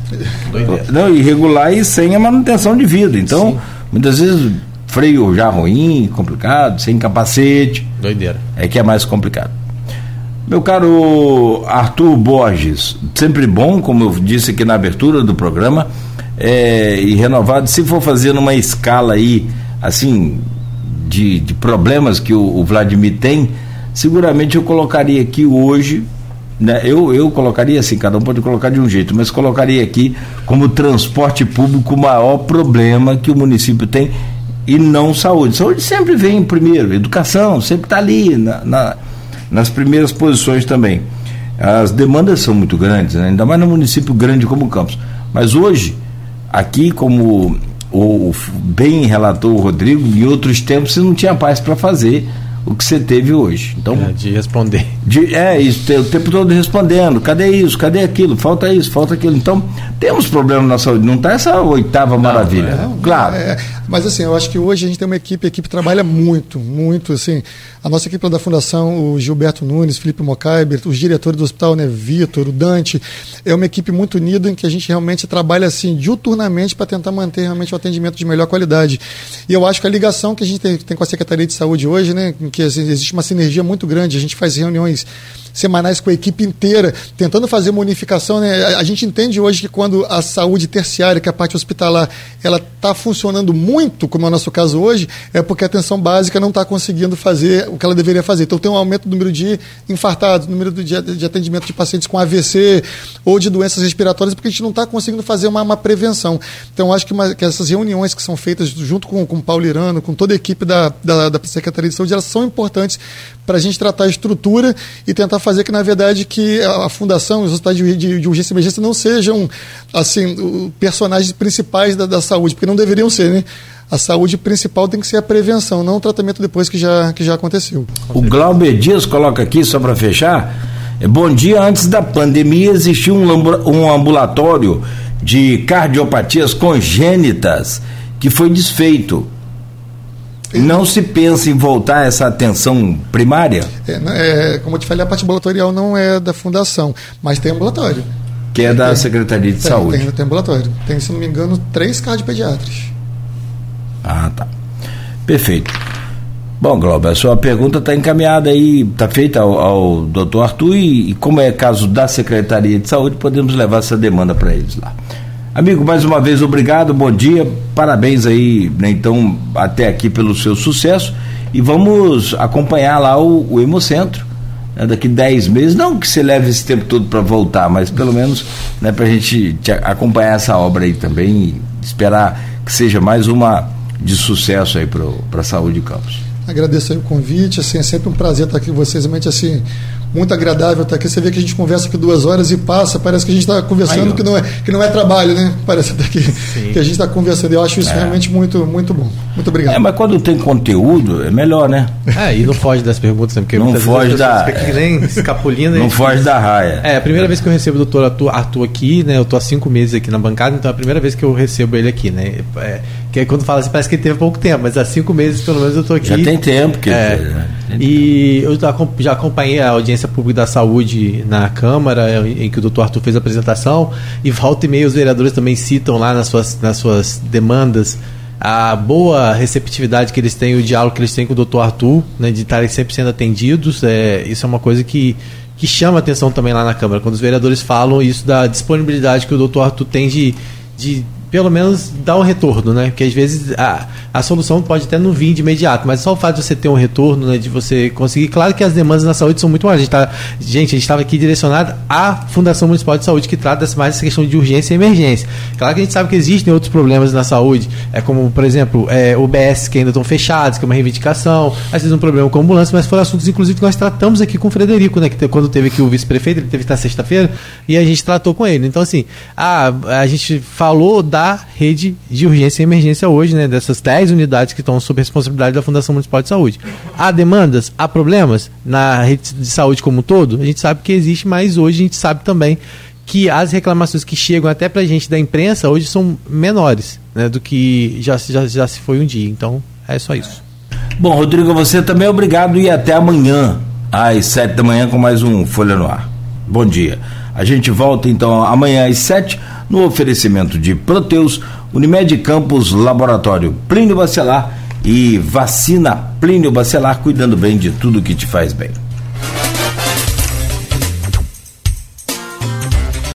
Não, irregular e sem a manutenção de vida. Então, Sim. muitas vezes freio já ruim, complicado, sem capacete. Doideira. É que é mais complicado. Meu caro Arthur Borges, sempre bom, como eu disse aqui na abertura do programa, é, e renovado. Se for fazer numa escala aí, assim, de, de problemas que o, o, Vladimir tem, seguramente eu colocaria aqui hoje, né, eu, eu colocaria assim, cada um pode colocar de um jeito, mas colocaria aqui como transporte público o maior problema que o município tem e não saúde. Saúde sempre vem primeiro, educação sempre está ali na, na nas primeiras posições também. As demandas são muito grandes, né? ainda mais no município grande como Campos. Mas hoje, aqui, como o, bem relatou o Rodrigo, em outros tempos você não tinha paz para fazer o que você teve hoje. Então, é, de responder. De, é, isso, o tempo todo respondendo, cadê isso, cadê aquilo, falta isso, falta aquilo. Então, temos problema na saúde, não está essa oitava não, maravilha. Não, claro. É, mas assim, eu acho que hoje a gente tem uma equipe, a equipe trabalha muito, muito, assim. A nossa equipe da Fundação, o Gilberto Nunes, Felipe Mocaiber, os diretores do hospital, né, Vitor, o Dante, é uma equipe muito unida em que a gente realmente trabalha assim, diuturnamente para tentar manter realmente o atendimento de melhor qualidade. E eu acho que a ligação que a gente tem, tem com a Secretaria de Saúde hoje, né, em que assim, existe uma sinergia muito grande, a gente faz reuniões semanais com a equipe inteira, tentando fazer uma unificação. Né? A, a, gente entende hoje que quando a saúde terciária, que é a parte hospitalar, ela está funcionando muito, como é o nosso caso hoje, é porque a atenção básica não está conseguindo fazer o que ela deveria fazer. Então tem um aumento do número de infartados, número de, de atendimento de pacientes com AVC ou de doenças respiratórias, porque a gente não está conseguindo fazer uma, uma, prevenção. Então acho que, uma, que, essas reuniões que são feitas junto com, com o Paulo Irano, com toda a equipe da, da, da Secretaria de Saúde, elas são importantes para a gente tratar a estrutura e tentar fazer que, na verdade, que a, fundação, os hospitais de, de, de, urgência e emergência não sejam, assim, personagens principais da, da saúde, porque não deveriam ser, né? A saúde principal tem que ser a prevenção, não o tratamento depois que já, que já aconteceu. O Glauber Dias coloca aqui, só para fechar, é, bom dia, antes da pandemia existia um, um ambulatório de cardiopatias congênitas que foi desfeito. Não se pensa em voltar essa atenção primária? É, é, como eu te falei, a parte ambulatorial não é da fundação, mas tem ambulatório. Que é da tem, Secretaria de tem, Saúde. Tem, tem ambulatório. Tem, se não me engano, três cardiopediatras. Ah, tá. Perfeito. Bom, Glauber, a sua pergunta está encaminhada aí, está feita ao, ao doutor Arthur e, e, como é caso da Secretaria de Saúde, podemos levar essa demanda para eles lá. Amigo, mais uma vez obrigado, bom dia, parabéns aí, né, então, até aqui pelo seu sucesso e vamos acompanhar lá o, o Hemocentro né, daqui 10 meses, não que você leve esse tempo todo para voltar, mas pelo menos né, para a gente acompanhar essa obra aí também e esperar que seja mais uma de sucesso aí para a saúde de Campos. Agradeço aí o convite, assim, é sempre um prazer estar aqui com vocês, assim, muito agradável estar aqui. Você vê que a gente conversa aqui duas horas e passa, parece que a gente está conversando que não, é, que não é trabalho, né? Parece até que, que a gente está conversando. Eu acho isso é. realmente muito, muito bom. Muito obrigado. É, mas quando tem conteúdo, é melhor, né? É, e não foge das perguntas, né? Porque não foge da. Escapulindo. Não foge da raia. É, a primeira vez que eu recebo o doutor Arthur, Arthur aqui, né? Eu tô há cinco meses aqui na bancada, então é a primeira vez que eu recebo ele aqui, né? É, que quando fala assim, parece que ele teve pouco tempo, mas há cinco meses pelo menos eu tô aqui. Já tem tempo que é, ele, né? E eu já acompanhei a audiência pública da saúde na Câmara, em que o doutor Arthur fez a apresentação, e volta e meia os vereadores também citam lá nas suas, nas suas demandas a boa receptividade que eles têm, o diálogo que eles têm com o doutor Arthur, né, de estarem sempre sendo atendidos. É, isso é uma coisa que, que chama atenção também lá na Câmara, quando os vereadores falam isso da disponibilidade que o doutor Arthur tem de, de pelo menos dar um retorno, né? Porque às vezes a, a solução pode até não vir de imediato, mas só o fato de você ter um retorno, né, de você conseguir. Claro que as demandas na saúde são muito maiores. A gente, tá, gente, a gente estava aqui direcionado à Fundação Municipal de Saúde, que trata mais essa questão de urgência e emergência. Claro que a gente sabe que existem outros problemas na saúde, é como, por exemplo, é, UBS que ainda estão fechados, que é uma reivindicação, às vezes um problema com a ambulância, mas foram assuntos, inclusive, que nós tratamos aqui com o Frederico, né? Que quando teve aqui o vice-prefeito, ele teve estar sexta-feira, e a gente tratou com ele. Então, assim, a, a gente falou da da rede de urgência e emergência hoje, né, dessas 10 unidades que estão sob responsabilidade da Fundação Municipal de Saúde. Há demandas, há problemas na rede de saúde como um todo? A gente sabe que existe, mas hoje a gente sabe também que as reclamações que chegam até para a gente da imprensa hoje são menores né, do que já, já, já se foi um dia. Então, é só isso. Bom, Rodrigo, você também é obrigado e até amanhã, às 7 da manhã, com mais um Folha no Ar. Bom dia. A gente volta então amanhã às 7 no oferecimento de Proteus, Unimed Campos, Laboratório Plínio Bacelar e vacina Plínio Bacelar, cuidando bem de tudo que te faz bem.